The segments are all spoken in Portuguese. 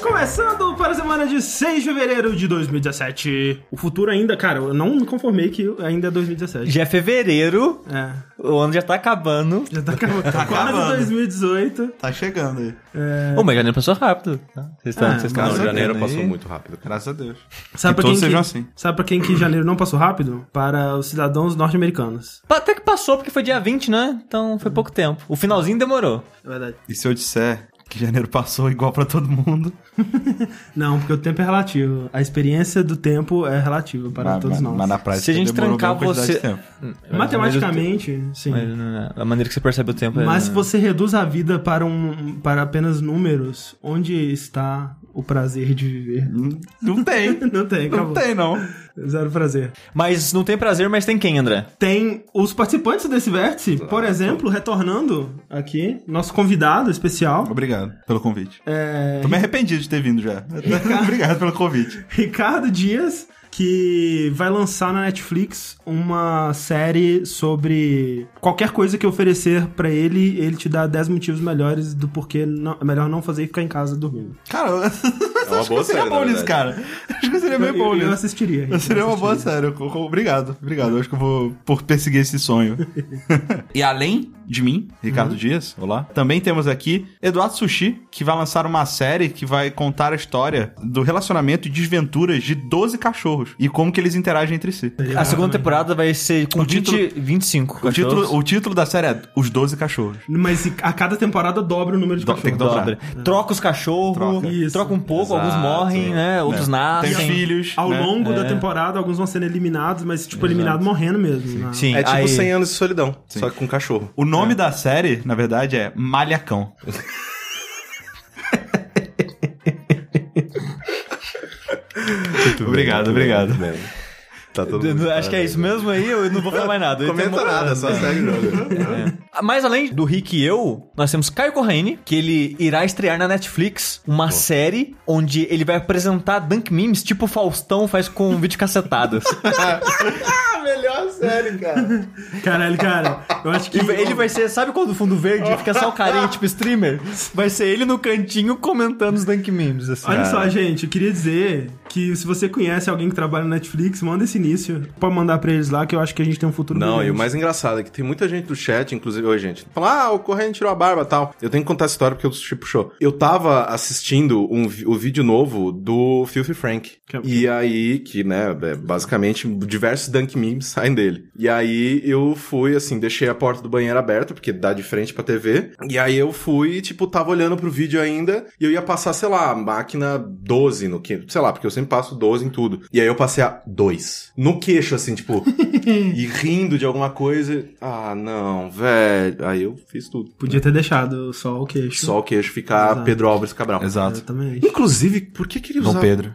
Começando para a semana de 6 de fevereiro de 2017. O futuro ainda, cara, eu não me conformei que ainda é 2017. Já é fevereiro, É, o ano já tá acabando. já tá acabando. Tá quase acabando. 2018. Tá chegando aí. Ô, mas janeiro passou rápido. tá? Vocês estão Ah, vocês estão Não, Graças a janeiro Deus, passou aí. muito rápido. Graças a Deus. Sabe que pra, quem todos que, sejam assim. sabe pra quem que janeiro não passou rápido? Para os cidadãos norte-americanos. Pa- Até que passou, porque foi dia 20, né? Então foi pouco tempo. O finalzinho demorou. É verdade. E se eu disser que janeiro passou igual pra todo mundo? Não, porque o tempo é relativo. A experiência do tempo é relativa para mas, todos mas- nós. mas na prática Se a gente trancar você- de tempo. Matematicamente, sim. Mas, né, a maneira que você percebe o tempo é. Mas se você reduz a vida para, um, para apenas números, onde está o prazer de viver? Não tem. Não tem, Não acabou. tem, não. Zero prazer. Mas não tem prazer, mas tem quem, André? Tem os participantes desse vértice, por exemplo, retornando aqui, nosso convidado especial, Obrigado pelo convite. é Tô me arrependido de ter vindo já. Obrigado pelo convite. Ricardo Dias, que vai lançar na Netflix uma série sobre qualquer coisa que oferecer pra ele, ele te dá 10 motivos melhores do porquê não- é melhor não fazer e ficar em casa dormindo. Cara, eu É uma boa seria série, bom nisso, cara. Acho que seria bem Eu, bom eu nisso. assistiria. Eu seria uma boa série. Eu- eu- Obrigado, obrigado. Eu acho que eu vou por perseguir esse sonho. e além de mim, Ricardo Dias, olá, também temos aqui Eduardo Sushi, que vai lançar uma série que vai contar a história do relacionamento e desventuras de 12 cachorros e como que eles interagem entre si. A segunda temporada vai ser com O 20, título- 25. O título, cachorros. o título da série é Os 12 Cachorros. Mas a cada temporada dobra o número de Do- cachorros. tem que dobrar. Dobra. Troca os cachorros, Troca. Troca um pouco, Exato. alguns morrem, né? Outros Tem nascem. os filhos. Ao né? longo da É. temporada, alguns vão sendo eliminados, mas, tipo, eliminado morrendo mesmo. né? Sim, É tipo aí- 100 anos de solidão, só que com cachorro. O nome da série, na verdade, é Malhacão. obrigado, obrigado. Tá todo mundo Acho que é isso mesmo aí, eu não vou falar mais nada. Eu Comenta tenho- nada, só segue o jogo. É. Mas além do Rick e eu, nós temos Caio Corraine, que ele irá estrear na Netflix uma série onde ele vai apresentar Dunk Memes, tipo o Faustão faz com videocassetadas. Série, cara. Caralho, cara, eu acho que. Ele vai ser, sabe quando o fundo verde fica só o carinha, tipo streamer? Vai ser ele no cantinho comentando os Dunk Memes, assim. Olha só, gente, eu queria dizer que se você conhece alguém que trabalha na Netflix, manda esse início. Pode mandar pra eles lá, que eu acho que a gente tem um futuro Não, brilhante. e o mais engraçado é que tem muita gente do chat, inclusive hoje, gente, fala, ah, o Corrente tirou a barba e tal. Eu tenho que contar essa história porque o Sushi puxou. Eu tava assistindo um, o vídeo novo do Filthy Frank. Que é- E aí, que, né, é, basicamente, diversos dunk memes dele. E aí, eu fui, assim, deixei a porta do banheiro aberta, porque dá de frente pra TV. E aí, eu fui, tipo, tava olhando pro vídeo ainda, e eu ia passar, sei lá, máquina 12 no que, sei lá, porque eu sempre passo 12 em tudo. E aí, eu passei a 2. No queixo, assim, tipo, e rindo de alguma coisa. Ah, não, velho. Aí eu fiz tudo. Podia ter deixado só o queixo. Só o queixo ficar Exato. Pedro Álvares Cabral. Exato. Exatamente. Inclusive, por que que ele usava... Ah, Dom Pedro.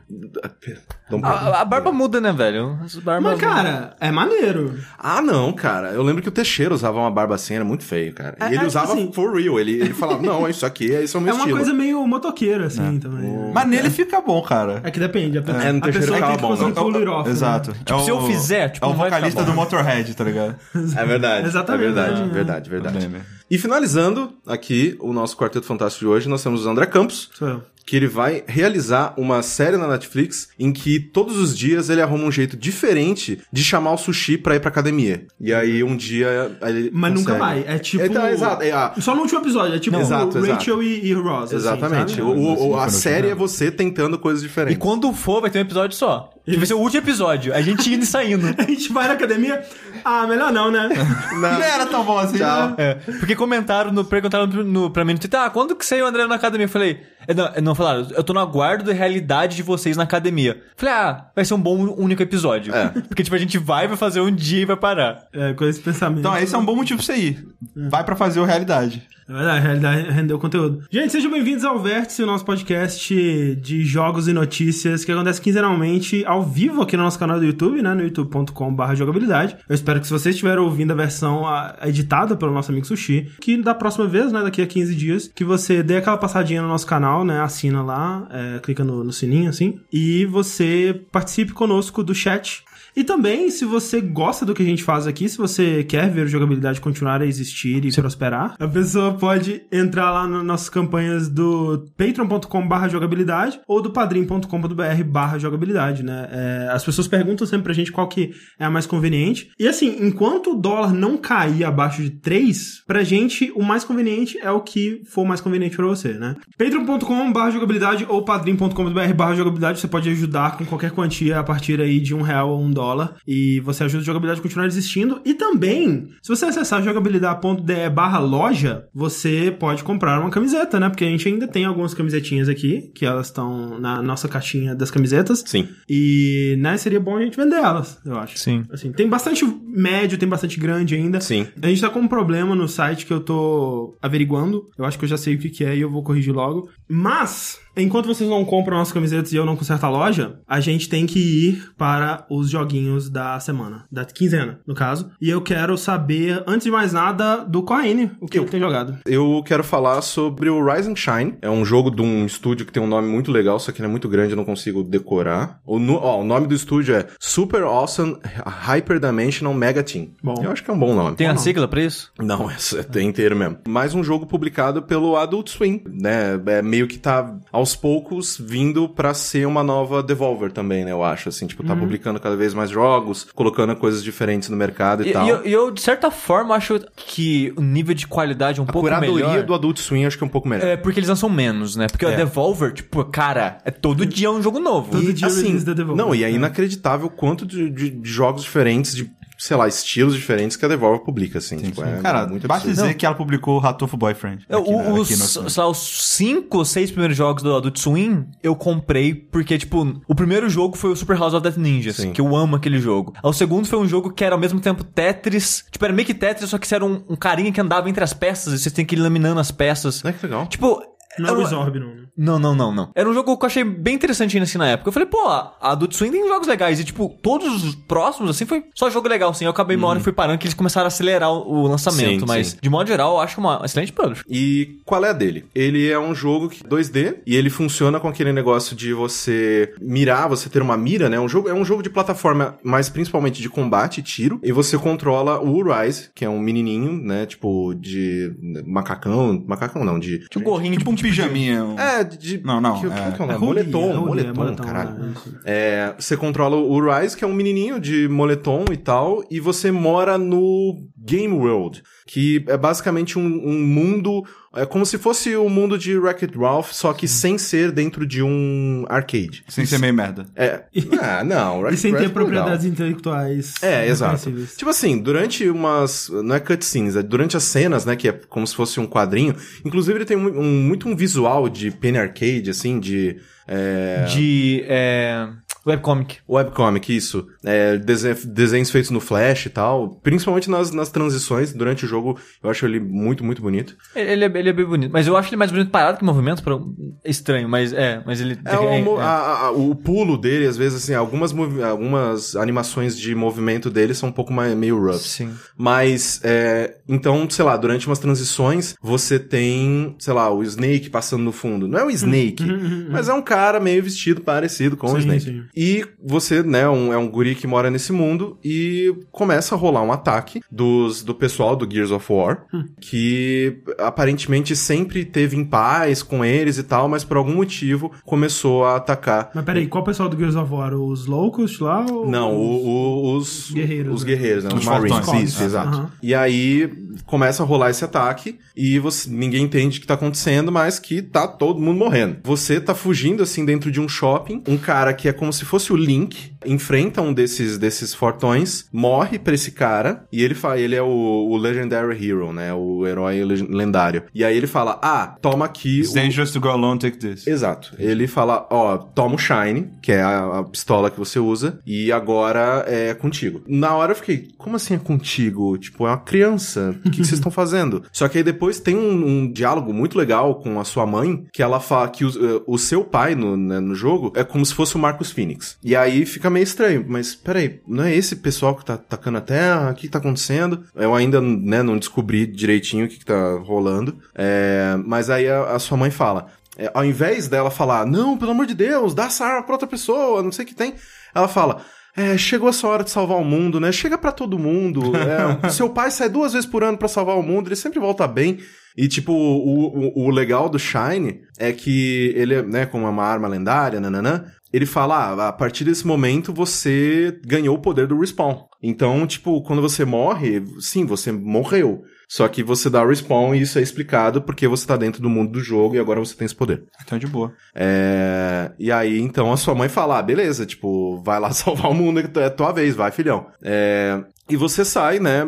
A, a barba muda, né, velho? As barbas Mas, cara, é maneiro. Ah, não, cara. Eu lembro que o Teixeira usava uma barba assim, era muito feio, cara. É- e ele é, usava assim- for real. Ele, ele falava, não, isso aqui, isso é o meu É uma estilo. coisa meio motoqueira, assim, também. né? Mas nele fica bom, cara. É que depende. A, pe- É, no a terceiro pessoa ficava tem que bom, fazer um off, né? Exato. Tipo, se eu fizer, tipo, é o não vai vocalista do. Motorhead, tá ligado? É verdade. Exatamente, É verdade, é. verdade, verdade. Né? E finalizando aqui o nosso Quarteto Fantástico de hoje, nós temos o André Campos, Sou eu. Que ele vai realizar uma série na Netflix em que todos os dias ele arruma um jeito diferente de chamar o sushi pra ir pra academia. E aí um dia ele Mas nunca consegue. vai. É tipo. Então, exato, é a- Só no último episódio. É tipo Não, exato, Rachel E, e Ross. assim, Exatamente. sabe? O- o- Assim, a série é você tentando coisas E diferentes. quando for, vai ter um episódio só. Que vai ser o último episódio. A gente indo e saindo. A gente vai na academia. Ah, melhor não, né? Não era tão bom assim. Tchau. né? É, porque comentaram, no, perguntaram no, no, pra mim no Twitter, ah, quando que saiu o André na academia? Eu falei, é, não, é, não, falaram, eu tô no aguardo da realidade de vocês na academia. Eu falei, ah, vai ser um bom único episódio. É. Porque, tipo, a gente vai, vai fazer um dia e vai parar. É, com esse pensamento. Então, esse é um bom motivo pra você ir. Vai pra fazer o realidade. É verdade, a realidade rendeu conteúdo. Gente, sejam bem-vindos ao Vértice, o nosso podcast de jogos e notícias que acontece quinzenalmente ao vivo aqui no nosso canal do YouTube, né? No youtube.com.br jogabilidade. Eu espero que se vocês estiverem ouvindo a versão editada pelo nosso amigo Sushi, que da próxima vez, né? Daqui a 15 dias, que você dê aquela passadinha no nosso canal, né? Assina lá, é, clica no, no sininho assim, e você participe conosco do chat. E também, se você gosta do que a gente faz aqui, se você quer ver a jogabilidade continuar a existir e prosperar, a pessoa pode entrar lá nas nossas campanhas do patreon.com barra jogabilidade ou do padrim.com.br barra jogabilidade, né? É, as pessoas perguntam sempre pra gente qual que é a mais conveniente. E assim, enquanto o dólar não cair abaixo de 3, pra gente o mais conveniente é o que for mais conveniente pra você, né? patreon.com barra jogabilidade ou padrim.com.br barra jogabilidade, você pode ajudar com qualquer quantia a partir aí de um real ou um dólar e você ajuda a jogabilidade a continuar existindo. E também, se você acessar jogabilidade.de barra loja, você pode comprar uma camiseta, né? Porque a gente ainda tem algumas camisetinhas aqui, que elas estão na nossa caixinha das camisetas. Sim. E, né, seria bom a gente vender elas, eu acho. Sim. Assim, tem bastante médio, tem bastante grande ainda. Sim. A gente tá com um problema no site que eu tô averiguando. Eu acho que eu já sei o que, que é e eu vou corrigir logo. Mas, enquanto vocês não compram nossas camisetas e eu não conserto a loja, a gente tem que ir para os joguinhos da semana. Da quinzena, no caso. E eu quero saber, antes de mais nada, do Corraine, o que ele tem jogado. Eu quero falar sobre o Rise and Shine. É um jogo de um estúdio que tem um nome muito legal, só que ele é muito grande, eu não consigo decorar. O, no- ó, o nome do estúdio é Super Awesome Hyper Dimensional Mega Team. Bom. Eu acho que é um bom nome. Tem a sigla pra isso? Não, essa é inteiro mesmo. Mais um jogo publicado pelo Adult Swim, né? É meio que tá aos poucos vindo pra ser uma nova Devolver também, né? Eu acho, assim, tipo, tá publicando cada vez mais jogos, colocando coisas diferentes no mercado e, E, tal. e eu, eu, de certa forma, acho que o nível de qualidade é um a pouco curadoria melhor. do Adult Swim acho que é um pouco melhor. É porque eles lançam menos, né? Porque a É. Devolver, tipo, cara, é todo dia um jogo novo. Todo E, dia assim, da Devolver. Não, e é É. inacreditável o quanto de, de- de jogos diferentes, de, sei lá, estilos diferentes que a Devolver publica, assim. tipo, é Cara, muito basta dizer que ela publicou Ratofo Boyfriend. Aqui, o- né, os, aqui no- sei lá, os cinco ou seis primeiros jogos do Adult Swim eu comprei porque, tipo, o primeiro jogo foi o Super House of Death Ninjas, Sim. que eu amo aquele jogo. O segundo foi um jogo que era ao mesmo tempo Tetris, tipo, era meio que Tetris, só que você era um, um carinha que andava entre as peças e você tem que ir laminando as peças. É que legal. Tipo. Não é o Zorb, não. Não, não, não, não. Era um jogo que eu achei bem interessante assim na época. Eu falei, pô, a Adult Swim tem jogos legais. E, tipo, todos os próximos, assim, foi só jogo legal, assim. Eu acabei uma hora e fui parando que eles começaram a acelerar o, o lançamento. Sim, mas, sim. de modo geral, eu acho uma excelente publisher. E qual é a dele? Ele é um jogo que 2D e ele funciona com aquele negócio de você mirar, você ter uma mira, né? Um jogo, é um jogo de plataforma, mas principalmente de combate e tiro. E você controla o Rise, que é um menininho, né? Tipo, de macacão. Macacão não, de. Tipo, gorrinho, Tipo um pijaminha. um- É, de. Não, não, Que, é- como que é o É nome? hoodie, moletom, é moletom, é moletom, caralho. é isso. É, você controla o Rise, que é um menininho de moletom e tal, e você mora no Game World, que é basicamente um, um mundo. É como se fosse o mundo de Wreck-It Ralph, só que sem ser dentro de um arcade. Sem ser meio merda. É. Ah, não, E sem Ralph ter é legal. propriedades intelectuais. É, exato. Tipo assim, durante umas. Não é cutscenes, é durante as cenas, né? Que é como se fosse um quadrinho. Inclusive, ele tem um, um- muito um visual de Penny Arcade, assim, de. É, De. É... Webcomic. Webcomic, isso. É, desen- desenhos feitos no Flash e tal. Principalmente nas, nas transições durante o jogo. Eu acho ele muito, muito bonito. Ele é, ele é bem bonito. Mas eu acho ele mais bonito parado que movimento. Pra... Estranho, mas é. Mas ele. É, o, mo- é. a- a- o pulo dele, às vezes, assim, algumas, algumas animações de movimento dele são um pouco mais, meio rough. Sim. Mas, é, então, sei lá, durante umas transições, você tem, sei lá, o Snake passando no fundo. Não é o Snake, mas é um cara meio vestido parecido com o Sim, Snake. sim. E você, né, um, é um guri que mora nesse mundo e começa a rolar um ataque dos, do pessoal do Gears of War, que aparentemente sempre teve em paz com eles e tal, mas por algum motivo começou a atacar. Mas peraí, qual pessoal do Gears of War? Os Locust lá? Ou... Não, o- o- os Guerreiros, Os né? guerreiros, né? Os, Os Marines. Isso, Ah, exato. E aí começa a rolar esse ataque e você, ninguém entende o que tá acontecendo, mas que tá todo mundo morrendo. Você tá fugindo assim dentro de um shopping, um cara que é como se fosse o Link, enfrenta um desses desses fortões, morre pra esse cara e ele fala, ele é o, o Legendary Hero, né? O herói lendário. E aí ele fala: "Ah, toma aqui It's o dangerous to go alone, take this. Exato. Ele fala, ó, toma o Shine, que é a, a pistola que você usa, e agora é contigo. Na hora eu fiquei, como assim é contigo? Tipo, é uma criança. O que, vocês estão fazendo? Só que aí depois tem um, um diálogo muito legal com a sua mãe, que ela fala que o, eh, o seu pai no, né, no jogo é como se fosse o Marcus Phoenix. E aí fica meio estranho, mas peraí, não é esse pessoal que tá atacando a Terra? O que, que tá acontecendo? Eu ainda, né, não descobri direitinho o que, que tá rolando. É, mas aí a, a sua mãe fala, é, ao invés dela falar, não, pelo amor de Deus, dá essa arma pra outra pessoa, não sei o que tem, ela fala, é, chegou a sua hora de salvar o mundo, né? Chega pra todo mundo. É, seu pai sai duas vezes por ano pra salvar o mundo, ele sempre volta bem. E, tipo, o, o, o legal do Shine é que ele, né, como é uma arma lendária, nananã, ele fala, ah, a partir desse momento você ganhou o poder do respawn. Então, tipo, quando você morre, sim, você morreu. Só que você dá o respawn e isso é explicado porque você tá dentro do mundo do jogo e agora você tem esse poder. Então, de boa. É... E aí, então, a sua mãe fala, ah, beleza, tipo, vai lá salvar o mundo, é tua vez, vai, filhão. É... E você sai, né,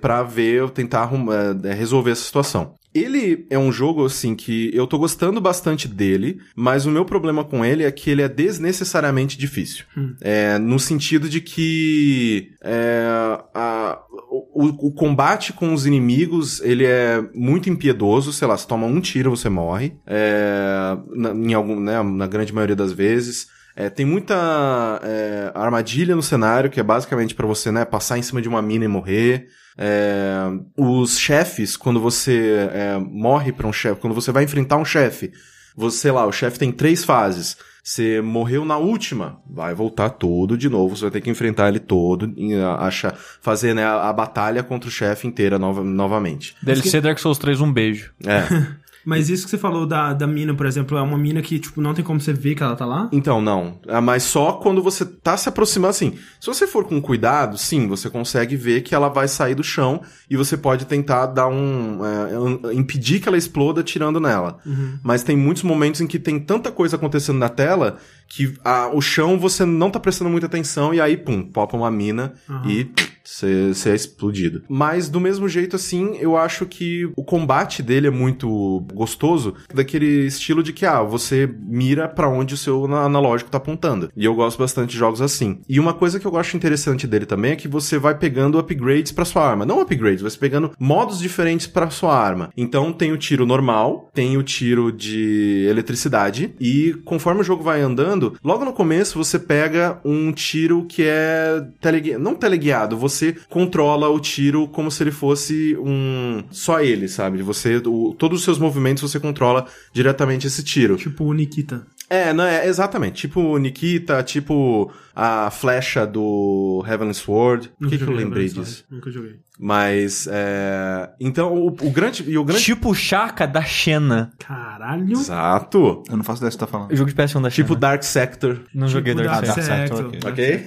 pra ver, tentar é, resolver essa situação. Ele é um jogo, assim, que eu tô gostando bastante dele, mas o meu problema com ele é que ele é desnecessariamente difícil. Hum. É, no sentido de que é, a, o, o, combate com os inimigos, ele é muito impiedoso, sei lá, você toma um tiro, você morre, é, na, em algum, né, na grande maioria das vezes. É, tem muita é, armadilha no cenário, que é basicamente para você, né, passar em cima de uma mina e morrer. É, os chefes, quando você é, morre para um chefe, quando você vai enfrentar um chefe, você, sei lá, o chefe tem três fases. Você morreu na última, vai voltar todo de novo, você vai ter que enfrentar ele todo, e acha, fazer né, a, a batalha contra o chefe inteira nova, novamente. DLC Dark Souls 3, um beijo. É. Mas isso que você falou da, da mina, por exemplo, é uma mina que, tipo, não tem como você ver que ela tá lá? Então, não. É, mas só quando você tá se aproximando, assim. Se você for com cuidado, sim, você consegue ver que ela vai sair do chão e você pode tentar dar um. É, impedir que ela exploda tirando nela. Uhum. Mas tem muitos momentos em que tem tanta coisa acontecendo na tela que a, o chão você não tá prestando muita atenção e aí, pum, popa uma mina Uhum. e você é explodido. Mas do mesmo jeito, assim, eu acho que o combate dele é muito gostoso, daquele estilo de que, ah, você mira pra onde o seu analógico tá apontando. E eu gosto bastante de jogos assim. E uma coisa que eu acho interessante dele também é que você vai pegando upgrades pra sua arma. Não upgrades, você pegando modos diferentes pra sua arma. Então tem o tiro normal, tem o tiro de eletricidade, e conforme o jogo vai andando, logo no começo você pega um tiro que é teleguiado. Não teleguiado, você controla o tiro como se ele fosse um. Só ele, sabe? Você. O, todos os seus movimentos você controla diretamente esse tiro. Tipo o Nikita. É, não é exatamente. Tipo o Nikita, tipo a flecha do Heavenly Sword. Por que, que eu lembrei disso? Nunca joguei. Mas é. Então, o, o grande. E o grande. Tipo o Shaka da Xena. Caralho. Exato. Eu não faço ideia do que você tá falando. O jogo de PS1 da Xena. Tipo Dark Sector. Não joguei Tipo Dark Dark. Dark Sector. Sector, ok.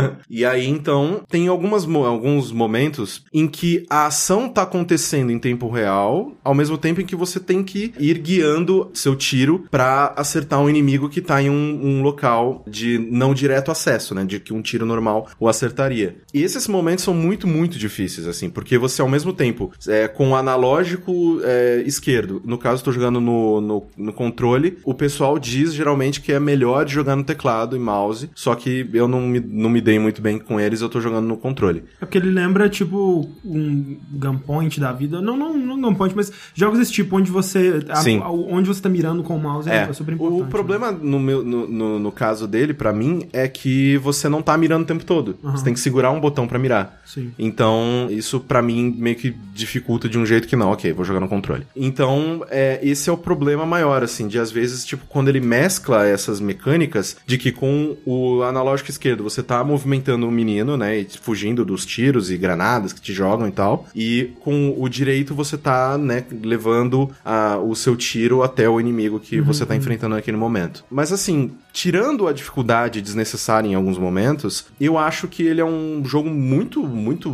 Ok? e aí, então, tem algumas, alguns momentos em que a ação tá acontecendo em tempo real, ao mesmo tempo em que você tem que ir guiando seu tiro pra acertar um inimigo que tá em um, um local de não direto acesso, né? De que um tiro normal o acertaria. E esses momentos são muito, muito difíceis, assim, porque você, ao mesmo tempo, é, com o analógico é, esquerdo, no caso, tô jogando no, no, no controle, o pessoal diz geralmente que é melhor de jogar no teclado e mouse, só que eu não me, não me dei muito bem com eles, eu tô jogando no controle. É porque ele lembra, tipo, um Gunpoint da vida. Não, não, não Gunpoint, mas jogos desse tipo, onde você. a- Sim. a- onde você tá mirando com o mouse é, É, super importante. o problema no, meu, no, no, no caso dele, pra mim, é que você não tá mirando o tempo todo. Aham. Você tem que segurar um botão pra mirar. Sim. Então, isso pra mim meio que dificulta de um jeito que não, ok, vou jogar no controle. Então, é, esse é o problema maior, assim, de às vezes, tipo, quando ele mescla essas mecânicas, de que com o analógico esquerdo você tá movimentando o menino, né, e fugindo dos tiros e granadas que te jogam e tal, e com o direito você tá, né, levando a- o seu tiro até o inimigo que você tá enfrentando naquele momento. Mas assim, tirando a dificuldade desnecessária em alguns momentos, eu acho que ele é um jogo muito, muito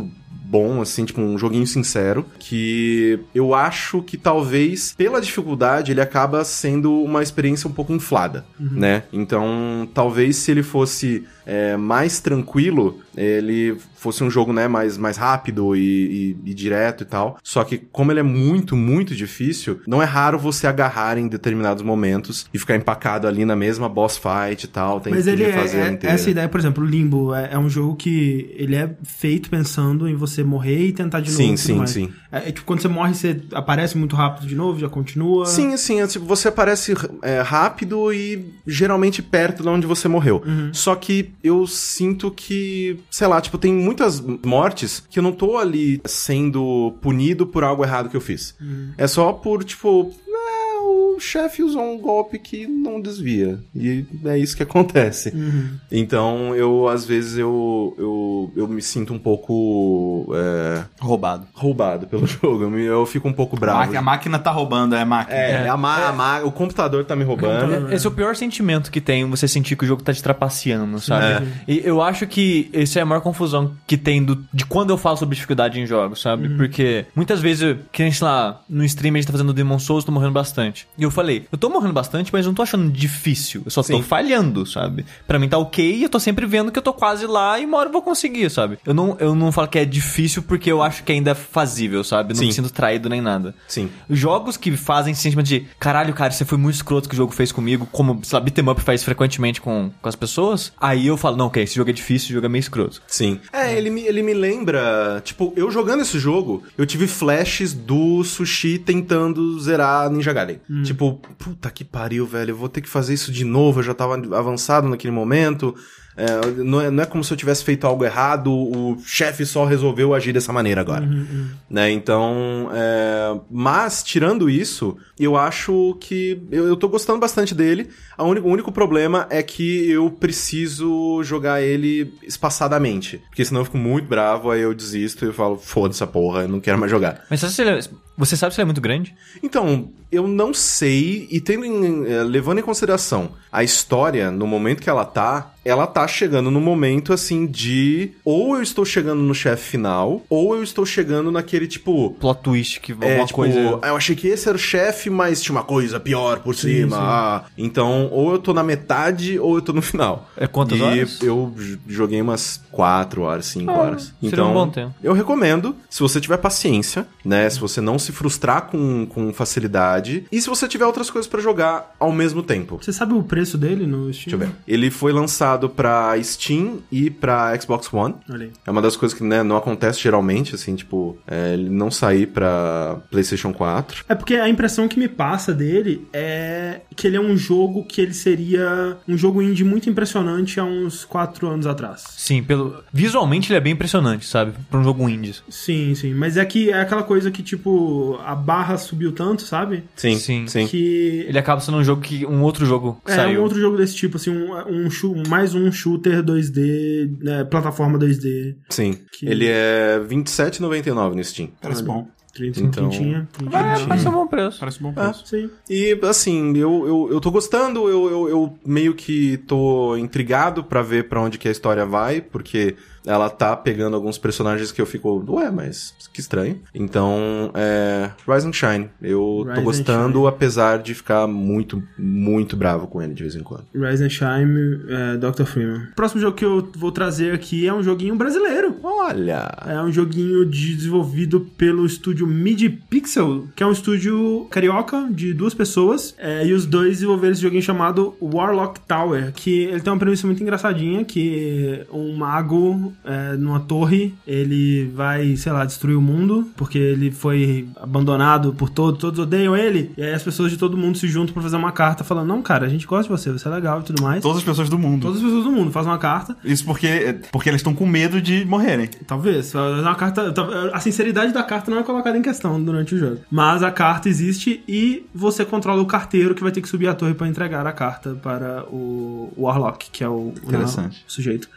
bom, assim, tipo um joguinho sincero, que eu acho que talvez, pela dificuldade, ele acaba sendo uma experiência um pouco inflada, né? Então, talvez se ele fosse é, mais tranquilo, ele fosse um jogo, né, mais, mais rápido e, e- e direto e tal. Só que, como ele é muito, muito difícil, não é raro você agarrar em determinados momentos e ficar empacado ali na mesma boss fight e tal. Tem Mas que ele é, é- essa ideia, por exemplo, o Limbo é, é um jogo que ele é feito pensando em você morrer e tentar de novo. Sim, sim, mais. sim. É, é tipo, quando você morre, você aparece muito rápido de novo, já continua. Sim, sim, é tipo, você aparece é, rápido e geralmente perto de onde você morreu. Uhum. Só que eu sinto que, sei lá, tipo, tem muitas mortes que eu não tô ali sendo punido por algo errado que eu fiz. Uhum. É só por, tipo, é, o chefe usou um golpe que não desvia. E é isso que acontece. Então, eu, às vezes, eu, eu, eu me sinto um pouco é, Roubado. roubado pelo jogo. Eu, me- eu fico um pouco bravo. A máquina tá roubando, é a máquina. É, a ma- a ma- o computador tá me roubando. Esse é o pior sentimento que tem, você sentir que o jogo tá te trapaceando, sabe? E eu acho que essa é a maior confusão que tem do, de quando eu falo sobre dificuldade em jogos, sabe? Porque muitas vezes, que nem, sei lá, no stream a gente tá fazendo Demon Souls, tô morrendo bastante. E eu falei, eu tô morrendo bastante, mas eu não tô achando difícil, eu só tô Sim. falhando, sabe? Pra mim tá ok e eu tô sempre vendo que eu tô quase lá e uma hora eu vou conseguir, sabe? Eu não, eu não falo que é difícil porque eu acho que ainda é fazível, sabe? Não Sim. me sinto traído nem nada. Sim. Jogos que fazem esse sentimento de caralho, cara, você foi muito escroto que o jogo fez comigo, como, sei lá, beat'em up faz frequentemente com, com as pessoas. Aí eu falo, não, ok, esse jogo é difícil, esse jogo é meio escroto. Sim. É, ele me, ele me lembra. Tipo, eu jogando esse jogo, eu tive flashes do sushi tentando zerar Ninja Gaiden. Tipo, puta que pariu, velho. Eu vou ter que fazer isso de novo. Eu já tava avançado naquele momento. É, não, é, não é como se eu tivesse feito algo errado, o chefe só resolveu agir dessa maneira agora. Né? Então, é, mas tirando isso, eu acho que eu, eu tô gostando bastante dele. A único, o único problema é que eu preciso jogar ele espaçadamente. Porque senão eu fico muito bravo, aí eu desisto e eu falo, foda-se essa porra, eu não quero mais jogar. Mas é- você sabe se ele é muito grande? Então, eu não sei, e tendo em, eh, levando em consideração a história no momento que ela tá, ela tá chegando no momento assim de ou eu estou chegando no chefe final, ou eu estou chegando naquele tipo. Plot twist, que É, alguma tipo, coisa... eu achei que esse era o chefe, mas tinha uma coisa pior por cima. Ah, então, ou eu tô na metade, ou eu tô no final. É quantas e horas? eu joguei umas 4 horas, 5 Ah, horas. seria Então, um bom tempo. eu recomendo, se você tiver paciência, né? Se você não se frustrar com, com facilidade. E se você tiver outras coisas pra jogar ao mesmo tempo. Você sabe o preço dele no Steam? Deixa eu ver. Ele foi lançado pra Steam e pra Xbox One. Olha aí. É uma das coisas que né, não acontece geralmente, assim, tipo, é, ele não sair pra PlayStation 4. É porque a impressão que me passa dele é que ele é um jogo que ele seria um jogo indie muito impressionante há uns 4 anos atrás. Sim, pelo... visualmente ele é bem impressionante, sabe? Pra um jogo indie. Sim, sim. Mas é que é aquela coisa que, tipo, a barra subiu tanto, sabe? Sim, Sim. sim. Que Ele acaba sendo um jogo que... um outro jogo que É, saiu. um outro jogo desse tipo, assim, um, um chu- mais um shooter 2D, né, plataforma 2D. Sim. Que- Ele é R$27,99 no Steam. Parece bom. 30 Então- quintinha, ser um bom preço. Parece um bom É. preço. Sim. E, assim, eu, eu, eu tô gostando, eu, eu, eu meio que tô intrigado pra ver pra onde que a história vai, porque ela tá pegando alguns personagens que eu fico, ué, mas que estranho. Então, é. Rise and Shine. Eu Rise tô and gostando, apesar de ficar muito, muito bravo com ele de vez em quando. Rise and Shine, é, Dr. Freeman. O próximo jogo que eu vou trazer aqui é um joguinho brasileiro. Olha! É um joguinho de- desenvolvido pelo estúdio Mid Pixel, que é um estúdio carioca de duas pessoas. É, e os dois desenvolveram esse joguinho chamado Warlock Tower, que ele tem uma premissa muito engraçadinha, que um mago é, numa torre, ele vai, sei lá, destruir o mundo, porque ele foi abandonado por todos, todos odeiam ele. E aí as pessoas de todo mundo se juntam pra fazer uma carta falando, não, cara, a gente gosta de você, você é legal e tudo mais. Todas as pessoas do mundo. Todas as pessoas do mundo fazem uma carta. Isso porque, porque eles estão com medo de morrerem. Talvez. A carta, a sinceridade da carta não é colocada em questão durante o jogo. Mas a carta existe e você controla o carteiro que vai ter que subir a torre para entregar a carta para o Warlock, que é o, o sujeito.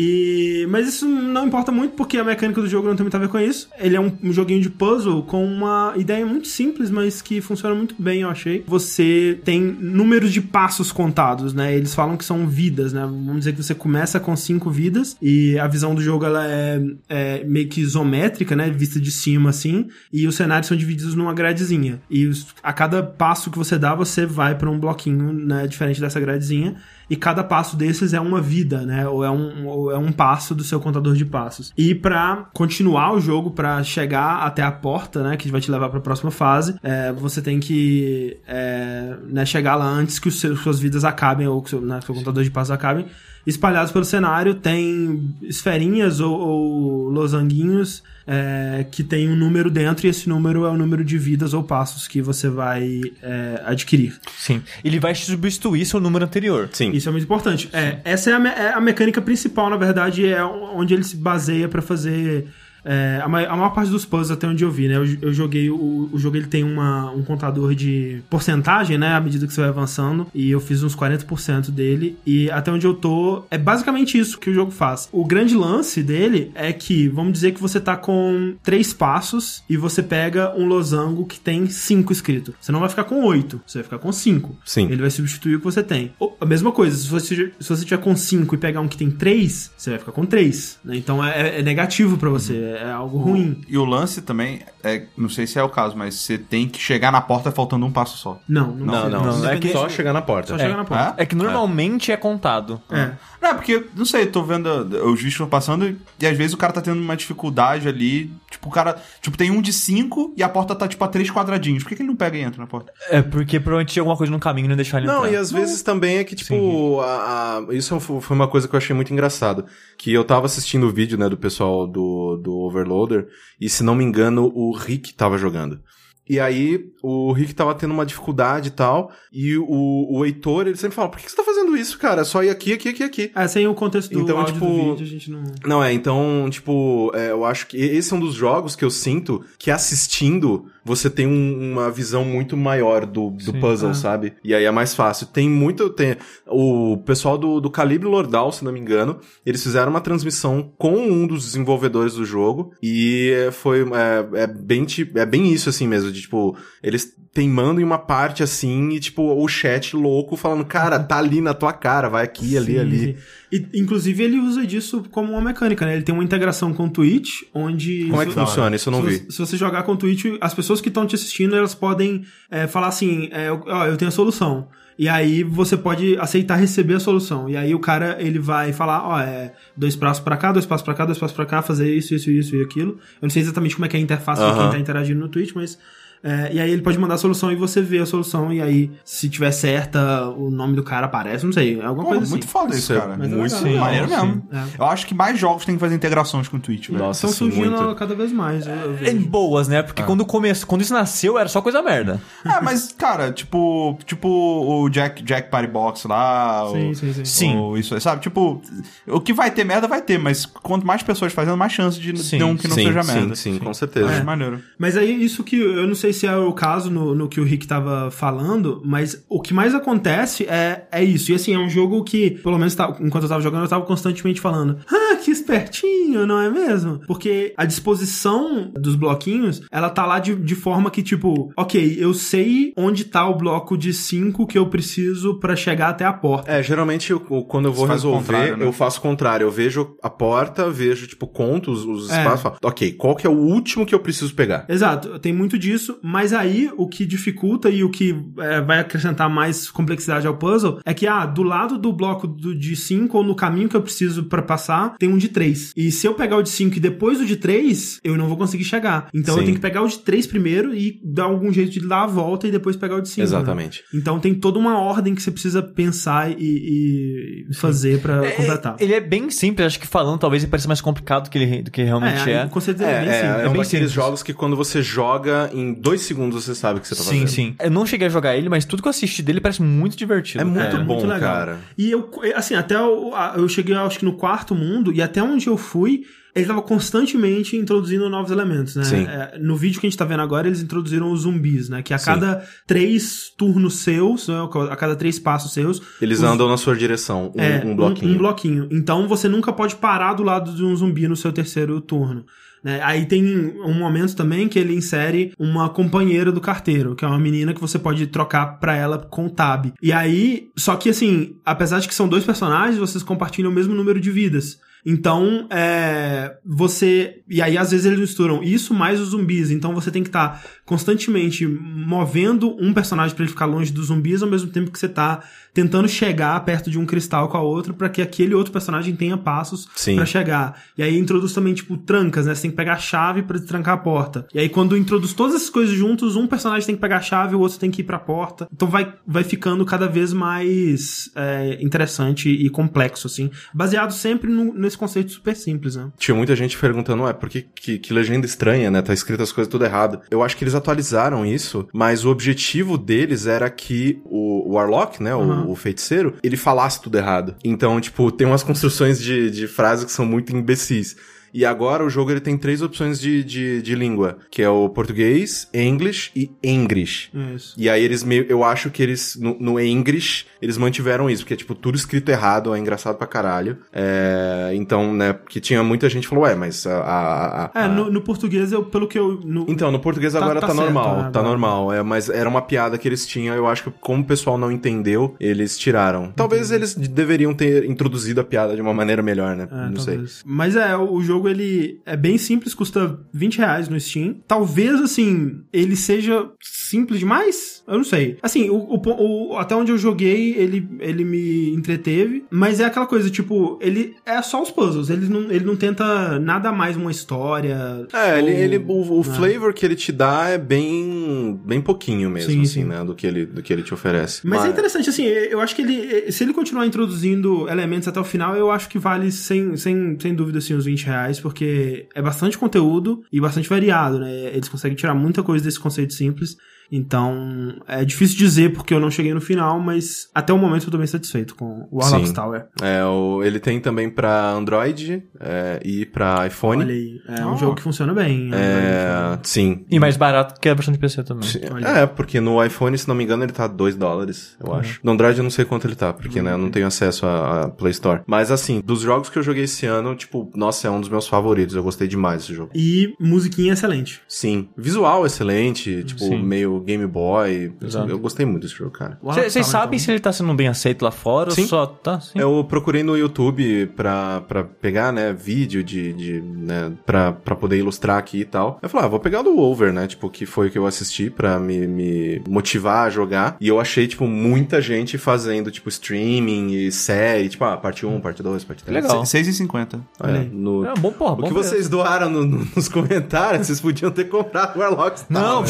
E, mas isso não importa muito porque a mecânica do jogo não tem muito a ver com isso. Ele é um, um joguinho de puzzle com uma ideia muito simples, mas que funciona muito bem, eu achei. Você tem números de passos contados, né? Eles falam que são vidas, né? Vamos dizer que você começa com cinco vidas e a visão do jogo ela é, é meio que isométrica, né? Vista de cima assim, e os cenários são divididos numa gradezinha. E os- a cada passo que você dá, você vai para um bloquinho, né? Diferente dessa gradezinha e cada passo desses é uma vida, né? Ou é um, ou é um passo do seu contador de passos. E pra continuar o jogo, pra chegar até a porta, né? Que vai te levar pra próxima fase, é, você tem que é, né, chegar lá antes que os seus, suas vidas acabem, ou que o seu, né, seu contador de passos acabem. Espalhados pelo cenário, tem esferinhas ou, ou losanguinhos é, que tem um número dentro, e esse número é o número de vidas ou passos que você vai é, adquirir. Sim. Ele vai substituir seu número anterior. Sim. Isso é muito importante. É, essa é a, me- é a mecânica principal, na verdade, é onde ele se baseia pra fazer É, a, maior, a, maior parte dos puzzles, até onde eu vi, né? Eu, eu joguei. O, o, jogo ele tem uma, um contador de porcentagem, né? À medida que você vai avançando. E eu fiz uns 40% dele. E até onde eu tô, é basicamente isso que o jogo faz. O grande lance dele é que, vamos dizer que você tá com três passos e você pega um losango que tem cinco escrito. Você não vai ficar com oito, você vai ficar com cinco. Sim. Ele vai substituir o que você tem. A mesma coisa, se você, se você tiver com cinco e pegar um que tem três, você vai ficar com três. Né? Então é, é negativo para você, é algo ruim. E o lance também, é, não sei se é o caso, mas você tem que chegar na porta faltando um passo só. Não, não, não. não, não. É que só chegar na porta. Só é. chegar na porta. É, que normalmente é, contado. É. Não, porque, não sei, tô vendo os vídeos passando e às vezes o cara tá tendo uma dificuldade ali. Tipo, o cara. Tipo, tem um de cinco e a porta tá, tipo, a três quadradinhos. Por que, que ele não pega e entra na porta? É, porque provavelmente tinha alguma coisa no caminho e não deixar ele não, entrar. Não, e às vezes também é que, tipo, a, a, isso foi uma coisa que eu achei muito engraçado. Que eu tava assistindo o vídeo, né, do pessoal do, do Overloader, e se não me engano, o Rick tava jogando. E aí, o Rick tava tendo uma dificuldade e tal, e o, o Heitor, ele sempre fala, por que você tá fazendo isso, cara? É só ir aqui, aqui, aqui, aqui. É, sem o contexto do então, tipo, do vídeo, a gente não... Não, é, então, tipo, é, eu acho que esse é um dos jogos que eu sinto que assistindo você tem um, uma visão muito maior do, do Sim, puzzle, é. sabe? E aí é mais fácil. Tem muito. Tem, o pessoal do, do Calibre Lordal, se não me engano, eles fizeram uma transmissão com um dos desenvolvedores do jogo. E foi. É, é bem, é bem isso, assim mesmo. De, tipo, eles teimando em uma parte assim, e tipo, o chat louco falando, cara, tá ali na tua cara, vai aqui, ali, sim, ali. Sim. E, inclusive, ele usa disso como uma mecânica, né? Ele tem uma integração com o Twitch, onde. Como é que funciona? Isso eu não se vi. Você, se você jogar com o Twitch, as pessoas que estão te assistindo, elas podem é, falar assim: é, ó, eu tenho a solução. E aí você pode aceitar receber a solução. E aí o cara, ele vai falar, ó, é dois passos para cá, dois passos para cá, dois passos para cá, fazer isso, isso, isso e aquilo. Eu não sei exatamente como é que é a interface de quem tá interagindo no Twitch, mas é, e aí ele pode mandar a solução e você vê a solução, e aí, se tiver certa, o nome do cara aparece, não sei, alguma Pô, coisa muito assim. foda isso, cara. Mas é muito é legal, maneiro mesmo. É. Eu acho que mais jogos têm que fazer integrações com o Twitch, velho. Nossa, Estão surgindo muito. cada vez mais. É, boas, né? Porque ah. quando, come... quando isso nasceu, era só coisa merda. É, mas, cara, tipo, tipo o Jack, Jack Party Box lá. Sim, o, sim, sim. sim. isso, sabe? Tipo, o que vai ter merda, vai ter, mas quanto mais pessoas fazendo, mais chance de sim. ter um que não sim, seja sim, merda. Sim, sim, com certeza. É, maneiro. Mas aí, isso que eu não sei se é o caso no, no que o Rick tava falando, mas o que mais acontece é, é isso. E assim, é um jogo que, pelo menos tá, enquanto eu tava jogando, eu tava constantemente falando: Ah, que espertinho, não é mesmo? Porque a disposição dos bloquinhos, ela tá lá de, de forma que, tipo, ok, eu sei onde tá o bloco de 5 que eu preciso para chegar até a porta. É, geralmente eu, quando eu vou Você resolver, né? eu faço o contrário. Eu vejo a porta, vejo, tipo, conto os, os é. espaços, falo, ok, qual que é o último que eu preciso pegar? Exato, tem muito disso, mas aí o que dificulta e o que é, vai acrescentar mais complexidade ao puzzle é que, ah, do lado do bloco do, de 5 ou no caminho que eu preciso para passar, tem um de 3. E se eu pegar o de 5 e depois o de 3, eu não vou conseguir chegar. Então Sim. eu tenho que pegar o de 3 primeiro e dar algum jeito de dar a volta e depois pegar o de 5. Né? Exatamente. Né? Então tem toda uma ordem que você precisa pensar e, e fazer para é, completar. Ele é bem simples, acho que falando talvez ele pareça mais complicado do que ele, do que realmente é. é. Com certeza é, é bem simples. É, é, é um daqueles jogos que quando você joga em dois segundos você sabe o que você tá sim, fazendo. Sim, sim. Eu não cheguei a jogar ele, mas tudo que eu assisti dele parece muito divertido. É muito é, bom, muito legal. cara. E eu, assim, até eu, eu cheguei, acho que no quarto mundo, e até onde eu fui, ele estava constantemente introduzindo novos elementos, né? Sim. É, no vídeo que a gente tá vendo agora, eles introduziram os zumbis, né? Que a Sim. cada três turnos seus, né? a cada três passos seus... Eles os... andam na sua direção, um, é, um bloquinho. Um, um bloquinho. Então você nunca pode parar do lado de um zumbi no seu terceiro turno. Né? Aí tem um momento também que ele insere uma companheira do carteiro, que é uma menina que você pode trocar pra ela com o tab. E aí, só que assim, apesar de que são dois personagens, vocês compartilham o mesmo número de vidas. Então, é, você. E aí, às vezes, eles misturam isso mais os zumbis. Então, você tem que estar tá constantemente movendo um personagem para ele ficar longe dos zumbis, ao mesmo tempo que você tá tentando chegar perto de um cristal com a outra para que aquele outro personagem tenha passos para chegar. E aí introduz também, tipo, trancas, né? Você tem que pegar a chave para trancar a porta. E aí, quando introduz todas essas coisas juntos, um personagem tem que pegar a chave, o outro tem que ir pra porta. Então vai, vai ficando cada vez mais é, interessante e complexo, assim. Baseado sempre no, nesse conceito super simples, né? Tinha muita gente perguntando, ué, por que, que, que legenda estranha, né? Tá escrito as coisas tudo errado. Eu acho que eles atualizaram isso, mas o objetivo deles era que o Warlock, né? Uhum. O o feiticeiro, ele falasse tudo errado. Então, tipo, tem umas construções de, de frases que são muito imbecis. E agora o jogo ele tem três opções de, de, de língua, que é o português, English e English. Isso. E aí eles meio. Eu acho que eles, no, no English, eles mantiveram isso, porque é tipo tudo escrito errado, é engraçado pra caralho. É, então, né, porque tinha muita gente que falou, ué, mas a. a, a- É, a- no, no português, eu, pelo que eu. no- Então, no português Tá- agora tá tá, certo, normal, né, tá agora. normal. É, mas era uma piada que eles tinham, eu acho que como o pessoal não entendeu, eles tiraram. Talvez eles deveriam ter introduzido a piada de uma maneira melhor, né? É, não sei. talvez. Mas é, o o jogo ele é bem simples, custa 20 reais no Steam. Talvez, assim, ele seja simples demais? Eu não sei. Assim, o, o- o- até onde eu joguei, ele, ele me entreteve. Mas é aquela coisa, tipo, ele é só os puzzles. Ele não, ele não tenta nada mais uma história. É, ele, ou- ele- o, o né? flavor que ele te dá é bem, bem pouquinho mesmo, Sim, assim, sim. né? Do que, ele, do que ele te oferece. Mas, é interessante, assim, eu acho que ele, se ele continuar introduzindo elementos até o final, eu acho que vale sem, sem, sem dúvida, assim, os 20 reais, porque é bastante conteúdo e bastante variado, né? Eles conseguem tirar muita coisa desse conceito simples. Então, é difícil dizer porque eu não cheguei no final, mas até o momento eu tô bem satisfeito com o Warlock's Sim. Tower. É, o, ele tem também pra Android é, e pra iPhone. Olha aí, é um Oh. jogo que funciona bem. É, sim. E mais barato que a versão de PC também. É, porque no iPhone, se não me engano, ele tá 2 dólares, eu acho. No Android eu não sei quanto ele tá, porque né, eu não tenho acesso à, à Play Store. Mas assim, dos jogos que eu joguei esse ano, tipo, nossa, é um dos meus favoritos. Eu gostei demais desse jogo. E musiquinha excelente. Sim. Visual excelente, tipo, Sim. meio Game Boy. Exato. Eu gostei muito desse jogo, cara. Vocês Tower, sabem então. se ele tá sendo bem aceito lá fora Sim. ou só tá? Sim. Eu procurei no YouTube pra, pra pegar, né, vídeo de, de né, pra, pra poder ilustrar aqui e tal. Eu falei, ah, vou pegar do Over, né, tipo, que foi o que eu assisti pra me, me motivar a jogar. E eu achei, tipo, muita gente fazendo, tipo, streaming e série, tipo, ah, parte 1, parte 2, parte 3. Legal. 6,50. Olha, no... É um bom porra, O bom que preço. vocês doaram no- no- nos comentários, vocês podiam ter comprado o Warlocks. Não,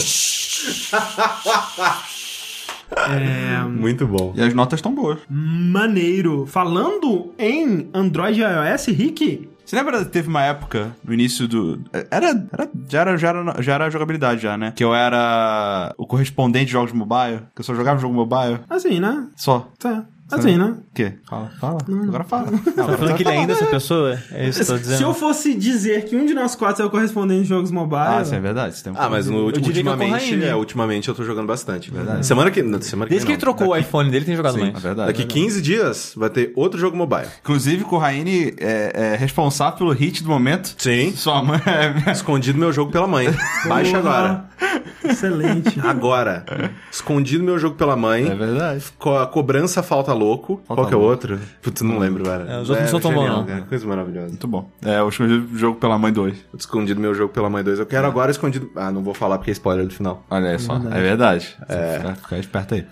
É, Muito bom. E as notas estão boas. maneiro. Falando em Android e iOS, Rick, Você lembra que teve uma época no início do. Era. era já, era já, era já era jogabilidade, já, né? Que eu era o correspondente de jogos mobile. Que eu só jogava jogo mobile. assim, né? Só. Tá. Assim, né? O quê? Fala, fala. Agora fala. Tá falando que ele ainda é essa pessoa? É isso que eu tô dizendo. Se eu fosse dizer que um de nós quatro é o correspondente de jogos mobile. Ah, isso é verdade. Isso tem um Ah, mas no, Eu diria que é o ultimamente, é, ultimamente eu tô jogando bastante. Verdade. Semana que, não, semana que Desde que ele trocou o Daqui- iPhone dele, tem jogado mais. É verdade. Daqui 15 dias vai ter outro jogo mobile. Inclusive, o Corraine é, é responsável pelo hit do momento. Sim. Sua mãe é. Escondido meu jogo pela mãe. Baixa agora. Excelente. Agora. Escondido meu jogo pela mãe. É verdade. Co a cobrança falta louco. Falta Qual que é o outro? Putz, não lembro, velho. É, os outros não são tão bons, não. cara. Coisa maravilhosa. Muito bom. É, o jogo pela mãe 2. Escondido meu jogo pela mãe 2. Eu quero agora escondido. Ah, não vou falar porque é spoiler do final. Olha aí só. É verdade. É. Fica, fica esperto aí.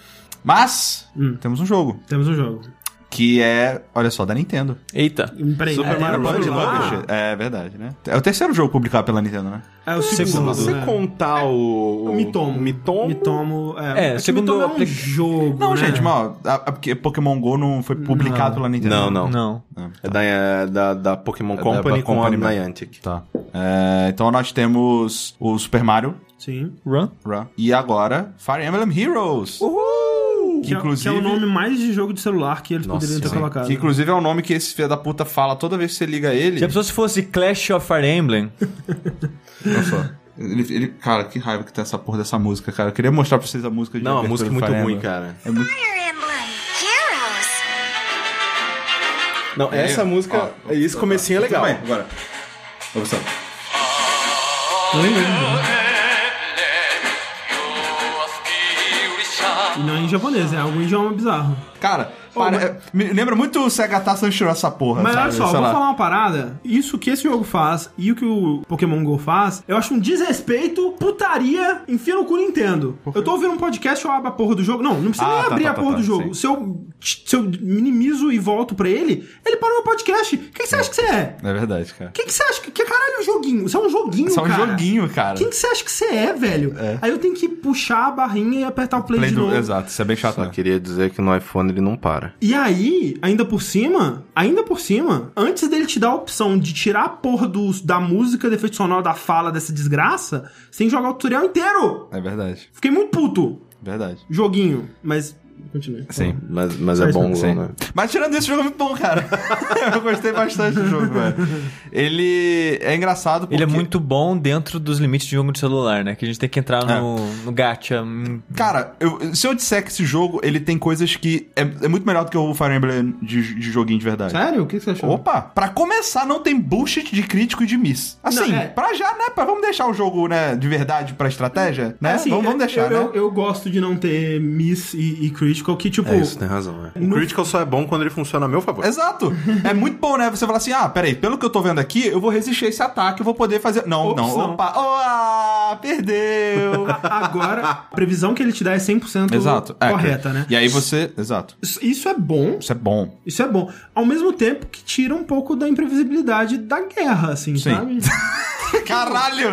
Mas, temos um jogo. Temos um jogo. Que é, olha só, da Nintendo. Eita. Peraí, Super é, Mario é, Bros. Publisher. É verdade, né? É o terceiro jogo publicado pela Nintendo, né? É o Se segundo. você né? contar o. O Mitomo. Mitomo. Mitomo. É, É, segundo Mitomo é um apli- jogo. Não, né? gente, mas porque Pokémon GO não foi publicado pela Nintendo. Não, não. Não. É da, é da, da Pokémon da- Company da com Company a. Niantic. Tá. É, então nós temos o Super Mario Sim. Run? Run. E agora, Fire Emblem Heroes. Que, é- Inclusive- que é o nome mais de jogo de celular que eles Nossa poderiam ter senhora. colocado. Que inclusive é o nome que esse filho da puta fala toda vez que você liga ele. Se a pessoa se fosse Clash of Fire Emblem, Olha só. Ele, ele- cara, que raiva que tem essa porra dessa música, cara. Eu queria mostrar pra vocês a música de Não, a música é muito Fire ruim, Emblem. cara. É muito... Fire Emblem Heroes. Não, essa música. Ó, esse comecinho é legal. Tudo bem, agora. Vamos lá. Nem lembro. E não é em japonês, é algum idioma bizarro. Cara, pare- mas- é, me lembra muito o Segata Sanshiro essa porra, Mas sabe? olha só, Sei vou lá. falar uma parada. Isso que esse jogo faz e o que o Pokémon GO faz, eu acho um desrespeito, putaria, enfia no cu Nintendo. Eu tô ouvindo um podcast, eu abro a porra do jogo. Não, não precisa Ah, nem tá, abrir tá, a tá, porra tá, do jogo. sim. Se eu, se eu minimizo e volto pra ele, ele para o meu podcast. O que, você acha que você é? É verdade, cara. O que, você acha que, que caralho é um joguinho? Isso é um joguinho, Isso é um cara. joguinho, cara. Quem que você acha que você é, velho? É. Aí eu tenho que puxar a barrinha e apertar o play, Play de do- novo. Exato, isso é bem chato. Só né? queria dizer que no iPhone ele não para. E aí, ainda por cima, ainda por cima, antes dele te dar a opção de tirar a porra do, da música, do efeito sonoro, da fala dessa desgraça, que jogar o tutorial inteiro. É verdade, Fiquei muito puto. verdade. Joguinho, mas Continue. Sim. Mas, mas é bom, Sim. né? Mas tirando isso, o jogo é muito bom, cara. eu gostei bastante do jogo, velho. Ele é engraçado porque... Ele é muito bom dentro dos limites de jogo de celular, né? Que a gente tem que entrar no, no gacha. hum, Cara, eu- se eu disser que esse jogo, ele tem coisas que... É, é muito melhor do que o Fire Emblem de, de joguinho de verdade. Sério? O que você achou? Opa, pra começar, não tem bullshit de crítico e de miss. Assim, Não, é. pra já, né? Pra, vamos deixar o jogo, né, de verdade pra estratégia, né? Assim, vamos, vamos eu- deixar, eu, né? Eu, eu gosto de não ter miss e, e critical, que tipo... É isso, tem razão. É. O Critical só é bom quando ele funciona a meu favor. Exato. É muito bom, né? Você falar assim, ah, peraí, pelo que eu tô vendo aqui, eu vou resistir a esse ataque, eu vou poder fazer... Não, Ops, não, não. opa, ah, perdeu. Agora, a previsão que ele te dá é 100% Exato. É, correta, né? E aí você... Exato. Isso- Isso é bom, Isso é bom. isso é bom. Ao mesmo tempo que tira um pouco da imprevisibilidade da guerra, assim, Sim. sabe? Caralho!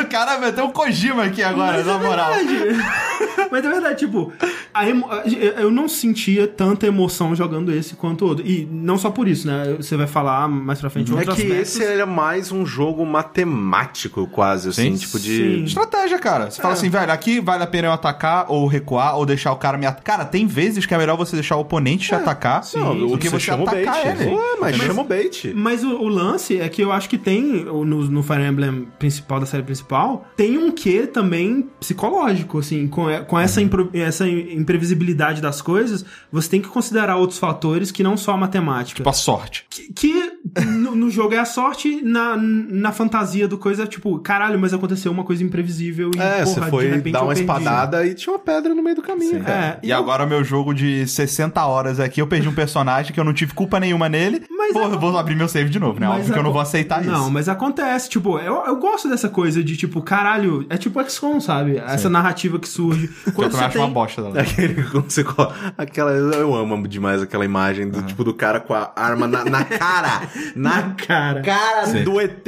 O cara meteu um Kojima aqui agora, na moral. é verdade. Mas é verdade, tipo, a emo- eu não sentia tanta emoção jogando esse quanto o outro. E não só por isso, né? Você vai falar mais pra frente É outros que aspectos. esse é mais um jogo matemático, quase, assim, Sim. tipo de... Sim. Estratégia, cara. Você fala assim, velho, aqui vale a pena eu atacar ou recuar ou deixar o cara me atacar. Cara, tem vezes que é melhor você deixar o oponente te atacar Não, do o que você você chama o bait. atacar ele. Ué, mas, chama o bait. Mas o, o lance é que eu acho que tem, no, no Fire Emblem principal, da série principal, tem um quê também psicológico, assim, com, com essa, impro- essa imprevisibilidade das coisas, você tem que considerar outros fatores que não só a matemática. Tipo a sorte. Que, que no, no jogo é a sorte, na, na fantasia do coisa, tipo, caralho, mas aconteceu uma coisa imprevisível e, É, porra, você de foi repente dar eu uma espadada e tinha uma pedra no meio do caminho, cara. É, E agora meu jogo de 60 horas aqui, eu perdi um personagem que eu não tive culpa nenhuma nele. Mas Porra, eu vou abrir meu save de novo, né? Mas Óbvio que eu não vou aceitar isso. Não, mas acontece, tipo, eu, eu gosto dessa coisa de, tipo, caralho, é tipo XCOM, sabe? Essa narrativa que surge. eu Quando também você acho tem... uma bosta dela. Aquele, quando você coloca, aquela, eu amo demais aquela imagem do tipo do cara com a arma na, na cara, na Cara. cara Sim. do ET.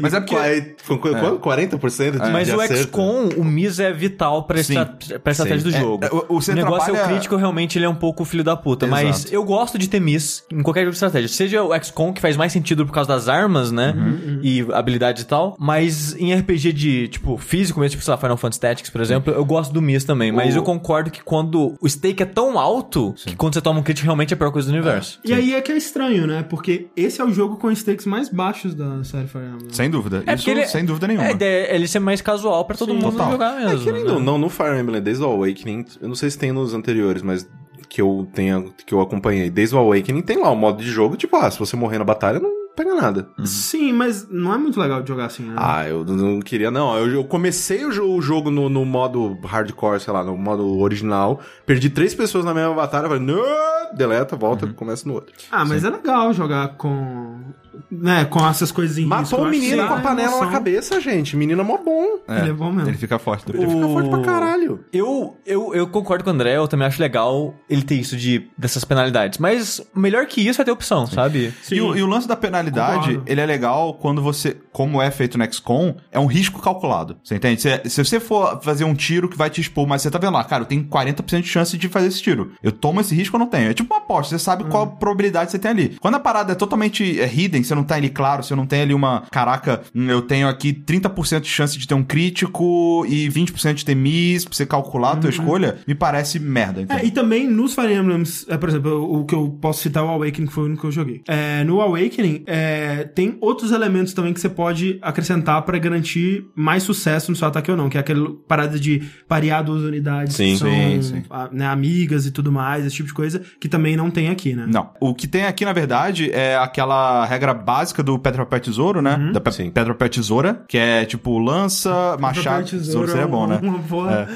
Mas é porque- Qua- qu- qu- 40% de, Mas de o. XCOM, o Miss é vital pra, Sim. estra pra estratégia Sim. do É, jogo. é, o- o você negócio é o crítico, realmente, ele é um pouco filho da puta. Mas Exato. eu gosto de ter Miss em qualquer jogo de estratégia. Seja o XCOM, que faz mais sentido por causa das armas, né? Uhum. E habilidades e tal. Mas em RPG de, tipo, físico mesmo, tipo, sei lá, Final Fantasy Tactics, por exemplo, eu gosto do Miss também. Mas O- eu concordo que quando o stake é tão alto, que quando você toma um crítico, realmente é a pior coisa do universo. E aí é que é estranho, né? Porque esse é o jogo com stakes mais baixos da série Fire Emblem. Sem dúvida. É isso ele, sem dúvida nenhuma. É, ele ser mais casual pra todo Sim. mundo Total. jogar mesmo. É, querendo né? não, no Fire Emblem, desde o Awakening, eu não sei se tem nos anteriores, mas que eu tenha, que eu acompanhei, desde o Awakening tem lá o modo de jogo, tipo, ah, se você morrer na batalha, não pega nada. Sim, mas não é muito legal de jogar assim, né? Ah, eu não queria, não. Eu, eu comecei o, jo- o jogo no, no modo hardcore, sei lá, no modo original, perdi três pessoas na mesma batalha, falei, não, deleta, volta, começa no outro. Ah, mas é legal jogar com. Né, com essas coisas em. Matou o que menino com a panela emoção. na cabeça, gente. Menino é mó bom. Ele é bom mesmo. Ele fica forte depois. Ele fica forte pra caralho. Eu, eu, eu concordo com o André, eu também acho legal ele ter isso de dessas penalidades. Mas melhor que isso é ter opção, sabe? E o, e o lance da penalidade, Concordo. ele é legal quando você, como é feito no XCOM, é um risco calculado. Você entende? Se, se você for fazer um tiro que vai te expor, mas você tá vendo lá, cara, eu tenho 40% de chance de fazer esse tiro. Eu tomo esse risco ou não tenho? É tipo uma aposta, você sabe qual probabilidade você tem ali. Quando a parada é totalmente é, hidden, você não tá ali claro, você não tem ali uma, caraca, hum, eu tenho aqui 30% de chance de ter um crítico e 20% de ter miss, pra você calcular a tua escolha, me parece merda. É, entendeu? e também nos Fire Emblems, é, por exemplo, o que eu posso citar é o Awakening, que foi o único que eu joguei. É, no Awakening, é, tem outros elementos também que você pode acrescentar pra garantir mais sucesso no seu ataque ou não, que é aquela parada de parear duas unidades Sim. que são Sim, sim. a- né, amigas e tudo mais, esse tipo de coisa, que também não tem aqui, né? Não. O que tem aqui, na verdade, é aquela regra básica do Pedra, Papel, Tesouro, né? Da pe Sim. Pedra, Papel, Tesoura, que é tipo lança, machado, tesouro, seria bom, né? Uma boa...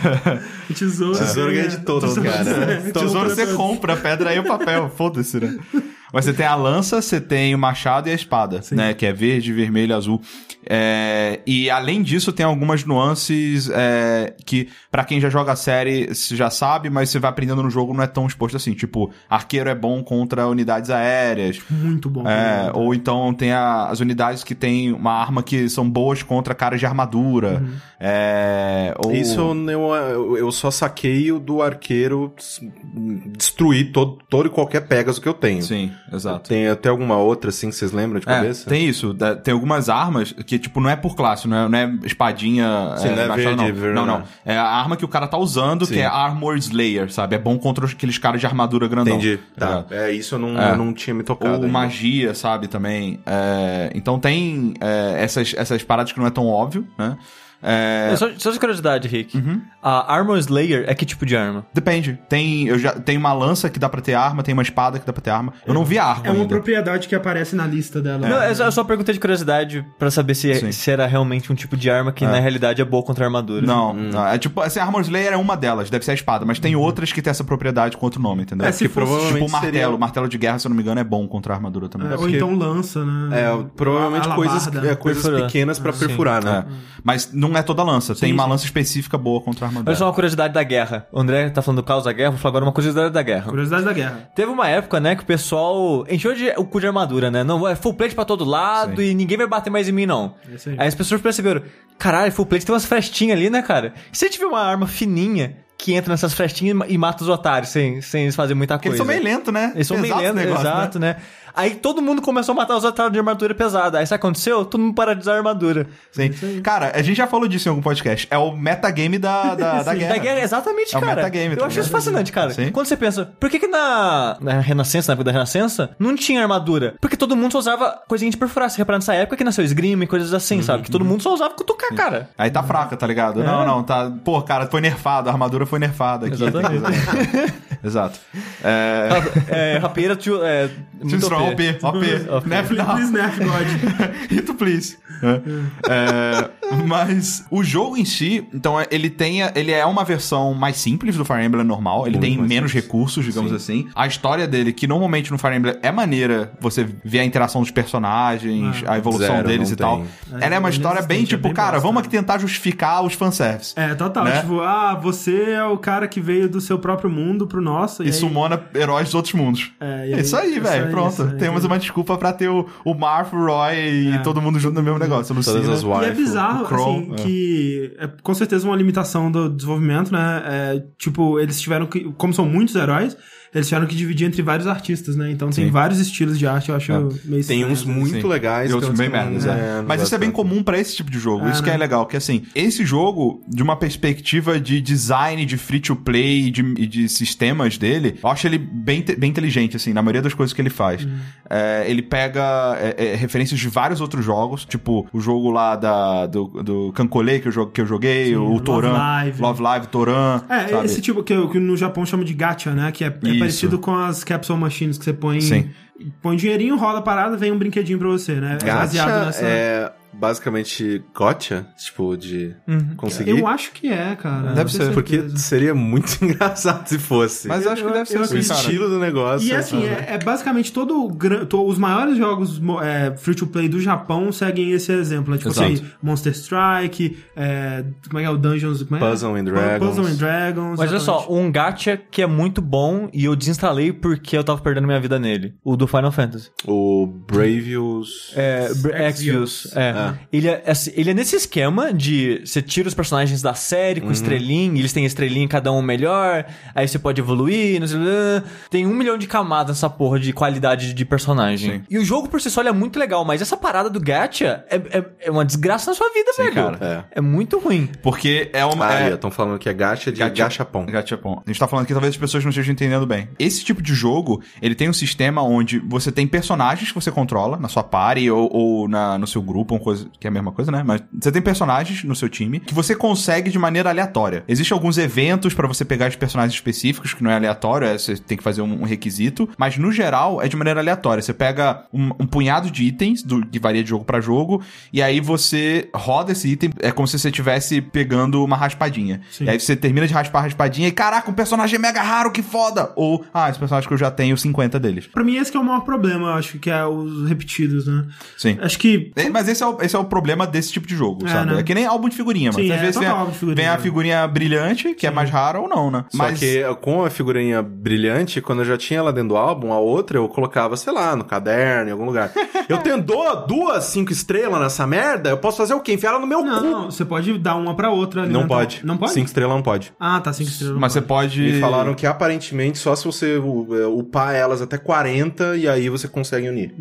tesouro. Tesouro ganha de todos, cara. Tesouro você compra, pedra e o papel, foda-se, né? Mas você tem a lança, você tem o machado e a espada, né? Que é verde, vermelho, azul. É, E além disso, tem algumas nuances é, que, pra quem já joga a série, você já sabe, mas você vai aprendendo no jogo, não é tão exposto assim. Tipo, arqueiro é bom contra unidades aéreas. Muito bom. É, ou então tem a- as unidades que tem uma arma que são boas contra caras de armadura. É, ou... Isso eu, eu, só saquei o do arqueiro destruir todo, todo e qualquer Pegasus que eu tenho. Sim. Exato. Tem até alguma outra, assim, que vocês lembram de É, cabeça? tem isso. Tem algumas armas que, tipo, não é por classe, não é, não é espadinha. Sim, não é verde, não. verde, não, não. É a arma que o cara tá usando, Sim. que é Armor Slayer, sabe? É bom contra aqueles caras de armadura grandão. Entendi. Tá ligado? É, isso eu não, É. eu não tinha me tocado. Ou ainda. magia, sabe, também. É, então tem é, essas, essas paradas que não é tão óbvio, né? É, É, Só, só de curiosidade, Rick. A Armor Slayer é que tipo de arma? Depende. Tem, eu já, tem uma lança que dá pra ter arma, tem uma espada que dá pra ter arma. Eu não vi a arma É uma ainda. propriedade que aparece na lista dela. Não, eu só, eu só perguntei de curiosidade pra saber se, Sim. se era realmente um tipo de arma que na realidade é boa contra armadura. Não, não, é tipo, assim, a Armor Slayer é uma delas, deve ser a espada, mas tem outras que tem essa propriedade com outro nome, entendeu? É, se Tipo, fosse- tipo o martelo, seria- o martelo de guerra, se eu não me engano, é bom contra a armadura também. É, ou porque- então lança, né? É, provavelmente coisas, alabarda. é, coisas pequenas pra Sim. perfurar, né? É. Mas não é toda lança, tem Sim, uma sim. lança específica boa contra a armadura. Olha só uma curiosidade da guerra. O André tá falando do caos da guerra, vou falar agora uma curiosidade da guerra. Curiosidade da guerra. Teve uma época, né, que o pessoal encheu de, o cu de armadura, né? Não, é full plate pra todo lado Sim. e ninguém vai bater mais em mim, não. É aí. Aí as pessoas perceberam, caralho, full plate tem umas frestinhas ali, né, cara? E se tiver uma arma fininha que entra nessas frestinhas e ma- mata os otários sem, sem eles fazerem muita Porque coisa? eles são meio lentos, né? Eles são meio lentos, negócio, exato, né? Aí todo mundo começou a matar os otários de armadura pesada. Aí o que aconteceu? Todo mundo para de usar armadura. Sim. Cara, a gente já falou disso em algum podcast. É o metagame da, da, da Sim, guerra. Da guerra, exatamente, É o cara. metagame, Eu tá acho isso fascinante, cara. Sim. Quando você pensa, por que que na, na Renascença, na época da Renascença, não tinha armadura? Porque todo mundo só usava coisinha de perfurar. Você repara nessa época que nasceu esgrima e coisas assim, Uhum, sabe? Que todo mundo só usava cutucar, cara. Aí tá fraca, tá ligado? Não, não, tá. Pô, cara, foi nerfado, a armadura foi nerfada aqui. Exatamente. Exato. É. é, rapieira, tio, é, muito OP. OP, OP. Nef. Please, Nerf God. Hito, please. É, mas o jogo em si, então ele tem, ele é uma versão mais simples do Fire Emblem normal, ele tem mais menos simples. recursos, digamos assim. A história dele, que normalmente no Fire Emblem é maneira, você vê a interação dos personagens, a evolução Zero, deles e tal. tem. Ela é uma É, história bem inexistente, é tipo, bem cara, bosta, vamos né? aqui tentar justificar os fanservice. É, total. Né? Tipo, ah, você é o cara que veio do seu próprio mundo pro nosso. E aí- sumona heróis dos outros mundos. É, e É aí- isso aí, isso velho. Pronto. Temos uma desculpa pra ter o, o Marth, o Roy e É. todo mundo junto no mesmo negócio. A Todas Lucina. as E é bizarro, assim, é. que é com certeza uma limitação do desenvolvimento, né? É, tipo, eles tiveram que. Como são muitos heróis, eles tiveram que dividir entre vários artistas, né? Então tem Sim. vários estilos de arte, eu acho meio Tem uns né? muito Sim. legais. E outros bem merdas, é. é, não Mas isso é bem comum pra esse tipo de jogo. É, isso que é né? legal, que assim, esse jogo, de uma perspectiva de design, de free to play e de, e de sistemas dele, eu acho ele bem, bem inteligente, assim, na maioria das coisas que ele faz. É, ele pega é, é, referências de vários outros jogos, tipo o jogo lá da, do, do que eu, que eu joguei, Sim, o Love Toran, Live. Love Live, Toran. É, sabe? esse tipo que, que no Japão chama de gacha, né? Que é, é. Parecido com as capsule machines que você põe. Sim. Põe dinheirinho, roda a parada, vem um brinquedinho pra você, né? É baseado Gacha nessa. é basicamente gotcha, tipo, de conseguir. Eu acho que é, cara. Deve ser, Porque seria muito engraçado se fosse. Mas eu acho que Eu- deve ser eu assim, o acredito. cara. estilo do negócio. E assim, é, é basicamente todo os maiores jogos é, free to play do Japão seguem esse exemplo. né? Tipo Exato. assim, Monster Strike, é, como é que é o Dungeons? Como é? Puzzle and Dragons. Puzzle and Dragons. Mas olha exatamente. só, um gacha que é muito bom e eu desinstalei porque eu tava perdendo minha vida nele. O do Final Fantasy. O Bravius. É, Exvius. Exvius. É. Ele, é, assim, ele é nesse esquema de você tira os personagens da série com estrelinha, eles têm estrelinha cada um melhor, aí você pode evoluir, não sei, lá. tem um milhão de camadas nessa porra de qualidade de personagem. Sim. E o jogo por si só ele é muito legal, mas essa parada do gacha é, é, é uma desgraça na sua vida, velho. cara. É. muito ruim. Porque é uma. Ah, é, estão falando que é gacha de Gacha- gachapon. Gachapon. A gente tá falando que talvez as pessoas não estejam entendendo bem. Esse tipo de jogo, ele tem um sistema onde você tem personagens que você controla na sua party ou, ou na, no seu grupo, uma coisa que é a mesma coisa, né? Mas você tem personagens no seu time que você consegue de maneira aleatória. Existem alguns eventos pra você pegar os personagens específicos, que não é aleatório, é, você tem que fazer um, um requisito, mas no geral é de maneira aleatória. Você pega um, um punhado de itens, do, que varia de jogo pra jogo, e aí você roda esse item, é como se você estivesse pegando uma raspadinha. Sim. E aí você termina de raspar a raspadinha e caraca, um personagem mega raro, que foda! Ou, ah, esse personagem que eu já tenho 50 deles. Pra mim, esse que é o maior problema, eu acho, que é os repetidos, né? Sim. Acho que. É, Mas esse é o, esse é o problema desse tipo de jogo, É, sabe? né? É que nem álbum de figurinha, mas Sim, às é vezes vem, a, álbum de figurinha, vem a né? figurinha brilhante, que é mais rara ou não, né? Só que com a figurinha brilhante, quando eu já tinha ela dentro do álbum, a outra eu colocava, sei lá, no caderno, em algum lugar. eu tenho duas cinco estrelas nessa merda, eu posso fazer o quê? Enfiar ela no meu cu. Não, você pode dar uma pra outra. Não alimentar- pode. Não pode? Cinco estrelas não pode. Ah, tá, cinco estrelas. não Mas você pode. pode. E falaram que aparentemente só se você é, upar elas até 40 e aí você consegue unir.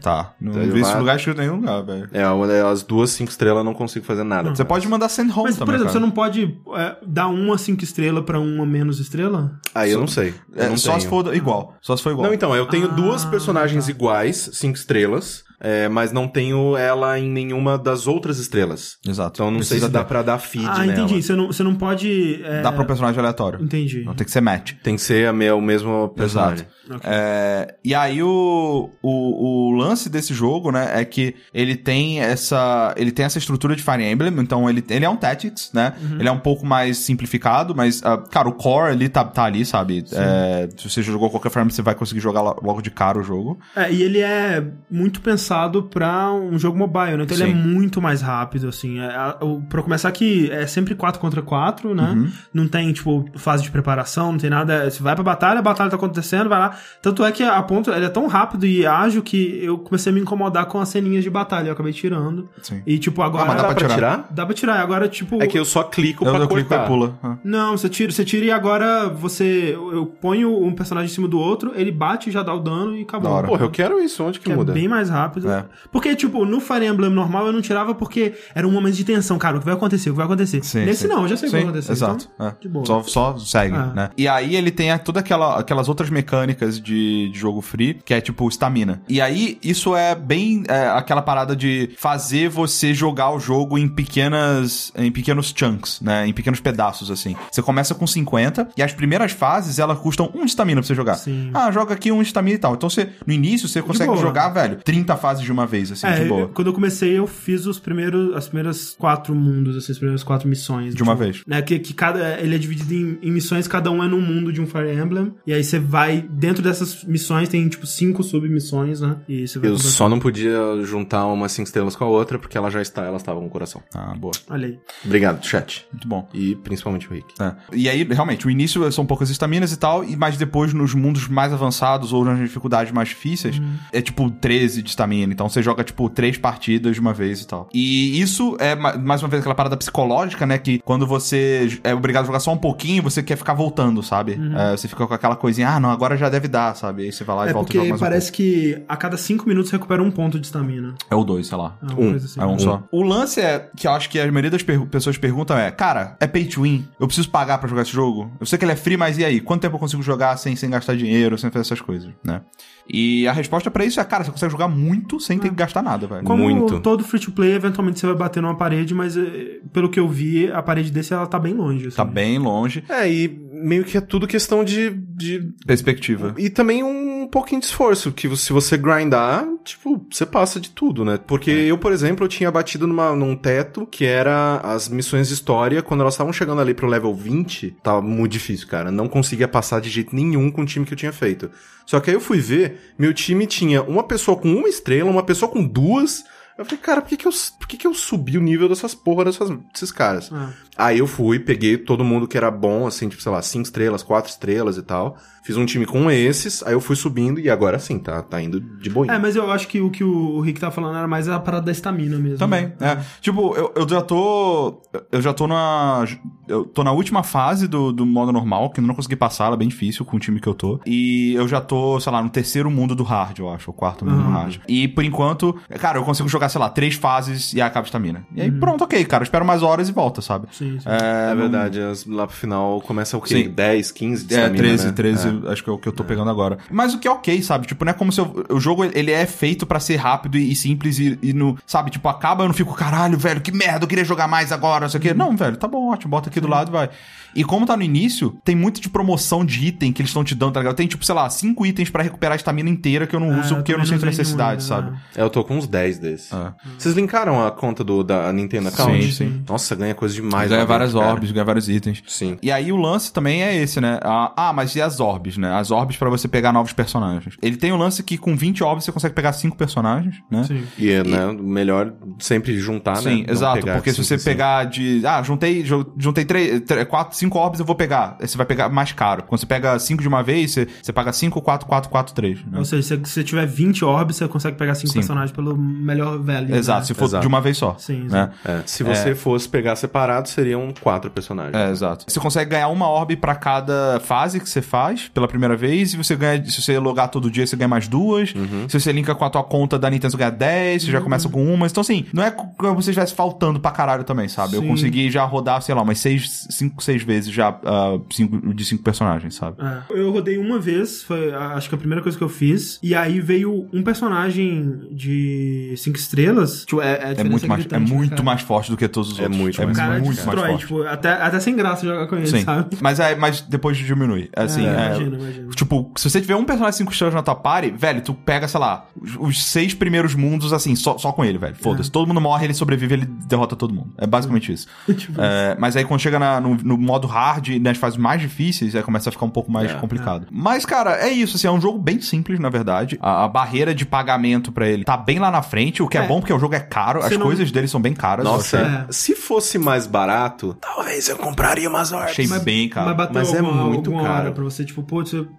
Tá. Não Então, vi esse vai- lugar escrito em nenhum lugar, velho. É, uma- as duas cinco estrelas eu não consigo fazer nada. Você pode mandar send home Mas, por também, exemplo, cara. você não pode é, dar uma cinco estrelas pra uma menos estrela? Aí eu não sei. Eu É, não só tenho. se for igual. Só se for igual. Não, então, eu tenho Ah, duas personagens tá. iguais, cinco estrelas, é, mas não tenho ela em nenhuma das outras estrelas. Exato. Então não sei Precisa se dá ter. pra dar feed ah, nela. entendi. Você não, você não pode. é, Dá pra um personagem aleatório. Entendi. Não tem que ser match. Tem que ser a me- o mesmo personagem. É, e aí o, o, o lance desse jogo, né, é que ele tem essa ele tem essa estrutura de Fire Emblem, então ele, ele é um Tactics, né? Uhum. Ele é um pouco mais simplificado, mas, ah, cara, o core ali tá, tá ali, sabe? É, se você jogou qualquer forma, você vai conseguir jogar lo- logo de cara o jogo. É, e ele é muito pensado pra um jogo mobile, né? Então ele é Sim. muito mais rápido, assim. É, a- pra começar aqui, é sempre 4 contra 4, né? Uhum. Não tem, tipo, fase de preparação, não tem nada. Você vai pra batalha, a batalha tá acontecendo, vai lá. Tanto é que a ponto, ele é tão rápido e ágil que eu comecei a me incomodar com as ceninhas de batalha. Eu acabei tirando. Sim. E, tipo, agora. Ah, mas Dá pra tirar? Dá pra tirar. Agora, tipo. É que eu só clico Eu, pra eu clico cortar. e pula. Ah. Não, você tira, você tira e agora você. Eu ponho um personagem em cima do outro, ele bate, já dá o dano e acabou. Porra, eu quero isso. Onde que, Que muda? é bem mais rápido. É. Porque, tipo, no Fire Emblem normal eu não tirava porque era um momento de tensão, cara. O que vai acontecer? O que vai acontecer? Sim, Nesse sim. não, eu já sei o que Sim, vai acontecer. Exato. então, é. de boa. Só, só segue, Ah. né? E aí ele tem a- toda aquela, aquelas outras mecânicas de, de jogo free, que é tipo estamina. E aí isso é bem é, aquela parada de fazer você jogar o jogo em pequenas em pequenos chunks, né? Em pequenos pedaços assim. Você começa com 50 e as primeiras fases elas custam um estamina pra você jogar. Sim. Ah, joga aqui um estamina e tal. Então você no início você consegue jogar, velho, 30 fases de uma vez assim, É, de boa. eu- quando eu comecei, eu fiz os primeiros, as primeiras quatro mundos, assim, as primeiras quatro missões. De uma Tipo, vez. Né, que, que cada, ele é dividido em, em missões, cada um é num mundo de um Fire Emblem. E aí você vai, dentro dessas missões, tem tipo cinco submissões, né? E você vai Eu só não podia juntar uma cinco estrelas com a outra, porque ela já está, elas estavam com o coração. Ah, boa. Olha aí. Obrigado, chat. Muito bom. E principalmente o Rick. É. E aí, realmente, o início são poucas estaminas e tal, e mais depois nos mundos mais avançados ou nas dificuldades mais difíceis, é tipo 13 de estamina. Então você joga, tipo, três partidas de uma vez e tal. E isso é, ma- mais uma vez, aquela parada psicológica, né? Que quando você é obrigado a jogar só um pouquinho, você quer ficar voltando, sabe? É, você fica com aquela coisinha, ah, não, agora já deve dar, sabe? Aí você vai lá e É volta e porque joga mais um parece que a cada cinco minutos recupera um ponto de estamina. É o dois, sei lá. É Um. assim. É um só. O lance é que eu acho que a maioria das per- pessoas perguntam é: Cara, é pay to win? Eu preciso pagar pra jogar esse jogo? Eu sei que ele é free, mas e aí? Quanto tempo eu consigo jogar sem, sem gastar dinheiro, sem fazer essas coisas, né? E a resposta pra isso é: Cara, você consegue jogar muito sem ter que gastar nada, velho. Como Muito. todo free to play, eventualmente você vai bater numa parede, mas eh, pelo que eu vi, a parede desse ela tá bem longe. Assim. Tá bem longe. É, e meio que é tudo questão de. de... Perspectiva. E também um pouquinho de esforço, que se você grindar, tipo, você passa de tudo, né? Porque eu, por exemplo, eu tinha batido numa, num teto que era as missões de história, quando elas estavam chegando ali pro level 20, tava muito difícil, cara. Não conseguia passar de jeito nenhum com o time que eu tinha feito. Só que aí eu fui ver, meu time tinha uma pessoa com uma estrela, uma pessoa com duas. Eu falei, cara, por que, que, eu, por que, que eu subi o nível dessas porra dessas, desses caras? Ah. Aí eu fui, peguei todo mundo que era bom, assim, tipo, sei lá, cinco estrelas, quatro estrelas e tal. Fiz um time com esses, aí eu fui subindo e agora sim, tá, tá indo de boinha. É, mas eu acho que o que o Rick tá falando era mais a parada da estamina mesmo. Também, né? é. Tipo, eu, eu já tô. Eu já tô na. Eu tô na última fase do, do modo normal, que eu não consegui passar, ela é bem difícil com o time que eu tô. E eu já tô, sei lá, no terceiro mundo do hard, eu acho, o quarto mundo do Uhum. hard. E por enquanto, cara, eu consigo jogar, sei lá, três fases e aí acaba a estamina. E aí Uhum. pronto, ok, cara, eu espero mais horas e volta, sabe? Sim, sim. É não- verdade, as- lá pro final começa o quê? Sim. 10, 15 de É, estamina, 13, né? 13, É. acho que é o que eu tô pegando agora. Mas o que é ok, sabe? Tipo, não é como se eu- o jogo ele é feito pra ser rápido e, e simples e, e no, sabe? Tipo, acaba eu não fico, caralho, velho, que merda, eu queria jogar mais agora, não sei o quê. Não, velho, tá bom, ótimo, bota aqui do lado e vai. E como tá no início, tem muito de promoção de item que eles estão te dando, tá ligado? Tem, tipo, sei lá, cinco itens pra recuperar a estamina inteira que eu não É, uso porque eu não sinto tem necessidade, nenhum, sabe? né? É, eu tô com uns 10 desses. É. Vocês linkaram a conta do, da Nintendo Account? Sim, sim. Nossa, ganha coisa demais. ganha lá várias cara. orbs, ganha vários itens. Sim. E aí o lance também é esse, né? Ah, ah, mas e as orbs, né? As orbs pra você pegar novos personagens. Ele tem o lance que com 20 orbs você consegue pegar 5 personagens, né? Sim. E é, né, melhor sempre juntar, né? Sim, exato. Porque se cinco, você pegar de. Ah, juntei, ju- juntei três, três, quatro, cinco orbs, eu vou pegar. Você vai pegar mais caro. Quando você pega cinco de uma vez, você, você paga 5, 4, 4, 4, 3. Né? Ou seja, se você tiver 20 orbs, você consegue pegar 5 Cinco. personagens pelo melhor value. Exato, né? se for Exato. de uma vez só. Sim, né? É, se você fosse pegar separado, seriam quatro personagens. É, exato. Você consegue ganhar uma orb pra cada fase que você faz pela primeira vez. E você ganha. Se você logar todo dia, você ganha mais duas. Uhum. Se você linka com a tua conta da Nintendo, você ganha 10. Você já começa com uma. Então, assim, não é como você estivesse faltando pra caralho também, sabe? Eu Sim. consegui já rodar, sei lá, umas 6, 5, 6 vezes já ah, cinco, de 5 personagens, sabe? É. Eu rodei uma vez, foi a- acho que a primeira coisa que eu fiz, e aí veio um personagem de 5 estrelas. Tipo, é, É muito, mais, é muito mais forte do que todos os É outros. muito é mais O cara muito destrói, mais forte. tipo, até, até sem graça jogar com ele, Sim. sabe? Mas, é, mas depois diminui. Assim, É, é, imagino, imagino. Tipo, se você tiver um personagem 5 estrelas na tua party, velho, tu pega, sei lá, os, os seis primeiros mundos, assim, só, só com ele, velho. Foda-se. Todo mundo morre, ele sobrevive, ele derrota todo mundo. É basicamente isso. Tipo É, mas aí quando chega na- no, no modo hard, nas fases mais difíceis, aí começa a ficar um pouco mais É, complicado. Mas, cara, é isso, assim, é um jogo bem simples, na verdade. A, a barreira de pagamento pra ele tá bem lá na frente, o que é, É. bom porque o jogo é caro, Você as não- coisas dele são bem caras. Nossa. É. se fosse mais barato, talvez eu compraria umas orbs. Achei bem caro. Mas bateu Mas é alguma, muito alguma caro. pra você, tipo,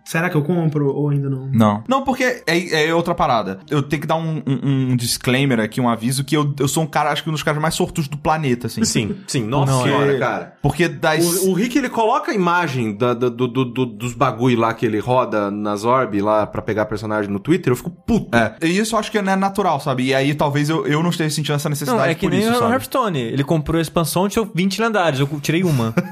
será que eu compro ou ainda não? Não. Não, porque é, é outra parada. Eu tenho que dar um, um- um disclaimer aqui, um aviso, que eu, eu sou um cara, acho que um dos caras mais sortudos do planeta, assim. Sim, sim. Nossa Não, senhora, é- cara. Porque das. O, o Rick, ele coloca a imagem da- da- do, do- do- dos bagulho lá que ele roda nas orb lá pra pegar personagem no Twitter, eu fico puto. É, e isso eu acho que não é natural, sabe? E aí talvez eu, eu não esteja sentindo essa necessidade Não, é que por nem isso, o? Hearthstone. Ele comprou a expansão, tinha 20 lendários, eu tirei uma.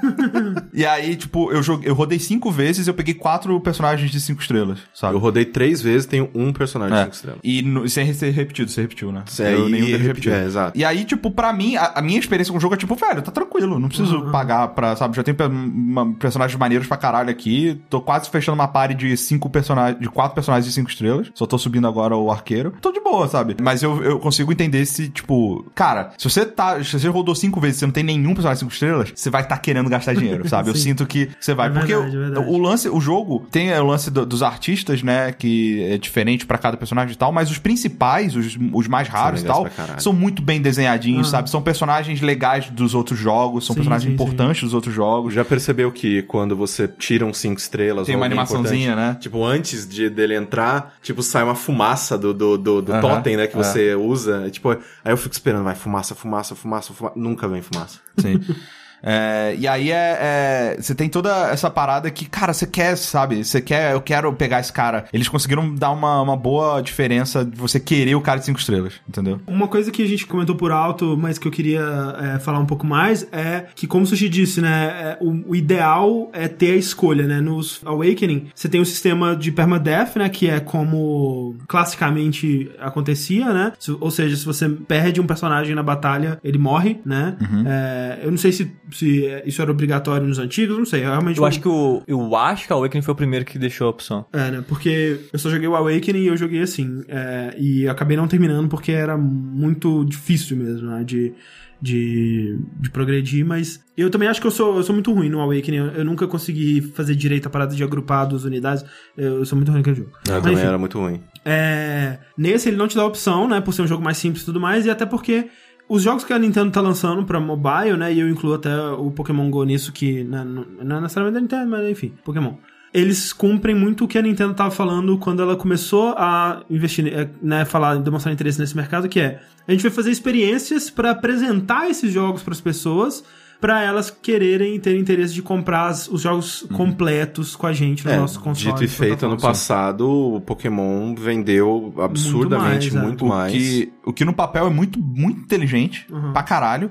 E aí, tipo, eu, joguei, eu rodei cinco vezes eu peguei quatro personagens de cinco estrelas, sabe? Eu rodei três vezes, tenho um personagem de É. cinco estrelas. E no- sem ser repetido, você repetiu, né? É, eu nenhum deles repetiu, é, exato. E aí, tipo, pra mim, a, a minha experiência com o jogo é tipo, velho, tá tranquilo, não preciso pagar pra, sabe? Já tenho personagens maneiros pra caralho aqui. Tô quase fechando uma party de cinco personagens, de quatro personagens de cinco estrelas. Só tô subindo agora o arqueiro. Tô de boa, sabe? Mas eu, eu consigo entender se, tipo, cara, se você tá. Se você rodou cinco vezes e você não tem nenhum personagem de cinco estrelas, você vai estar querendo gastar dinheiro, sabe? Eu Sim. sinto que você vai. É porque verdade, o- é verdade. o lance, o jogo tem é, o lance do- dos artistas, né? Que é diferente pra cada personagem e tal, mas os principais, os, os mais raros e tal, são muito bem desenhadinhos, Ah. sabe? São personagens legais dos outros jogos, são Sim, personagens sim, sim. importantes dos outros jogos. Já percebeu que quando você tira um cinco estrelas Tem uma animaçãozinha, né? Tipo, antes de dele entrar, tipo, sai uma fumaça do, do, do, do Aham, totem, né? Que é. você usa. Tipo, aí eu fico esperando, vai, fumaça, fumaça, fumaça, fumaça. Nunca vem fumaça. Sim. É, e aí é, é- Você tem toda essa parada que, cara, você quer, sabe? Você quer, eu quero pegar esse cara. Eles conseguiram dar uma, uma boa diferença de você querer o cara de cinco estrelas, entendeu? Uma coisa que a gente comentou por alto, mas que eu queria é, falar um pouco mais, é que, como o Sushi disse, né, é, o, o ideal é ter a escolha, né? Nos Awakening, você tem o sistema de permadeath, né, que é como classicamente acontecia, né? Ou seja, se você perde um personagem na batalha, ele morre, né? É, eu não sei se, se isso era obrigatório nos antigos, não sei. Eu realmente Eu acho que o. Eu acho que a Awakening foi o primeiro que deixou a opção. É, né? Porque eu só joguei o Awakening e eu joguei assim. é, e eu acabei não terminando porque era muito difícil mesmo, né? De, de, de progredir, mas eu também acho que eu sou, eu sou muito ruim no Awakening. Eu, eu nunca consegui fazer direito a parada de agrupar duas unidades. Eu, eu sou muito ruim naquele jogo. Eu Mas, também enfim, era muito ruim. é, nesse ele não te dá opção, né? Por ser um jogo mais simples e tudo mais, e até porque os jogos que a Nintendo tá lançando pra mobile, né? E eu incluo até o Pokémon GO nisso, que né, não, é necessariamente da Nintendo, mas enfim, Pokémon. Eles cumprem muito o que a Nintendo tava falando quando ela começou a investir, eh, né, falar, demonstrar interesse nesse mercado, que é a gente vai fazer experiências pra apresentar esses jogos pras pessoas, pra elas quererem ter interesse de comprar as- os jogos completos com a gente no É, nosso console. dito e feito, ano passado, o Pokémon vendeu absurdamente mais, muito é. mais. O que, o que no papel é muito, muito inteligente, Uhum. pra caralho.